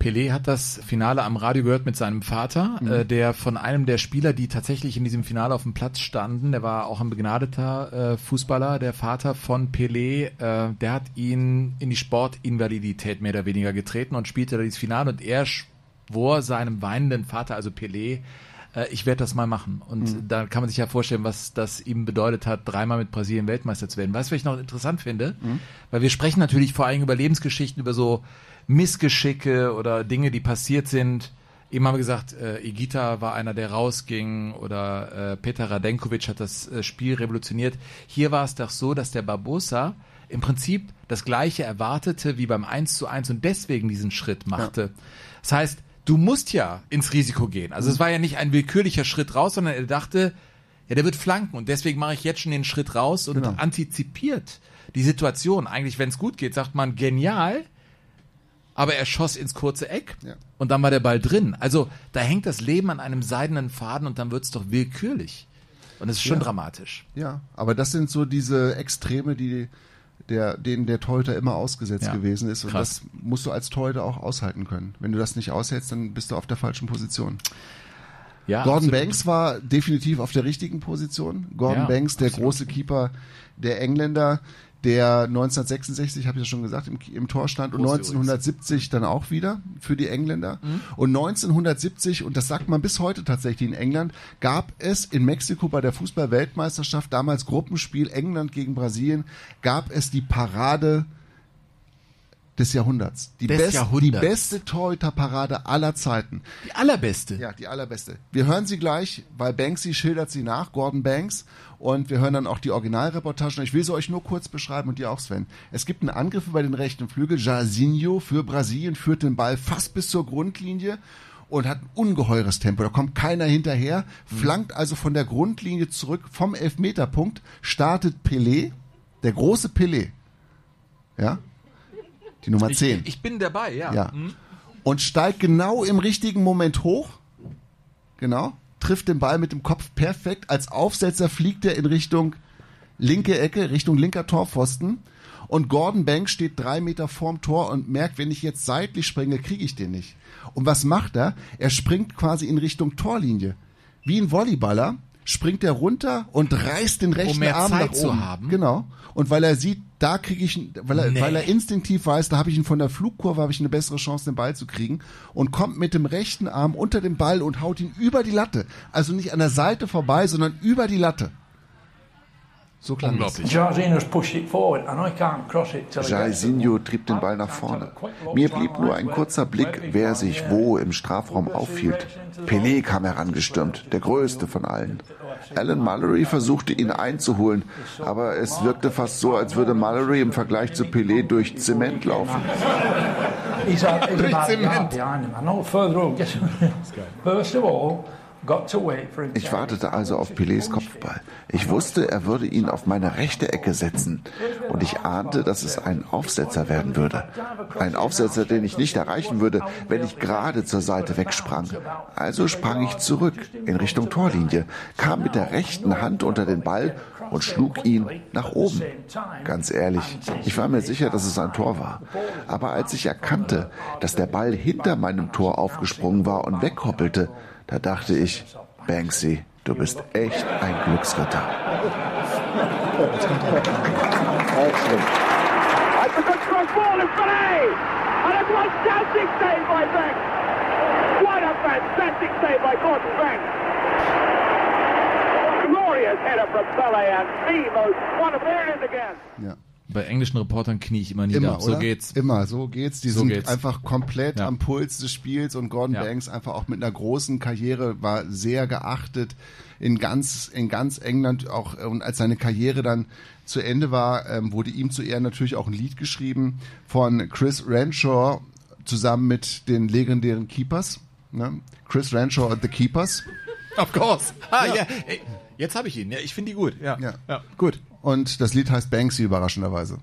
Pelé hat das Finale am Radio gehört mit seinem Vater, Mhm. äh, der von einem der Spieler, die tatsächlich in diesem Finale auf dem Platz standen, der war auch ein begnadeter äh, Fußballer, der Vater von Pelé, äh, der hat ihn in die Sportinvalidität mehr oder weniger getreten und spielte da dieses Finale und er schwor seinem weinenden Vater, also Pelé, äh, ich werde das mal machen. Und Mhm. da kann man sich ja vorstellen, was das ihm bedeutet hat, dreimal mit Brasilien Weltmeister zu werden. Weißt du, was ich noch interessant finde? Mhm. Weil wir sprechen natürlich vor allem über Lebensgeschichten, über so Missgeschicke oder Dinge, die passiert sind. Eben haben wir gesagt, äh, Igita war einer, der rausging oder äh, Peter Radenkovic hat das äh, Spiel revolutioniert. Hier war es doch so, dass der Barbosa im Prinzip das Gleiche erwartete wie beim 1 zu 1 und deswegen diesen Schritt machte. Das heißt, du musst ja ins Risiko gehen. Also es war ja nicht ein willkürlicher Schritt raus, sondern er dachte, ja, der wird flanken und deswegen mache ich jetzt schon den Schritt raus und Genau. antizipiert die Situation. Eigentlich, wenn es gut geht, sagt man genial, aber er schoss ins kurze Eck Ja. und dann war der Ball drin. Also da hängt das Leben an einem seidenen Faden und dann wird es doch willkürlich. Und das ist schon Ja. dramatisch. Ja, aber das sind so diese Extreme, die der, denen der Torhüter immer ausgesetzt Ja, gewesen ist. Und krass. das musst du als Torhüter auch aushalten können. Wenn du das nicht aushältst, dann bist du auf der falschen Position. Ja, Gordon absolut. Banks war definitiv auf der richtigen Position. Gordon Ja, Banks, der große Keeper der Engländer, der 1966, habe ich ja schon gesagt, im, im Tor stand und Groß 1970 dann auch wieder für die Engländer. Mhm. Und 1970, und das sagt man bis heute tatsächlich in England, gab es in Mexiko bei der Fußball-Weltmeisterschaft, damals Gruppenspiel England gegen Brasilien, gab es die Parade des Jahrhunderts. Die, Des best, Jahrhunderts. die beste Torhüterparade aller Zeiten. Die allerbeste. Ja, die allerbeste. Wir hören sie gleich, weil Banksy schildert sie nach, Gordon Banks. Und wir hören dann auch die Originalreportagen. Ich will sie euch nur kurz beschreiben und dir auch, Sven. Es gibt einen Angriff über den rechten Flügel. Jairzinho für Brasilien führt den Ball fast bis zur Grundlinie und hat ein ungeheures Tempo. Da kommt keiner hinterher, flankt also von der Grundlinie zurück vom Elfmeterpunkt, startet Pelé, der große Pelé. Ja? Die Nummer 10. Ich, ich bin dabei, ja. Ja. Mhm. Und steigt genau im richtigen Moment hoch. Genau. Trifft den Ball mit dem Kopf perfekt. Als Aufsetzer fliegt er in Richtung linke Ecke, Richtung linker Torpfosten. Und Gordon Banks steht drei Meter vorm Tor und merkt, wenn ich jetzt seitlich springe, kriege ich den nicht. Und was macht er? Er springt quasi in Richtung Torlinie. Wie ein Volleyballer springt er runter und reißt den rechten mehr Arm Zeit nach zu oben. haben? Genau. Und weil er sieht, da kriege ich, ihn- weil er, Nee. weil er instinktiv weiß, da habe ich ihn von der Flugkurve, habe ich eine bessere Chance, den Ball zu kriegen und kommt mit dem rechten Arm unter den Ball und haut ihn über die Latte. Also nicht an der Seite vorbei, sondern über die Latte. So klang das. Jorginho's pushed it forward and I can't cross it till I get to Jairzinho trieb den Ball nach vorne. Mir blieb nur ein kurzer Blick, wer sich wo im Strafraum aufhielt. Pelé kam herangestürmt, der größte von allen. Alan Mallory versuchte ihn einzuholen, aber es wirkte fast so, als würde Mallory im Vergleich zu Pelé durch Zement laufen. Durch Zement. Ich wartete also auf Pelés Kopfball. Ich wusste, er würde ihn auf meine rechte Ecke setzen. Und ich ahnte, dass es ein Aufsetzer werden würde. Ein Aufsetzer, den ich nicht erreichen würde, wenn ich gerade zur Seite wegsprang. Also sprang ich zurück in Richtung Torlinie, kam mit der rechten Hand unter den Ball und schlug ihn nach oben. Ganz ehrlich, ich war mir sicher, dass es ein Tor war. Aber als ich erkannte, dass der Ball hinter meinem Tor aufgesprungen war und weghoppelte, da dachte ich, Banksy, du bist echt ein Glücksritter. What a fantastic save by Gordon Banks! Glorious header from Pelé and the most wonderful. There it is again. Ja. Bei englischen Reportern knie ich immer nieder. Immer, so oder? geht's. Immer, so geht's. Die So sind geht's. einfach komplett Ja. am Puls des Spiels und Gordon Ja. Banks einfach auch mit einer großen Karriere war sehr geachtet in ganz in ganz England auch äh, und als seine Karriere dann zu Ende war, ähm, wurde ihm zu Ehren natürlich auch ein Lied geschrieben von Chris Renshaw zusammen mit den legendären Keepers. Ne? Chris Renshaw und the Keepers. Of course. Ah, ja. Ey, jetzt habe ich ihn. Ja, ich finde die gut. Ja. Ja. ja. Gut. Und das Lied heißt Banksy überraschenderweise.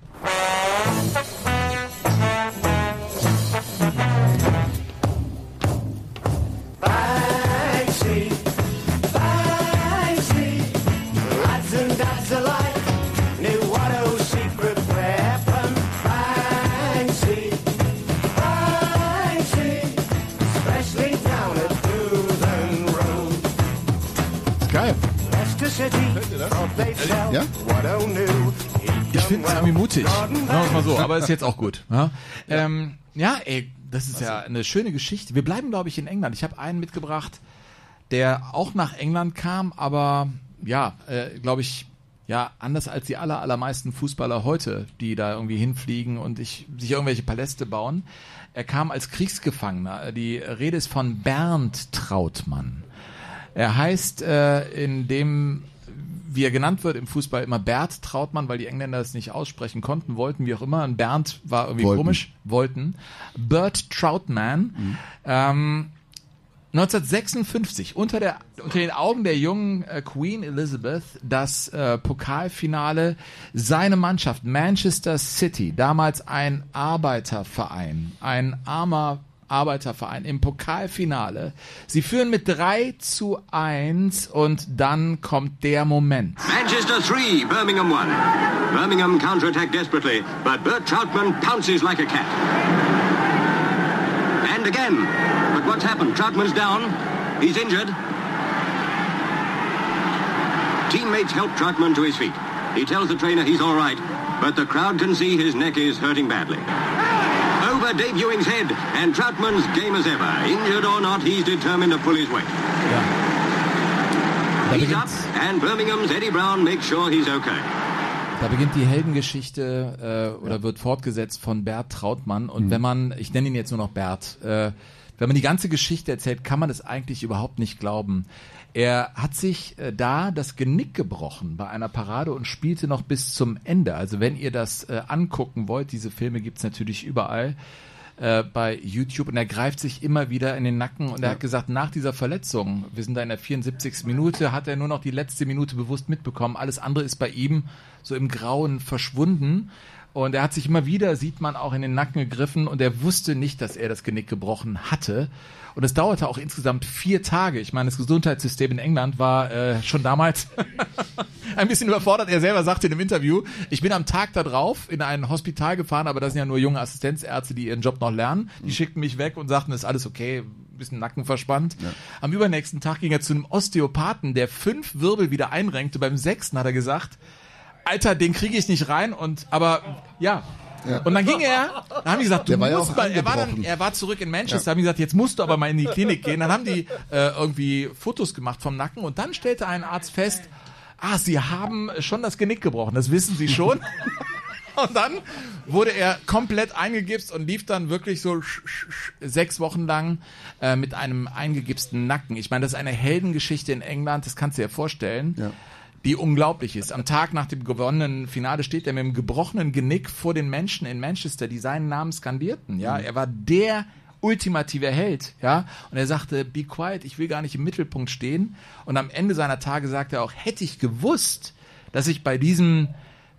Ja? Ich finde es irgendwie mutig. Es mal so, aber ist jetzt auch gut. Ja, ähm, ja ey, das ist ja eine schöne Geschichte. Wir bleiben, glaube ich, in England. Ich habe einen mitgebracht, der auch nach England kam, aber ja, äh, glaube ich, ja, anders als die aller, allermeisten Fußballer heute, die da irgendwie hinfliegen und ich, sich irgendwelche Paläste bauen. Er kam als Kriegsgefangener. Die Rede ist von Bernd Trautmann. Er heißt äh, in dem, wie er genannt wird im Fußball, immer Bert Trautmann, weil die Engländer es nicht aussprechen konnten, wollten, wie auch immer. Und Bernd war irgendwie Wollten. komisch. Wollten. Bert Troutman. Ähm, 1956 unter, der, unter den Augen der jungen äh, Queen Elizabeth das äh, Pokalfinale seine Mannschaft Manchester City, damals ein Arbeiterverein, ein armer Arbeiterverein im Pokalfinale. Sie führen mit 3 zu 1 und dann kommt der Moment. Manchester 3, Birmingham 1. Birmingham counterattack desperately, but Bert Troutman pounces like a cat. And again. But what's happened? Troutman's down. He's injured. Teammates help Troutman to his feet. He tells the trainer he's all right, but the crowd can see his neck is hurting badly. Over Dave Ewing's head, and Troutman's game as ever. Injured or not, he's determined to pull his weight. He's up, and Birmingham's Eddie Brown makes sure he's okay. Da beginnt die Heldengeschichte äh, oder wird fortgesetzt von Bert Trautmann. Und wenn man, ich nenne ihn jetzt nur noch Bert, äh, wenn man die ganze Geschichte erzählt, kann man es eigentlich überhaupt nicht glauben. Er hat sich äh, da das Genick gebrochen bei einer Parade und spielte noch bis zum Ende. Also wenn ihr das äh, angucken wollt, diese Filme gibt's natürlich überall äh, bei YouTube und er greift sich immer wieder in den Nacken und er hat gesagt, nach dieser Verletzung, wir sind da in der 74. Minute, hat er nur noch die letzte Minute bewusst mitbekommen. Alles andere ist bei ihm so im Grauen verschwunden. Und er hat sich immer wieder, sieht man, auch in den Nacken gegriffen und er wusste nicht, dass er das Genick gebrochen hatte. Und es dauerte auch insgesamt vier Tage. Ich meine, das Gesundheitssystem in England war äh, schon damals ein bisschen überfordert. Er selber sagte in einem Interview, ich bin am Tag da drauf in ein Hospital gefahren, aber das sind ja nur junge Assistenzärzte, die ihren Job noch lernen. Die schickten mich weg und sagten, ist alles okay, bisschen Nacken verspannt. Am übernächsten Tag ging er zu einem Osteopathen, der fünf Wirbel wieder einrenkte. Beim sechsten hat er gesagt, Alter, den kriege ich nicht rein und aber ja. Und dann ging er, dann haben die gesagt, du ja musst mal, er war dann, er war zurück in Manchester, haben die gesagt, jetzt musst du aber mal in die Klinik gehen. Dann haben die äh, irgendwie Fotos gemacht vom Nacken und dann stellte ein Arzt fest, ah, Sie haben schon das Genick gebrochen, das wissen Sie schon. Und dann wurde er komplett eingegipst und lief dann wirklich so sechs Wochen lang äh, mit einem eingegipsten Nacken. Ich meine, das ist eine Heldengeschichte in England, das kannst du dir vorstellen. Die unglaublich ist. Am Tag nach dem gewonnenen Finale steht er mit dem gebrochenen Genick vor den Menschen in Manchester, die seinen Namen skandierten. Ja, Mhm. er war der ultimative Held, ja. Und er sagte, be quiet, ich will gar nicht im Mittelpunkt stehen. Und am Ende seiner Tage sagte er auch, hätte ich gewusst, dass ich bei diesem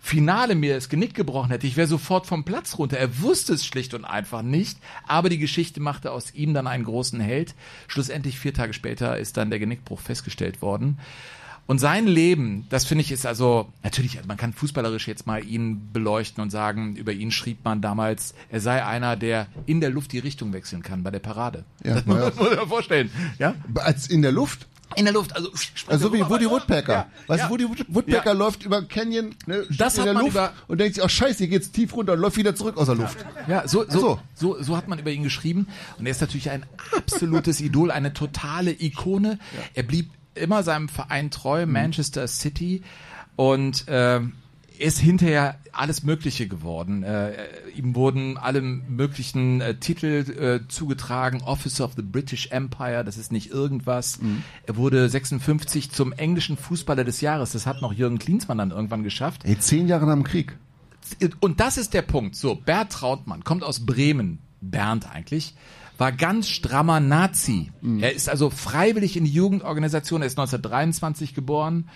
Finale mir das Genick gebrochen hätte, ich wäre sofort vom Platz runter. Er wusste es schlicht und einfach nicht, aber die Geschichte machte aus ihm dann einen großen Held. Schlussendlich vier Tage später ist dann der Genickbruch festgestellt worden. Und sein Leben, das finde ich ist also, natürlich, man kann fußballerisch jetzt mal ihn beleuchten und sagen, über ihn schrieb man damals, er sei einer, der in der Luft die Richtung wechseln kann bei der Parade. Ja, das muss ja. man muss man vorstellen. Ja? Als in der Luft? In der Luft, also Also wie Woody Woodpecker. Ja, weißt ja. du, Woody Wood- Woodpecker Ja. läuft über Canyon, ne, Das in der Luft und denkt sich, oh scheiße, hier geht's tief runter und läuft wieder zurück aus der Luft. Ja, so, Ach so, so, so hat man über ihn geschrieben. Und er ist natürlich ein absolutes Idol, eine totale Ikone. Er blieb immer seinem Verein treu, Manchester City. Und äh, ist hinterher alles Mögliche geworden. Äh, ihm wurden alle möglichen äh, Titel äh, zugetragen. Officer of the British Empire, das ist nicht irgendwas. Er wurde 56 zum englischen Fußballer des Jahres. Das hat noch Jürgen Klinsmann dann irgendwann geschafft. Ey, zehn Jahre nach dem Krieg. Und das ist der Punkt. So, Bert Trautmann kommt aus Bremen. Bernd eigentlich. War ganz strammer Nazi. Er ist also freiwillig in die Jugendorganisation. Er ist 1923 geboren.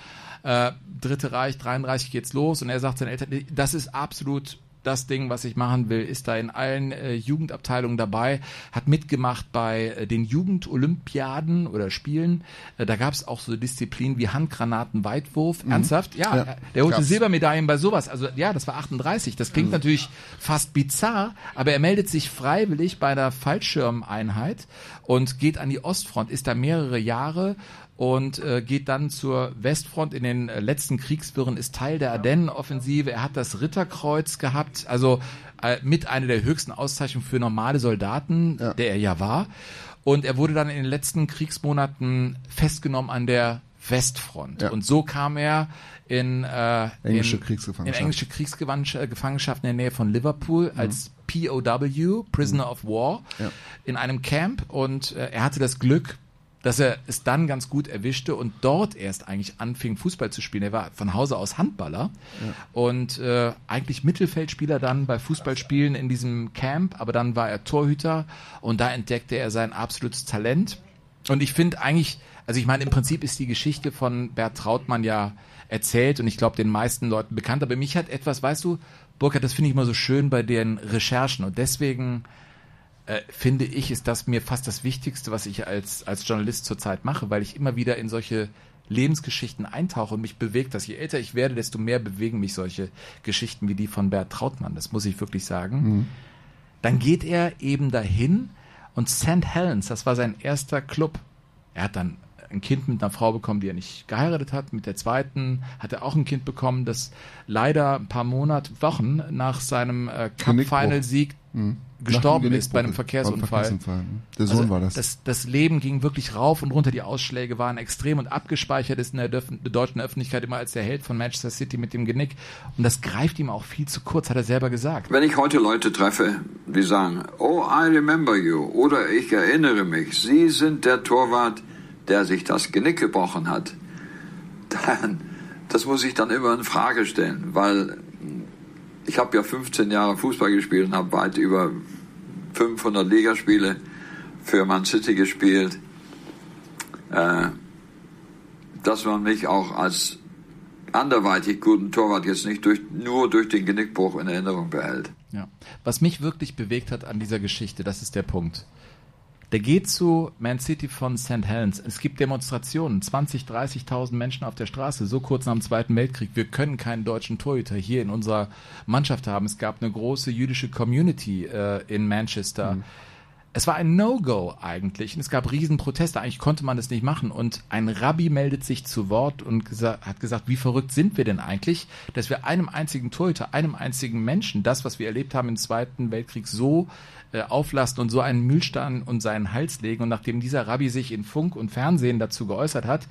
Äh, Dritte Reich, 33 geht's los. Und er sagt seinen Eltern, das ist absolut das Ding, was ich machen will, ist da in allen äh, Jugendabteilungen dabei, hat mitgemacht bei äh, den Jugendolympiaden oder Spielen. Äh, da gab es auch so Disziplinen wie Handgranaten, Weitwurf. Mhm. Ernsthaft? Ja, Ja, äh, der holte gab's. Silbermedaillen bei sowas. Also ja, das war 38. Das klingt natürlich fast bizarr, aber er meldet sich freiwillig bei der Fallschirmeinheit und geht an die Ostfront, ist da mehrere Jahre und äh, geht dann zur Westfront in den äh, letzten Kriegswirren, ist Teil der Ardennenoffensive. Er hat das Ritterkreuz gehabt, also äh, mit einer der höchsten Auszeichnungen für normale Soldaten, der er ja war. Und er wurde dann in den letzten Kriegsmonaten festgenommen an der Westfront. Ja. Und so kam er in, äh, Englische in, Kriegsgefangenschaft. in englische Kriegsgefangenschaft in der Nähe von Liverpool als POW, Prisoner of War, Ja. in einem Camp. Und äh, er hatte das Glück, dass er es dann ganz gut erwischte und dort erst eigentlich anfing, Fußball zu spielen. Er war von Hause aus Handballer und äh, eigentlich Mittelfeldspieler dann bei Fußballspielen in diesem Camp, aber dann war er Torhüter und da entdeckte er sein absolutes Talent. Und ich finde eigentlich, also ich meine, im Prinzip ist die Geschichte von Bert Trautmann ja erzählt und ich glaube den meisten Leuten bekannt, aber mich hat etwas, weißt du, Burkhard, das finde ich immer so schön bei den Recherchen und deswegen äh, finde ich, ist das mir fast das Wichtigste, was ich als, als Journalist zurzeit mache, weil ich immer wieder in solche Lebensgeschichten eintauche und mich bewegt das. Je älter ich werde, desto mehr bewegen mich solche Geschichten wie die von Bert Trautmann. Das muss ich wirklich sagen. Mhm. Dann geht er eben dahin und St. Helens, das war sein erster Club. Er hat dann ein Kind mit einer Frau bekommen, die er nicht geheiratet hat. Mit der zweiten hat er auch ein Kind bekommen, das leider ein paar Monate, Wochen nach seinem äh. Cup-Final-Sieg Mhm. gestorben ist bei einem. Verkehrsunfall. Verkehrsunfall, ne? Der Sohn war das. das. Das Leben ging wirklich rauf und runter. Die Ausschläge waren extrem und abgespeichert ist in der deutschen Öffentlichkeit immer als der Held von Manchester City mit dem Genick. Und das greift ihm auch viel zu kurz, hat er selber gesagt. Wenn ich heute Leute treffe, die sagen, oh, I remember you oder ich erinnere mich, Sie sind der Torwart, der sich das Genick gebrochen hat, dann, das muss ich dann immer in Frage stellen, weil ich habe ja 15 Jahre Fußball gespielt und habe weit über 500 Ligaspiele für Man City gespielt. Äh, dass man mich auch als anderweitig guten Torwart jetzt nicht durch, nur durch den Genickbruch in Erinnerung behält. Ja. Was mich wirklich bewegt hat an dieser Geschichte, das ist der Punkt. Der geht zu Man City von St. Helens. Es gibt Demonstrationen, 20, 30.000 Menschen auf der Straße, so kurz nach dem Zweiten Weltkrieg. Wir können keinen deutschen Torhüter hier in unserer Mannschaft haben. Es gab eine große jüdische Community äh, in Manchester. Es war ein No-Go eigentlich und es gab Riesenproteste. Eigentlich konnte man das nicht machen. Und ein Rabbi meldet sich zu Wort und gesa hat gesagt, wie verrückt sind wir denn eigentlich, dass wir einem einzigen Torhüter, einem einzigen Menschen, das, was wir erlebt haben im Zweiten Weltkrieg, so äh, auflasten und so einen Mühlstein und seinen Hals legen. Und nachdem dieser Rabbi sich in Funk und Fernsehen dazu geäußert hat,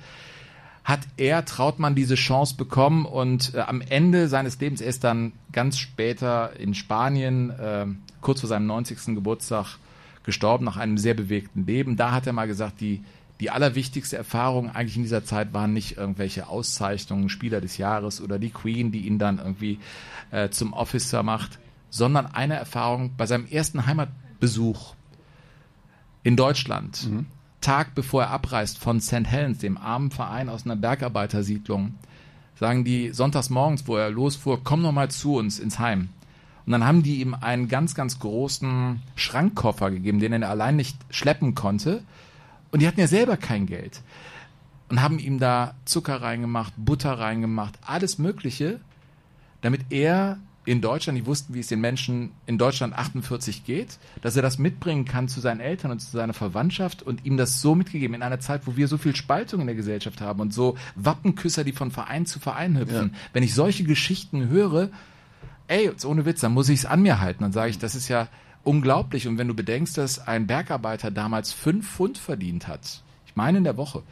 hat er Trautmann diese Chance bekommen und äh, am Ende seines Lebens, er ist dann ganz später in Spanien, äh, kurz vor seinem 90. Geburtstag, gestorben nach einem sehr bewegten Leben. Da hat er mal gesagt, die, die allerwichtigste Erfahrung eigentlich in dieser Zeit waren nicht irgendwelche Auszeichnungen, Spieler des Jahres oder die Queen, die ihn dann irgendwie äh, zum Officer macht, sondern eine Erfahrung bei seinem ersten Heimatbesuch in Deutschland. Tag bevor er abreist von St. Helens, dem armen Verein aus einer Bergarbeitersiedlung, sagen die sonntags morgens, wo er losfuhr, komm noch mal zu uns ins Heim. Und dann haben die ihm einen ganz, ganz großen Schrankkoffer gegeben, den er allein nicht schleppen konnte. Und die hatten ja selber kein Geld. Und haben ihm da Zucker reingemacht, Butter reingemacht, alles Mögliche, damit er in Deutschland, die wussten, wie es den Menschen in Deutschland 48 geht, dass er das mitbringen kann zu seinen Eltern und zu seiner Verwandtschaft und ihm das so mitgegeben in einer Zeit, wo wir so viel Spaltung in der Gesellschaft haben und so Wappenküsser, die von Verein zu Verein hüpfen. Ja. Wenn ich solche Geschichten höre, ey, ohne Witz, dann muss ich es an mir halten. Dann sage ich, das ist ja unglaublich. Und wenn du bedenkst, dass ein Bergarbeiter damals fünf Pfund verdient hat, ich meine in der Woche,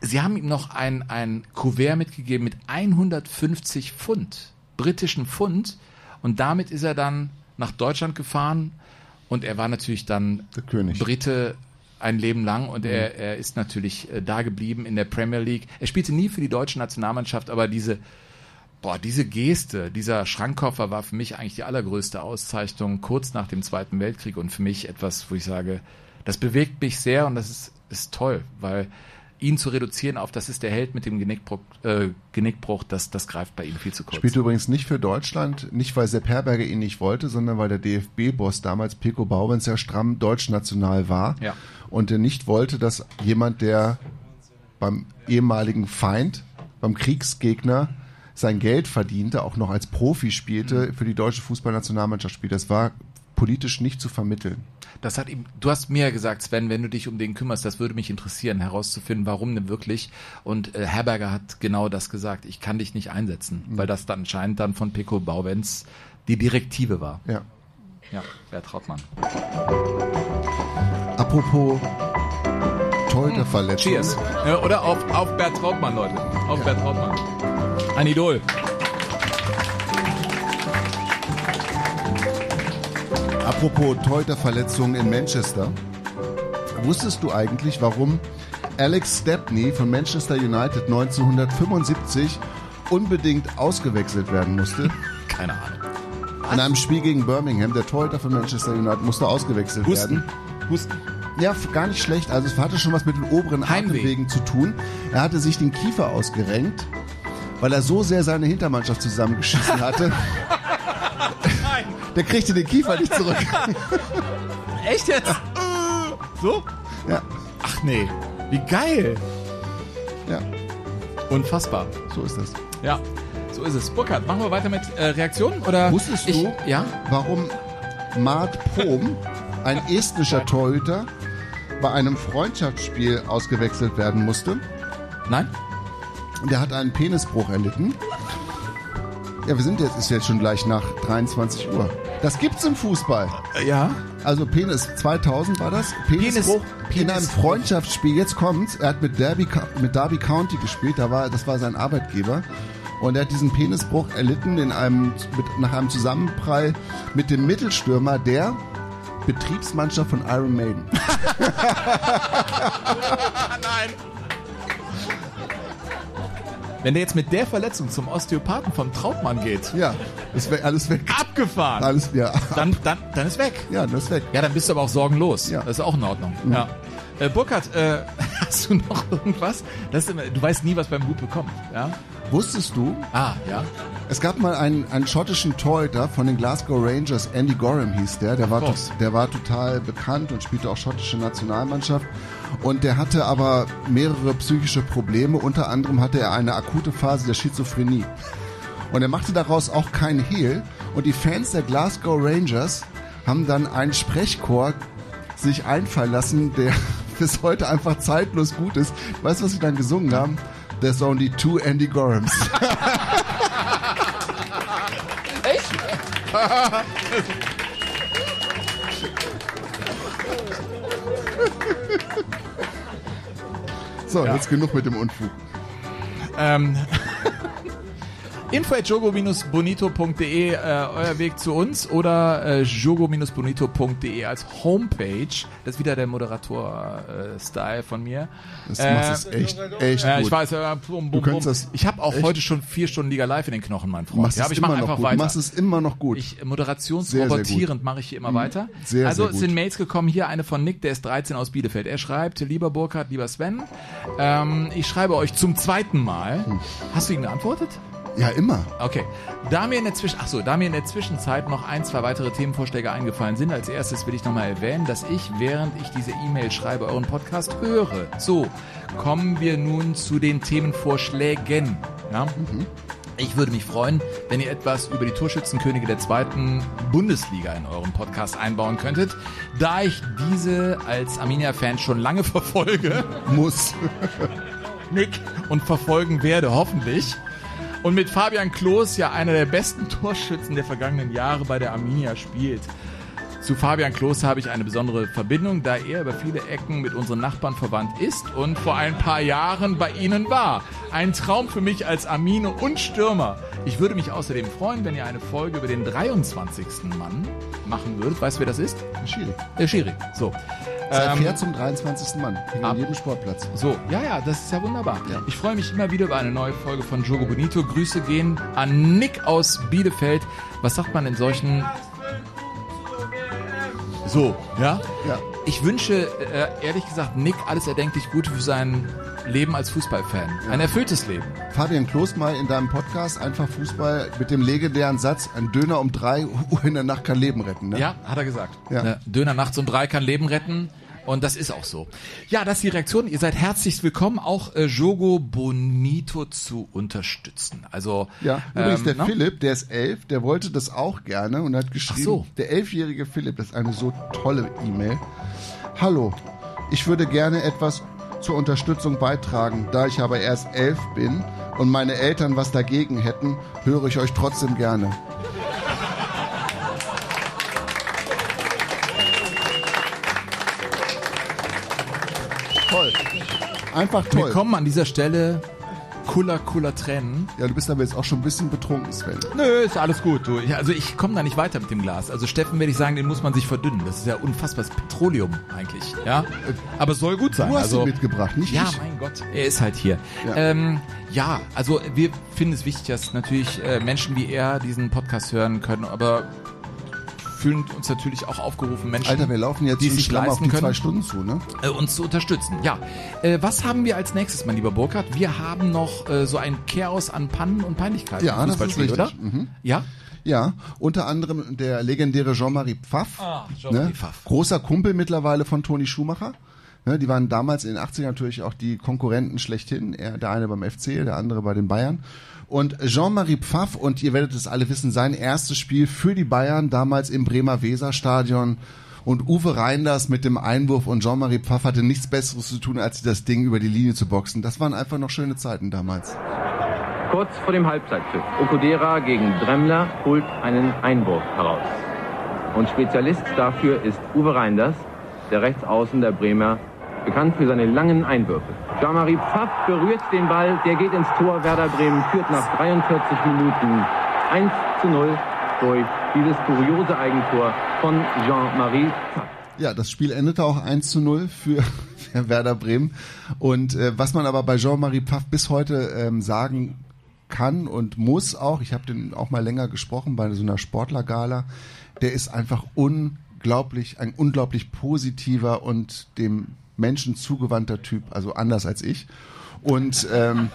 Sie haben ihm noch ein, ein Kuvert mitgegeben mit 150 Pfund, britischen Pfund. Und damit ist er dann nach Deutschland gefahren. Und er war natürlich dann Brite ein Leben lang. Und er, er ist natürlich äh, da geblieben in der Premier League. Er spielte nie für die deutsche Nationalmannschaft, aber diese, boah, diese Geste, dieser Schrankkoffer war für mich eigentlich die allergrößte Auszeichnung kurz nach dem Zweiten Weltkrieg. Und für mich etwas, wo ich sage, das bewegt mich sehr und das ist, ist toll, weil ihn zu reduzieren auf, das ist der Held mit dem Genickbruch, äh, Genickbruch das, das greift bei ihm viel zu kurz. Spielt übrigens nicht für Deutschland, nicht weil Sepp Herberger ihn nicht wollte, sondern weil der DFB-Boss damals Peko Bauwens ja stramm deutschnational war Ja. und er nicht wollte, dass jemand, der beim ehemaligen Feind, beim Kriegsgegner sein Geld verdiente, auch noch als Profi spielte, für die deutsche Fußballnationalmannschaft spielt. Das war politisch nicht zu vermitteln. Das hat ihm, du hast mir ja gesagt, Sven, wenn du dich um den kümmerst, das würde mich interessieren, herauszufinden, warum denn wirklich. Und äh, Herberger hat genau das gesagt. Ich kann dich nicht einsetzen, weil das dann anscheinend dann von Pico Baubenz die Direktive war. Ja. Ja, wer traut man? Apropos Torhüterverletzung. Cheers. Ja, oder auf, auf Bert Trautmann, Leute. Auf Bert Trautmann. Ein Idol. Apropos Torhüterverletzungen in Manchester. Wusstest du eigentlich, warum Alex Stepney von Manchester United 1975 unbedingt ausgewechselt werden musste? Keine Ahnung. In einem Spiel gegen Birmingham, der Torhüter von Manchester United musste ausgewechselt Husten. werden. Husten. Ja, gar nicht schlecht. Also es hatte schon was mit den oberen Heimweh. Atemwegen zu tun. Er hatte sich den Kiefer ausgerenkt, weil er so sehr seine Hintermannschaft zusammengeschissen hatte. Der kriegte den Kiefer nicht zurück. Echt jetzt? So? Ja. Ach nee. Wie geil. Ja. Unfassbar. So ist das. Ja. So ist es. Burkhard, machen wir weiter mit äh, Reaktionen? Oder Wusstest ich, du, Ja? warum Mart Prom, ein estnischer Torhüter, bei einem Freundschaftsspiel ausgewechselt werden musste? Nein. Und er hat einen Penisbruch erlitten. Ja, wir sind jetzt, ist jetzt schon gleich nach 23 Uhr. Das gibt's im Fußball. Ja. Also Penis, 2000 war das? Penisbruch in einem Freundschaftsspiel. Jetzt kommt's. Er hat mit Derby, mit Derby County gespielt. Da war, das war sein Arbeitgeber. Und er hat diesen Penisbruch erlitten in einem, mit, nach einem Zusammenprall mit dem Mittelstürmer der Betriebsmannschaft von Iron Maiden. Nein. Wenn der jetzt mit der Verletzung zum Osteopathen von Trautmann geht. Ja, ist weg, alles weg. Abgefahren. Alles, ja. Dann, dann, dann ist weg. Ja, das ist weg. Ja, dann bist du aber auch sorgenlos. Ja. Das ist auch in Ordnung. Mhm. Ja. Äh, Burkhard, äh, hast du noch irgendwas? Das immer, du weißt nie, was beim Blut bekommt. Ja? Wusstest du? Ah, ja. Es gab mal einen, einen schottischen Torhüter von den Glasgow Rangers, Andy Gorham hieß der. Der war, der war total bekannt und spielte auch schottische Nationalmannschaft. Und der hatte aber mehrere psychische Probleme. Unter anderem hatte er eine akute Phase der Schizophrenie. Und er machte daraus auch keinen Hehl. Und die Fans der Glasgow Rangers haben dann einen Sprechchor sich einfallen lassen, der bis heute einfach zeitlos gut ist. Weißt du, was sie dann gesungen haben? There's only two Andy Gorhams. Echt? So, Ja. jetzt genug mit dem Unfug. Ähm, info at jogo-bonito.de, äh, euer Weg zu uns oder äh, jogo-bonito.de als Homepage. Das ist wieder der Moderator-Style von mir. Das machst du echt, echt ja, gut. ich weiß, äh, bum, bum, bum. das Ich habe auch echt- heute schon vier Stunden Liga Live in den Knochen, mein Freund. machst Ja, es aber ich immer mache noch einfach gut. weiter. Du machst es immer noch gut. Ich sehr moderationsrobotierend mache ich hier immer Mhm. weiter. Sehr, also sehr es gut. sind Mails gekommen, hier eine von Nick, der ist 13 aus Bielefeld. Er schreibt, lieber Burkhard, lieber Sven, ähm, ich schreibe euch zum zweiten Mal. Hast du ihm geantwortet? Ja, immer. Okay. Da mir in der Zwischen so, da mir in der Zwischenzeit noch ein, zwei weitere Themenvorschläge eingefallen sind, als erstes will ich nochmal erwähnen, dass ich, während ich diese E-Mail schreibe, euren Podcast höre. So, kommen wir nun zu den Themenvorschlägen. Ja? Ich würde mich freuen, wenn ihr etwas über die Torschützenkönige der zweiten Bundesliga in eurem Podcast einbauen könntet, da ich diese als Arminia-Fan schon lange verfolge. Muss. Nick und verfolgen werde, hoffentlich. Und mit Fabian Klos ja einer der besten Torschützen der vergangenen Jahre bei der Arminia spielt. Zu Fabian Klos habe ich eine besondere Verbindung, da er über viele Ecken mit unseren Nachbarn verwandt ist und vor ein paar Jahren bei ihnen war. Ein Traum für mich als Armine und Stürmer. Ich würde mich außerdem freuen, wenn ihr eine Folge über den 23. Mann machen würdet. Weißt du, wer das ist? Der Schiri. Der Schiri. So. Er Ähm, fährt zum 23. Mann. Hängt an jedem Sportplatz. so, ja, ja, das ist ja wunderbar. Ich freue mich immer wieder über eine neue Folge von Jogo Bonito. Grüße gehen an Nick aus Bielefeld. Was sagt man in solchen... So, ja? Ja. Ich wünsche, äh, ehrlich gesagt, Nick alles erdenklich Gute für sein Leben als Fußballfan. Ein erfülltes Leben. Fabian Klos mal in deinem Podcast einfach Fußball mit dem legendären Satz, ein Döner um drei Uhr in der Nacht kann Leben retten. Ne? Ja, hat er gesagt. Ja. Ne, Döner nachts um drei kann Leben retten. Und das ist auch so. Ja, das ist die Reaktion. Ihr seid herzlichst willkommen, auch äh, Jogo Bonito zu unterstützen. Also Ja, übrigens ähm, der ne? Philipp, der ist elf, der wollte das auch gerne und hat geschrieben, so. der elfjährige Philipp, das ist eine so tolle E-Mail. Hallo, ich würde gerne etwas zur Unterstützung beitragen. Da ich aber erst elf bin und meine Eltern was dagegen hätten, höre ich euch trotzdem gerne. Toll. Einfach toll. Wir kommen an dieser Stelle cooler, cooler Tränen. Ja, du bist aber jetzt auch schon ein bisschen betrunken, Sven. Nö, ist alles gut. Du. Ich, also ich komme da nicht weiter mit dem Glas. Also Steffen werde ich sagen, den muss man sich verdünnen. Das ist ja unfassbares Petroleum eigentlich. Ja, aber es soll gut sein. Du hast also, ihn mitgebracht, nicht Ja, ich. mein Gott, er ist halt hier. Ja. Ja, ähm, ja also wir finden es wichtig, dass natürlich äh, Menschen wie er diesen Podcast hören können, aber fühlen uns natürlich auch aufgerufen, Menschen, Alter, wir laufen jetzt die sich leisten die können zwei Stunden zu, ne? äh, uns zu unterstützen. Ja, äh, was haben wir als nächstes, mein lieber Burkhard? Wir haben noch äh, so ein Chaos an Pannen und Peinlichkeiten Ja, im das ist richtig. oder? Mhm. Ja? Ja, unter anderem der legendäre Jean-Marie Pfaff. Ah, Jean-Marie ne? Pfaff. Großer Kumpel mittlerweile von Toni Schumacher. Ne, die waren damals in den 80ern natürlich auch die Konkurrenten schlechthin. Er, der eine beim FC, der andere bei den Bayern. Und Jean-Marie Pfaff, und ihr werdet es alle wissen, sein erstes Spiel für die Bayern damals im Bremer Weserstadion. Und Uwe Reinders mit dem Einwurf und Jean-Marie Pfaff hatte nichts Besseres zu tun, als das Ding über die Linie zu boxen. Das waren einfach noch schöne Zeiten damals. Kurz vor dem Halbzeitpfiff. Okodera gegen Dremmler holt einen Einwurf heraus. Und Spezialist dafür ist Uwe Reinders, der Rechtsaußen der Bremer, bekannt für seine langen Einwürfe. Jean-Marie Pfaff berührt den Ball, der geht ins Tor. Werder Bremen führt nach 43 Minuten 1 zu 0 durch dieses kuriose Eigentor von Jean-Marie Pfaff. Ja, das Spiel endete auch 1 zu 0 für, Werder Bremen. Und äh, was man aber bei Jean-Marie Pfaff bis heute ähm, sagen kann und muss auch, ich habe den auch mal länger gesprochen bei so einer Sportlergala, der ist einfach unglaublich, ein unglaublich positiver und dem Menschen zugewandter Typ, also anders als ich. Und ähm,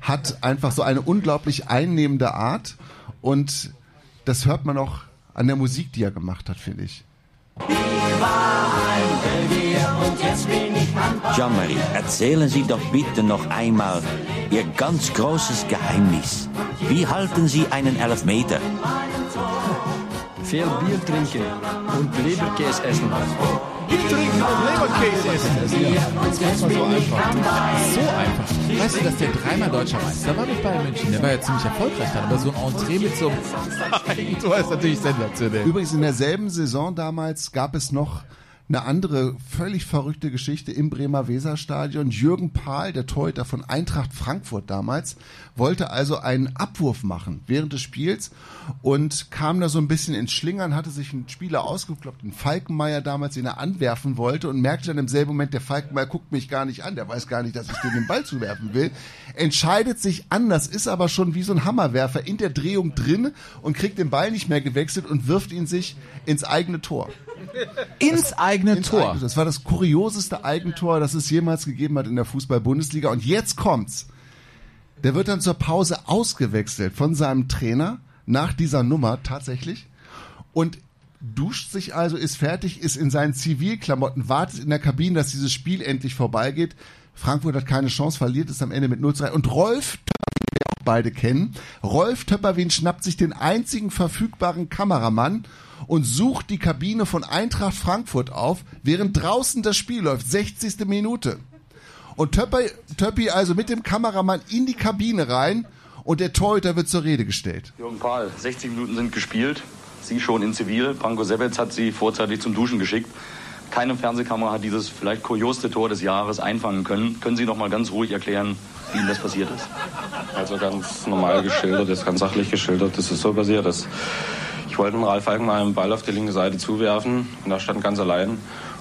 hat einfach so eine unglaublich einnehmende Art und das hört man auch an der Musik, die er gemacht hat, finde ich. Jean-Marie, erzählen Sie doch bitte noch einmal Ihr ganz großes Geheimnis. Wie halten Sie einen Elfmeter? Veel Bier trinken und Leberkäse essen. Bier trinken und Leberkäse essen. Das war so einfach. So einfach. Weißt du, dass der dreimal deutscher Meister war mit Bayern München? Der war ja ziemlich erfolgreich dann, aber so ein Entree mit so einem Eigentor ist natürlich sensationell. Übrigens in derselben Saison damals gab es noch eine andere völlig verrückte Geschichte im Bremer Weserstadion. Jürgen Pahl, der Torhüter von Eintracht Frankfurt damals, wollte also einen Abwurf machen während des Spiels und kam da so ein bisschen ins Schlingern, hatte sich einen Spieler ausgekloppt, einen Falkenmeier damals, den er anwerfen wollte und merkte dann im selben Moment, der Falkenmeier guckt mich gar nicht an, der weiß gar nicht, dass ich dem den Ball zuwerfen will, entscheidet sich anders, ist aber schon wie so ein Hammerwerfer in der Drehung drin und kriegt den Ball nicht mehr gewechselt und wirft ihn sich ins eigene Tor. Ins eigene ins Tor. Eigene. Das war das kurioseste Eigentor, das es jemals gegeben hat in der Fußball-Bundesliga. Und jetzt kommt's. Der wird dann zur Pause ausgewechselt von seinem Trainer nach dieser Nummer tatsächlich und duscht sich also, ist fertig, ist in seinen Zivilklamotten, wartet in der Kabine, dass dieses Spiel endlich vorbeigeht. Frankfurt hat keine Chance, verliert es am Ende mit 0 zu 3. Und Rolf wir auch beide kennen, Rolf Töpperwien schnappt sich den einzigen verfügbaren Kameramann und sucht die Kabine von Eintracht Frankfurt auf, während draußen das Spiel läuft, 60. Minute. Und Töpper, Töppi also mit dem Kameramann in die Kabine rein und der Torhüter wird zur Rede gestellt. Jürgen Pahl, 60 Minuten sind gespielt. Sie schon in Zivil. Branko Sebetz hat sie vorzeitig zum Duschen geschickt. Keine Fernsehkamera hat dieses vielleicht kurioseste Tor des Jahres einfangen können. Können Sie noch mal ganz ruhig erklären, wie Ihnen das passiert ist? Also ganz normal geschildert, ist ganz sachlich geschildert, dass es so passiert ist. Ich wollte dem Ralf Falken einen Ball auf die linke Seite zuwerfen und er stand ganz allein.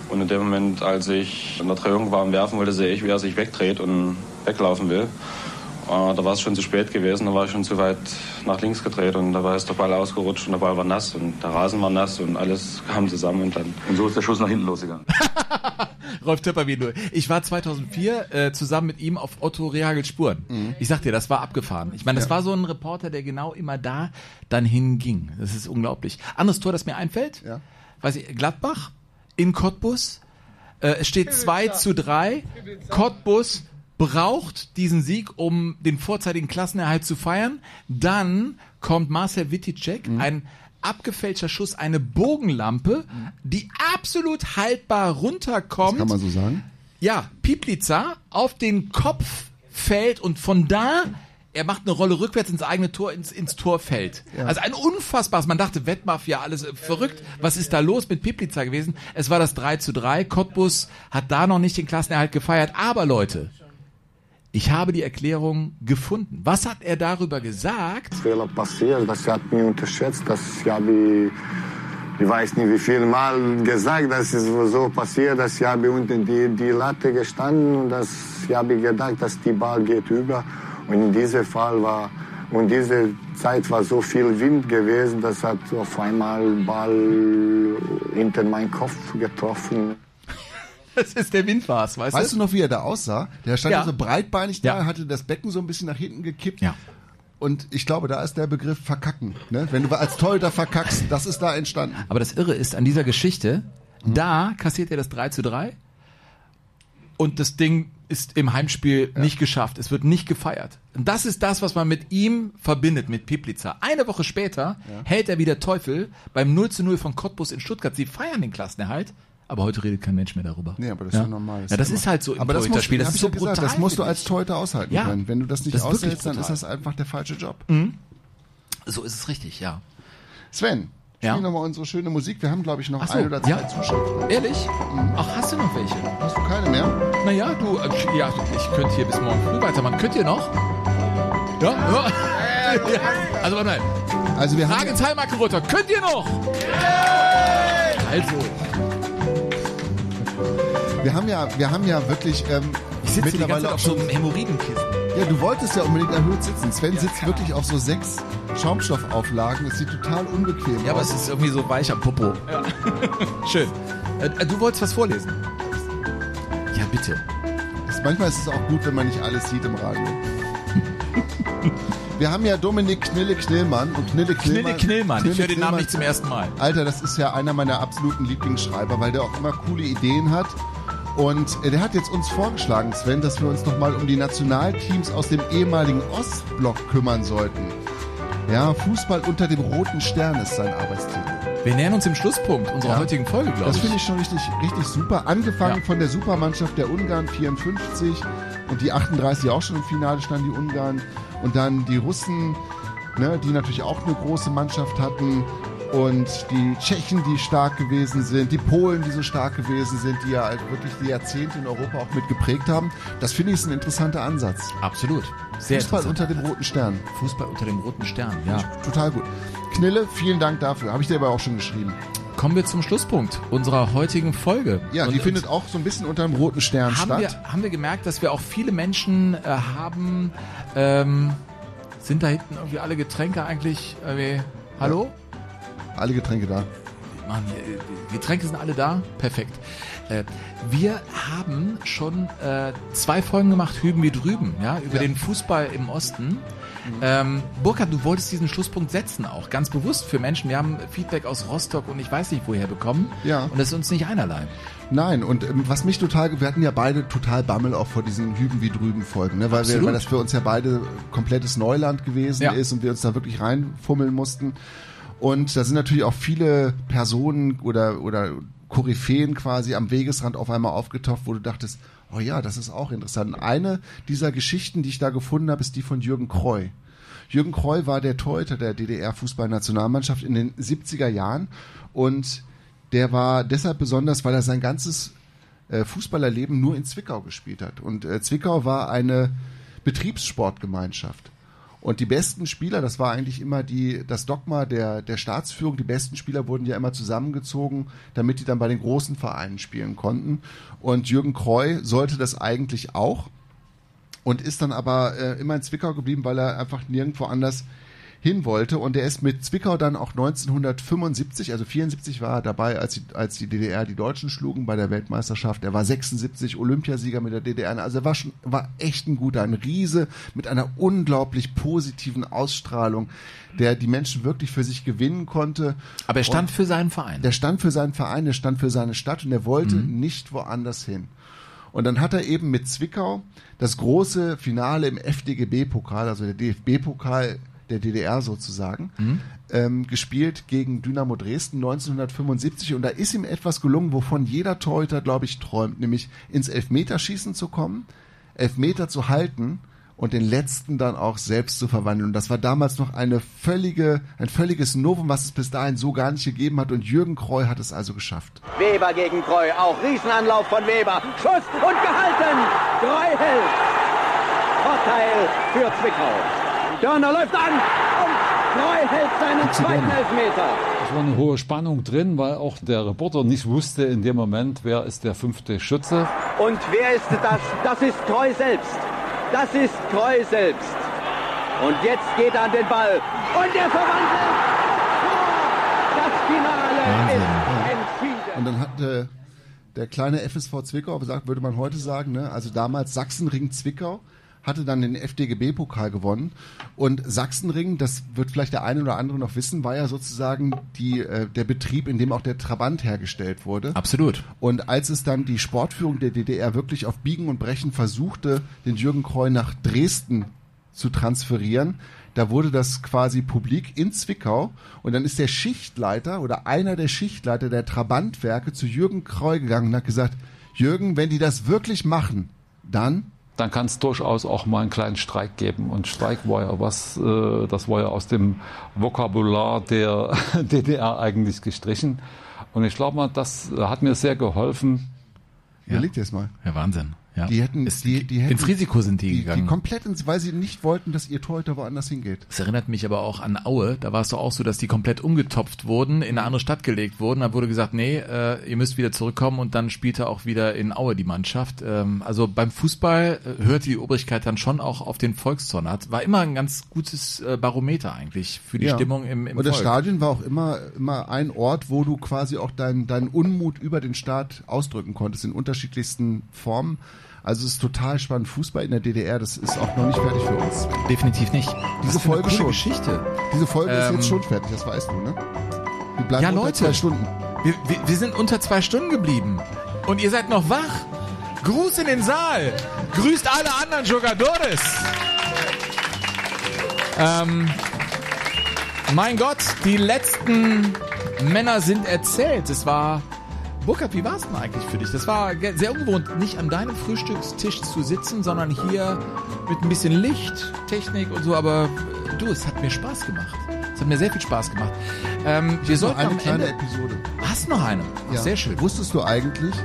Und in dem Moment, als ich in der Drehung war am Werfen wollte, sehe ich, wie er sich wegdreht und weglaufen will. Äh, da war es schon zu spät gewesen, da war ich schon zu weit nach links gedreht und dabei ist der Ball ausgerutscht und der Ball war nass und der Rasen war nass und alles kam zusammen und dann. Und so ist der Schuss nach hinten losgegangen. Rolf Töpperwien nur. Ich war 2004 äh, zusammen mit ihm auf Otto Rehagels Spuren. Mhm. Ich sag dir, das war abgefahren. Ich meine, das Ja. war so ein Reporter, der genau immer da dann hinging. Das ist unglaublich. Anderes Tor, das mir einfällt, Ja. weiß ich, Gladbach in Cottbus. Äh, es steht 2 zu 3. Cottbus braucht diesen Sieg, um den vorzeitigen Klassenerhalt zu feiern. Dann kommt Marcel Witticek, Mhm. ein abgefälschter Schuss, eine Bogenlampe, die absolut haltbar runterkommt. Kann man so sagen? Ja, Piplica auf den Kopf fällt und von da, er macht eine Rolle rückwärts ins eigene Tor, ins, ins Tor fällt. Ja. Also ein unfassbares, man dachte Wettmafia, alles äh, verrückt. Was ist da los mit Piplica gewesen? Es war das 3 zu 3. Cottbus hat da noch nicht den Klassenerhalt gefeiert. Aber Leute, ich habe die Erklärung gefunden. Was hat er darüber gesagt? Fehler passiert, das hat mich unterschätzt, das habe ich, ich weiß nicht wie viel Mal gesagt, dass es so passiert, dass ich habe unter die, die Latte gestanden und das, ich habe gedacht, dass die Ball geht über und in diesem Fall war und diese Zeit war so viel Wind gewesen, das hat auf einmal Ball hinter meinen Kopf getroffen. Das ist der Windfass, weißt, Weißt du noch, wie er da aussah? Der stand Ja. ja so breitbeinig da, Ja. hatte das Becken so ein bisschen nach hinten gekippt. Ja. Und ich glaube, da ist der Begriff verkacken. Ne? Wenn du als Torhüter verkackst, das ist da entstanden. Aber das Irre ist an dieser Geschichte, da kassiert er das 3 zu 3 und das Ding ist im Heimspiel nicht geschafft. Es wird nicht gefeiert. Und das ist das, was man mit ihm verbindet, mit Piplica. Eine Woche später hält er wieder Teufel beim 0 zu 0 von Cottbus in Stuttgart. Sie feiern den Klassenerhalt, aber heute redet kein Mensch mehr darüber. Nee, aber das ist ja normal. Ja, das ist halt so im aber das muss, Torhüterspiel. Das ist so ja gesagt, brutal. Das musst du als. Torhüter aushalten Ja. können. Wenn du das nicht Das aushältst, dann ist das einfach der falsche Job. Mhm. So ist es richtig, ja. Sven, Ja? spiel nochmal unsere schöne Musik. Wir haben, glaube ich, noch so, ein oder zwei ja? Zuschriften. Ehrlich? Ach, hast du noch welche? Hast du keine mehr? Naja, du, äh, ja, ich könnte hier bis morgen früh weitermachen. Könnt ihr noch? Ja? ja. ja. Also, warte mal. Also wir Frage haben Heilmarkenrotter. Könnt ihr noch? Also. Wir haben ja, wir haben ja wirklich ähm, Ich sitze auch auf so schon- einem Hämorrhoidenkissen. Ja, du wolltest ja unbedingt erhöht sitzen. Sven sitzt wirklich auf so sechs Schaumstoffauflagen. Es sieht total unbequem Ja, aber aus. es ist irgendwie so weich am Popo. Ja. Schön. Äh, du wolltest was vorlesen? Ja, bitte. Es- manchmal ist es auch gut, wenn man nicht alles sieht im Radio. Wir haben ja Dominik Knille Knillmann und Knille Knillmann. Knille Knillmann. Ich Knille höre den Namen nicht zum ersten Mal. Alter, das ist ja einer meiner absoluten Lieblingsschreiber, weil der auch immer coole Ideen hat. Und äh, der hat jetzt uns vorgeschlagen, Sven, dass wir uns nochmal um die Nationalteams aus dem ehemaligen Ostblock kümmern sollten. Ja, Fußball unter dem roten Stern ist sein Arbeitstitel. Wir nähern uns dem Schlusspunkt unserer Ja. heutigen Folge, glaube Das ich. finde ich schon richtig, richtig super. Angefangen Ja. von der Supermannschaft der Ungarn 54 und die 38 auch schon im Finale standen, die Ungarn. Und dann die Russen, ne, die natürlich auch eine große Mannschaft hatten. Und die Tschechen, die stark gewesen sind, die Polen, die so stark gewesen sind, die ja halt wirklich die Jahrzehnte in Europa auch mit geprägt haben. Das finde ich ist ein interessanter Ansatz. Absolut. Sehr Fußball unter dem roten Stern. Fußball unter dem roten Stern, ja. Total gut. Knille, vielen Dank dafür. Habe ich dir aber auch schon geschrieben. Kommen wir zum Schlusspunkt unserer heutigen Folge. Ja, Und- die findet auch so ein bisschen unter dem roten Stern haben statt. wir, haben wir gemerkt, dass wir auch viele Menschen äh, haben, ähm, sind da hinten irgendwie alle Getränke eigentlich, irgendwie, hallo? Alle Getränke da. Mann, die die Getränke sind alle da? Perfekt. Äh, wir haben schon äh, zwei Folgen gemacht, hüben wie drüben, ja, über den Fußball im Osten. Ähm, Burkhard, du wolltest diesen Schlusspunkt setzen auch, ganz bewusst für Menschen. Wir haben Feedback aus Rostock und ich weiß nicht woher bekommen. Ja. Und das ist uns nicht einerlei. Nein, und ähm, was mich total, wir hatten ja beide total Bammel auch vor diesen Hüben wie drüben Folgen, ne? weil, wir, weil das für uns ja beide komplettes Neuland gewesen Ja. ist und wir uns da wirklich reinfummeln mussten. Und da sind natürlich auch viele Personen oder, oder Koryphäen quasi am Wegesrand auf einmal aufgetaucht, wo du dachtest, oh ja, das ist auch interessant. Eine dieser Geschichten, die ich da gefunden habe, ist die von Jürgen Kreu. Jürgen Kreu war der Torhüter der DDR-Fußballnationalmannschaft in den 70er Jahren und der war deshalb besonders, weil er sein ganzes äh, Fußballerleben nur in Zwickau gespielt hat. Und äh, Zwickau war eine Betriebssportgemeinschaft. Und die besten Spieler, das war eigentlich immer die, das Dogma der, der Staatsführung, die besten Spieler wurden ja immer zusammengezogen, damit die dann bei den großen Vereinen spielen konnten. Und Jürgen Kreu sollte das eigentlich auch und ist dann aber äh, immer in Zwickau geblieben, weil er einfach nirgendwo anders hin wollte. Und er ist mit Zwickau dann auch 1975, also 74 war er dabei, als die, als die DDR die Deutschen schlugen bei der Weltmeisterschaft. Er war 76 Olympiasieger mit der DDR. Also er war schon, war echt ein guter, ein Riese mit einer unglaublich positiven Ausstrahlung, der die Menschen wirklich für sich gewinnen konnte. Aber er stand Und für seinen Verein. Der stand für seinen Verein, der stand für seine Stadt und er wollte nicht woanders hin. Und dann hat er eben mit Zwickau das große Finale im FDGB-Pokal, also der DFB-Pokal der DDR sozusagen, ähm, gespielt gegen Dynamo Dresden 1975. Und da ist ihm etwas gelungen, wovon jeder Torhüter, glaube ich, träumt, nämlich ins Elfmeterschießen zu kommen, Elfmeter zu halten und den letzten dann auch selbst zu verwandeln. Und das war damals noch eine völlige, ein völliges Novum, was es bis dahin so gar nicht gegeben hat. Und Jürgen Kreu hat es also geschafft. Weber gegen Kreu, auch Riesenanlauf von Weber. Schuss und gehalten. Kreu hält. Vorteil für Zwickau. Dörner läuft an und Kreu hält seinen zweiten Elfmeter. Es war eine hohe Spannung drin, weil auch der Reporter nicht wusste in dem Moment, wer ist der fünfte Schütze. Und wer ist das? Das ist Kreu selbst. Das ist Kreu selbst. Und jetzt geht er an den Ball. Und er verwandelt. Das Finale ist entschieden. Und dann hat äh, der kleine FSV Zwickau, gesagt, würde man heute sagen, ne? also damals Sachsenring Zwickau, hatte dann den FDGB-Pokal gewonnen. Und Sachsenring, das wird vielleicht der eine oder andere noch wissen, war ja sozusagen die, äh, der Betrieb, in dem auch der Trabant hergestellt wurde. Absolut. Und als es dann die Sportführung der DDR wirklich auf Biegen und Brechen versuchte, den Jürgen Kreu nach Dresden zu transferieren, da wurde das quasi publik in Zwickau und dann ist der Schichtleiter oder einer der Schichtleiter der Trabantwerke zu Jürgen Kreu gegangen und hat gesagt, Jürgen, wenn die das wirklich machen, dann Dann kann es durchaus auch mal einen kleinen Streik geben. Und Streik war ja was, äh, das war ja aus dem Vokabular der DDR eigentlich gestrichen. Und ich glaube mal, das hat mir sehr geholfen. Überleg dir das mal. Ja, Wahnsinn. Ja. Die hätten, die, die hätten ins Risiko sind die, die, gegangen. Die komplett ins, weil sie nicht wollten, dass ihr Torhüter woanders hingeht. Das erinnert mich aber auch an Aue. Da war es doch auch so, dass die komplett umgetopft wurden, in eine andere Stadt gelegt wurden. Da wurde gesagt, nee, äh, ihr müsst wieder zurückkommen und dann spielte auch wieder in Aue die Mannschaft. Ähm, also beim Fußball äh, hörte die Obrigkeit dann schon auch auf den Volkszorn. Hat war immer ein ganz gutes äh, Barometer eigentlich für die Ja. Stimmung im, im Und das Volk. Stadion war auch immer, immer ein Ort, wo du quasi auch deinen deinen Unmut über den Staat ausdrücken konntest, in unterschiedlichsten Formen. Also es ist total spannend. Fußball in der DDR, das ist auch noch nicht fertig für uns. Definitiv nicht. Diese Was Folge schon. Geschichte. Diese Folge ist Ähm, jetzt schon fertig, das weißt du, ne? Die bleibt Ja, unter Leute. zwei Stunden. Wir, wir, wir sind unter zwei Stunden geblieben. Und ihr seid noch wach. Gruß in den Saal. Grüßt alle anderen Jogadores. Ähm, mein Gott, die letzten Männer sind erzählt. Es war. Burkhard, wie war es denn eigentlich für dich? Das war sehr ungewohnt, nicht an deinem Frühstückstisch zu sitzen, sondern hier mit ein bisschen Licht, Technik und so. Aber du, es hat mir Spaß gemacht. Hat mir sehr viel Spaß gemacht. Ähm, wir noch sollten eine kleine Ende, Episode. Hast noch eine? Ach, Ja. Sehr schön. Wusstest du eigentlich,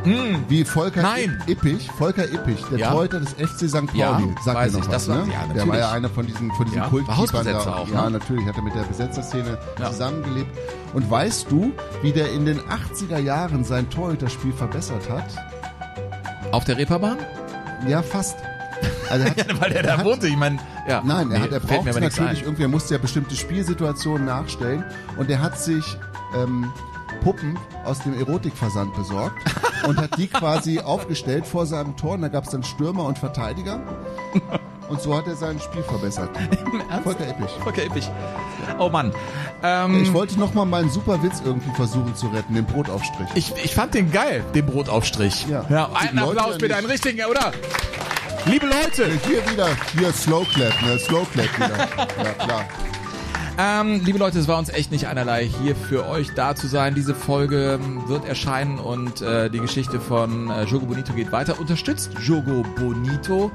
wie Volker Nein. Ippich, Volker Ippich, der Ja. Torhüter des FC St. Pauli, Ja, sagt weiß noch ich, was, das war- ne? ja, Der war ja einer von diesen, von diesen Ja, war Kultkeepern da. auch, Ja, ne? natürlich, hat er mit der Besetzerszene zusammengelebt. Und weißt du, wie der in den 80er Jahren sein Torhüterspiel verbessert hat? Auf der Reeperbahn? Ja, fast. Also er hat, Ja, weil der da er hat- wohnte. Ich meine, ja. Nein, er, Nee, hat, er braucht natürlich ein. irgendwie, er musste ja bestimmte Spielsituationen nachstellen und er hat sich ähm, Puppen aus dem Erotikversand besorgt und hat die quasi aufgestellt vor seinem Tor und da gab es dann Stürmer und Verteidiger und so hat er sein Spiel verbessert. Volker Eppich. Volker Eppich. Oh Mann. Ähm, Ich wollte noch mal meinen super Witz irgendwie versuchen zu retten, den Brotaufstrich. Ich, ich fand den geil, den Brotaufstrich. Ja. ja einen Applaus bitte, einen richtigen, oder? Liebe Leute. Hier wieder, hier Slow Clap, ne? Slow Clap wieder. Ja, klar. Ähm, liebe Leute, es war uns echt nicht einerlei, hier für euch da zu sein. Diese Folge ähm, wird erscheinen und äh, die Geschichte von äh, Jogo Bonito geht weiter. Unterstützt Jogo Bonito.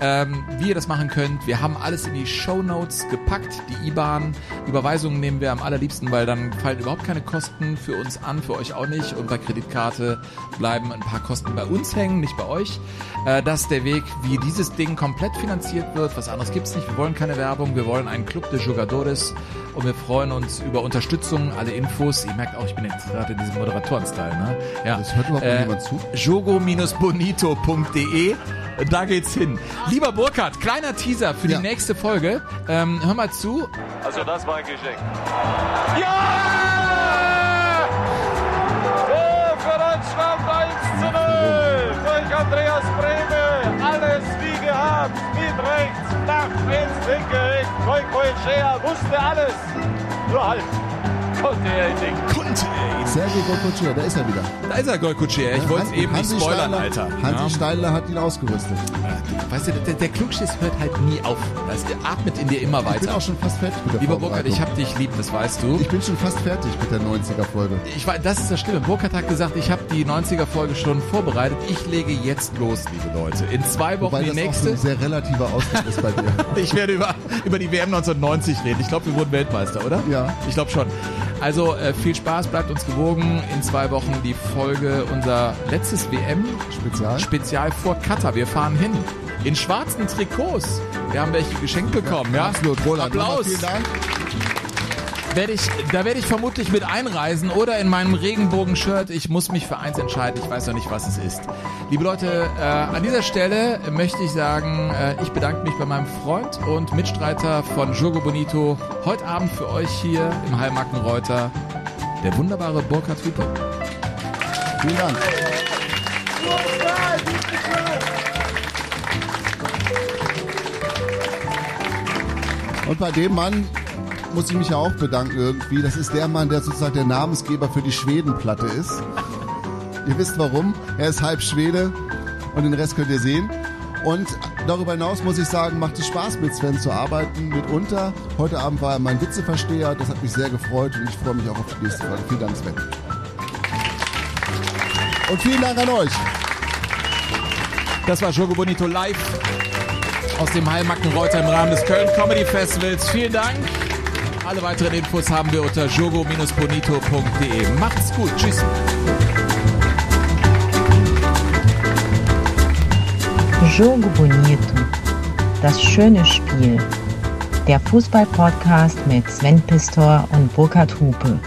Ähm, wie ihr das machen könnt, wir haben alles in die Show Notes gepackt. Die IBAN, Überweisungen nehmen wir am allerliebsten, weil dann fallen überhaupt keine Kosten für uns an, für euch auch nicht. Und bei Kreditkarte bleiben ein paar Kosten bei uns hängen, nicht bei euch. Äh, das ist der Weg, wie dieses Ding komplett finanziert wird. Was anderes gibt's nicht. Wir wollen keine Werbung. Wir wollen einen Club de Jugadores und wir freuen uns über Unterstützung, alle Infos. Ihr merkt auch, ich bin jetzt gerade in diesem Moderatoren-Style, ne? Ja. Das hört überhaupt noch niemand zu. jogo-bonito.de da geht's hin. Lieber Burkhard, kleiner Teaser für die nächste Folge. Ähm, hör mal zu. Also das war ein Geschenk. Ja! Oh, für Deutschland 1 zu 0 durch Andreas Brehme. Alles wie gehabt. Mit rechts, nach ins linke Eck. Koi Koi Shea wusste alles. Nur halt. Konnte er ihn nicht. Er. Sergei Golkocia, da ist er wieder. Da ist er, Golkutscher. Ich wollte es eben nicht Hansi spoilern, Steidler- Alter. Hansi Ja. Steidler hat ihn ausgerüstet. Weißt du, der, der Klugschiss hört halt nie auf. Das atmet in dir immer weiter. Ich bin auch schon fast fertig mit der Lieber Burkhard, ich hab dich lieb, das weißt du. Ich bin schon fast fertig mit der 90er-Folge. Ich weiß, das ist das Schlimme. Burkhard hat gesagt, ich habe die 90er-Folge schon vorbereitet. Ich lege jetzt los, liebe Leute. In zwei Wochen Wobei die das auch so nächste. ein sehr relativer Ausdruck ist bei dir. Ich werde über, über die WM 1990 reden. Ich glaube, wir wurden Weltmeister, oder? Ja. Ich glaube schon. Also äh, viel Spaß, bleibt uns gewogen. In zwei Wochen die Folge unser letztes WM-Spezial Spezial vor Katar. Wir fahren hin. In schwarzen Trikots. Wir haben welche geschenkt bekommen. Ja, absolut. Roland, Applaus. vielen Dank. Werde ich, da werde ich vermutlich mit einreisen oder in meinem Regenbogen-Shirt. Ich muss mich für eins entscheiden. Ich weiß noch nicht, was es ist. Liebe Leute, äh, an dieser Stelle möchte ich sagen, äh, ich bedanke mich bei meinem Freund und Mitstreiter von Jogo Bonito. Heute Abend für euch hier im Heilmarkenreuter der wunderbare Burkhard Hupe. Vielen Dank. Und bei dem Mann muss ich mich ja auch bedanken irgendwie. Das ist der Mann, der sozusagen der Namensgeber für die Schwedenplatte ist. Ihr wisst warum. Er ist halb Schwede und den Rest könnt ihr sehen. Und darüber hinaus muss ich sagen, macht es Spaß mit Sven zu arbeiten, mitunter. Heute Abend war er mein Witzeversteher, das hat mich sehr gefreut und ich freue mich auch auf die nächste Folge. Vielen Dank, Sven. Und vielen Dank an euch. Das war Jogo Bonito live aus dem Heilmarkenreuter im Rahmen des Köln Comedy Festivals. Vielen Dank. Alle weiteren Infos haben wir unter jogo-bonito.de. Macht's gut. Tschüss. Jogo Bonito. Das schöne Spiel. Der Fußball-Podcast mit Sven Pistor und Burkhard Hupe.